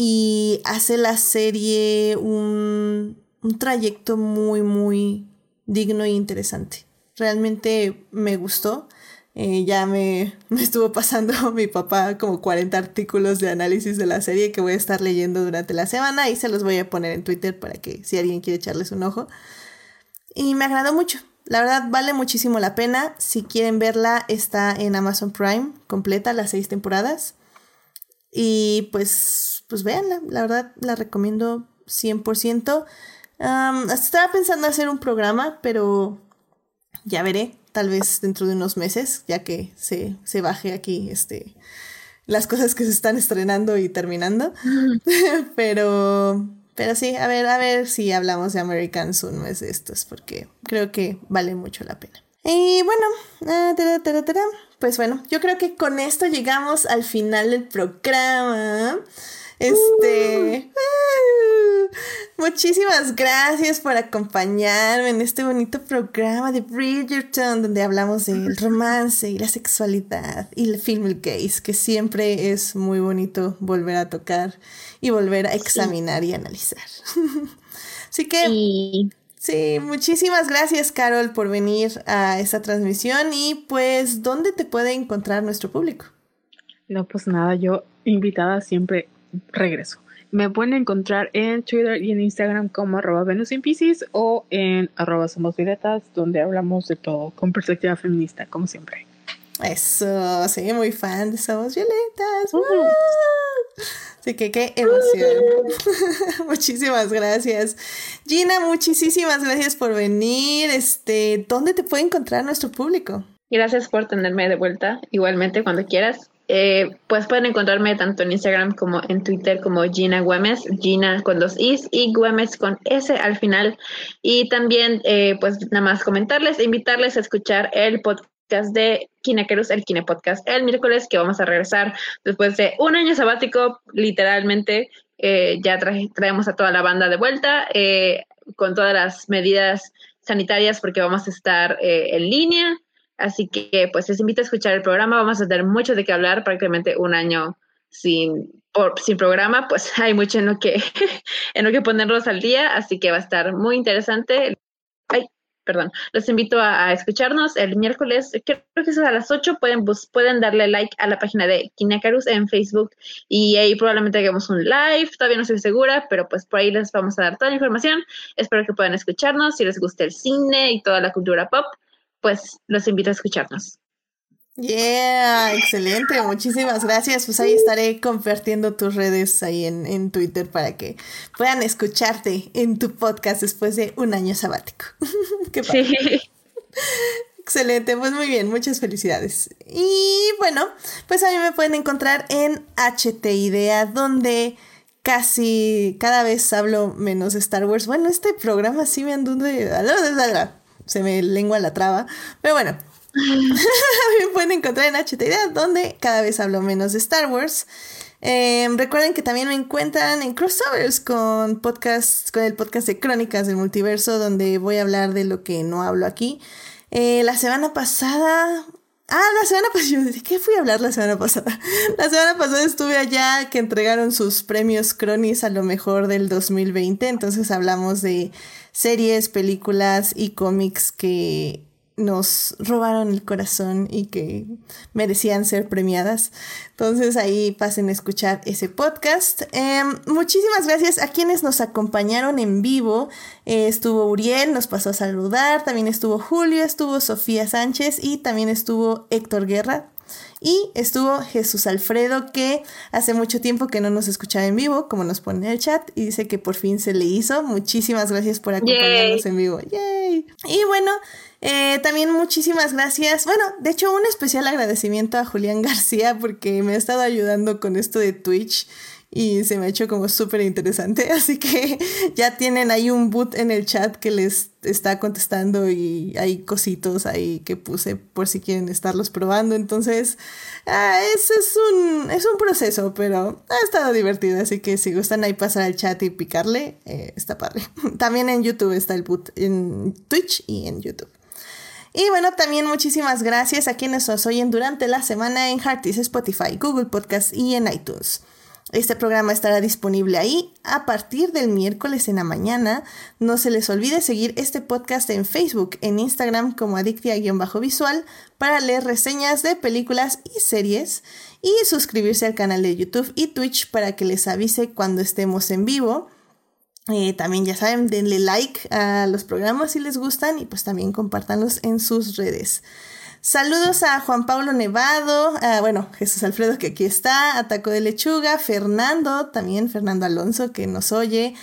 y hace la serie un, trayecto muy, muy digno e interesante. Realmente me gustó. Eh, ya me, me, estuvo pasando mi papá como 40 artículos de análisis de la serie que voy a estar leyendo durante la semana y se los voy a poner en Twitter para que si alguien quiere echarles un ojo. Y me agradó mucho. La verdad vale muchísimo la pena. Si quieren verla, está en Amazon Prime completa, las seis temporadas. Y pues, pues véanla, la verdad la recomiendo 100%. estaba pensando hacer un programa, pero ya veré, tal vez dentro de unos meses, ya que se, se baje aquí este, las cosas que se están estrenando y terminando. pero, pero sí, a ver, a ver si hablamos de Americans un mes de estos, porque creo que vale mucho la pena. Y bueno, ah, pues bueno, yo creo que con esto llegamos al final del programa. Este. Uh. Muchísimas gracias por acompañarme en este bonito programa de Bridgerton, donde hablamos del romance y la sexualidad y el film gaze, que siempre es muy bonito volver a tocar y volver a examinar y analizar. Así que, sí, muchísimas gracias, Carol, por venir a esta transmisión y pues, ¿dónde te puede encontrar nuestro público? No, pues nada, yo invitada siempre regreso. Me pueden encontrar en Twitter y en Instagram como arroba Venus o en arroba Somos Violetas, donde hablamos de todo con perspectiva feminista, como siempre. Eso, sí, muy fan de Somos Violetas. Así que qué emoción. muchísimas gracias. Gina, muchísimas gracias por venir. Este, ¿dónde te puede encontrar nuestro público? Gracias por tenerme de vuelta. Igualmente, cuando quieras. Eh, pues pueden encontrarme tanto en Instagram como en Twitter como Gina Güemes, Gina con dos Is y Güemes con S al final. Y también, eh, pues nada más comentarles e invitarles a escuchar el podcast de Kinekerus, el Kine Podcast, el miércoles que vamos a regresar después de un año sabático, literalmente. Eh, ya traemos a toda la banda de vuelta con todas las medidas sanitarias porque vamos a estar en línea Así que pues les invito a escuchar el programa. Vamos a tener mucho de qué hablar, prácticamente un año sin, sin programa, pues hay mucho en lo que en lo que ponerlos al día, así que va a estar muy interesante. Ay, perdón. Los invito a, escucharnos el miércoles, creo que es a las 8, pueden, pueden darle like a la página de Kinecarus en Facebook y ahí probablemente hagamos un live, todavía no estoy segura, pero pues por ahí les vamos a dar toda la información. Espero que puedan escucharnos si les gusta el cine y toda la cultura pop pues los invito a escucharnos. Yeah, excelente, muchísimas gracias. Pues ahí estaré compartiendo tus redes ahí en, Twitter para que puedan escucharte en tu podcast después de un año sabático. Qué Sí. Excelente, pues muy bien, muchas felicidades. Y bueno, pues a mí me pueden encontrar en HT Idea, donde casi cada vez hablo menos de Star Wars. Bueno, este programa sí me anduve se me lengua la traba. Pero bueno, me pueden encontrar en HT donde cada vez hablo menos de Star Wars. Em, recuerden que también me encuentran en crossovers con podcast, con el podcast de Crónicas del Multiverso, donde voy a hablar de lo que no hablo aquí. Eh, la semana pasada. Ah, la semana pasada. ¿De qué fui a hablar la semana pasada? La semana pasada estuve allá que entregaron sus premios Cronis a lo mejor del 2020. Entonces hablamos de series, películas y cómics que nos robaron el corazón y que merecían ser premiadas. Entonces ahí pasen a escuchar ese podcast. Em, muchísimas gracias a quienes nos acompañaron en vivo. Eh, estuvo Uriel, nos pasó a saludar. También estuvo Julio, estuvo Sofía Sánchez y también estuvo Héctor Guerra. Y estuvo Jesús Alfredo, que hace mucho tiempo que no nos escuchaba en vivo, como nos pone en el chat, y dice que por fin se le hizo. Muchísimas gracias por acompañarnos en vivo. ¡Yay! Y bueno, eh, también muchísimas gracias. Bueno, de hecho, un especial agradecimiento a Julián García porque me ha estado ayudando con esto de Twitch y se me ha hecho como súper interesante. Así que ya tienen ahí un boot en el chat que les está contestando y hay cositos ahí que puse por si quieren estarlos probando. Entonces, ah, es, es, un, es un proceso, pero ha estado divertido. Así que si gustan ahí pasar al chat y picarle, eh, está padre. También en YouTube está el boot, en Twitch y en YouTube. Y bueno, también muchísimas gracias a quienes nos oyen durante la semana en Heartis, Spotify, Google Podcast y en iTunes. Este programa estará disponible ahí a partir del miércoles en la mañana. No se les olvide seguir este podcast en Facebook, en Instagram como adictia-visual para leer reseñas de películas y series y suscribirse al canal de YouTube y Twitch para que les avise cuando estemos en vivo. Eh, también ya saben, denle like a los programas si les gustan y pues también compártanlos en sus redes. Saludos a Juan Pablo Nevado, bueno, Jesús Alfredo que aquí está, a Taco de Lechuga, Fernando, también Fernando Alonso que nos oye,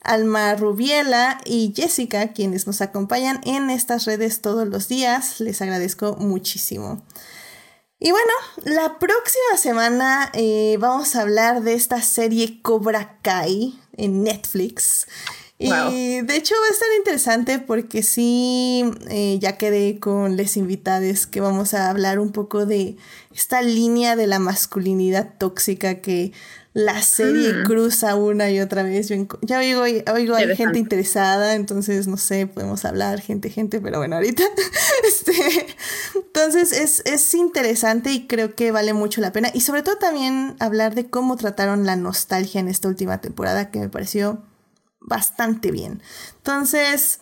Alma Rubiela y Jessica, quienes nos acompañan en estas redes todos los días. Les agradezco muchísimo. Y bueno, la próxima semana eh, vamos a hablar de esta serie Cobra Kai en Netflix. Y de hecho va a estar interesante porque sí, eh, ya quedé con les invitades que vamos a hablar un poco de esta línea de la masculinidad tóxica que la serie Mm. cruza una y otra vez. Yo ya oigo, oigo hay gente interesada, entonces no sé, podemos hablar, gente, gente, pero bueno, ahorita. este, entonces es, es interesante y creo que vale mucho la pena. Y sobre todo también hablar de cómo trataron la nostalgia en esta última temporada, que me pareció bastante bien. Entonces,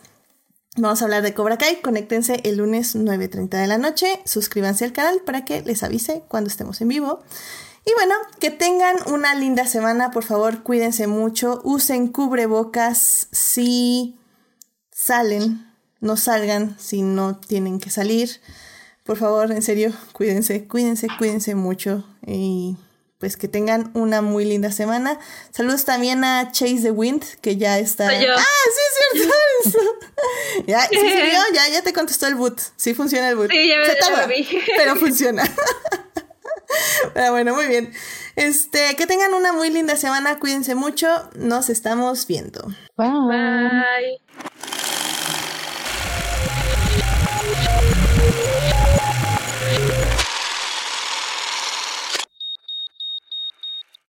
vamos a hablar de Cobra Kai. Conéctense el lunes 9.30 de la noche. Suscríbanse al canal para que les avise cuando estemos en vivo. Y bueno, que tengan una linda semana. Por favor, cuídense mucho. Usen cubrebocas si salen. No salgan si no tienen que salir. Por favor, en serio, cuídense, cuídense, cuídense mucho. Y pues que tengan una muy linda semana. Saludos también a Chase the Wind, que ya está. Soy yo. Ah, sí, es cierto. eso. ya, sí sirvió, ya, ya te contestó el boot. Sí funciona el boot. Sí, ya me- Se vi. pero funciona. Pero bueno, muy bien. Este, que tengan una muy linda semana, cuídense mucho, nos estamos viendo. Bye. Bye.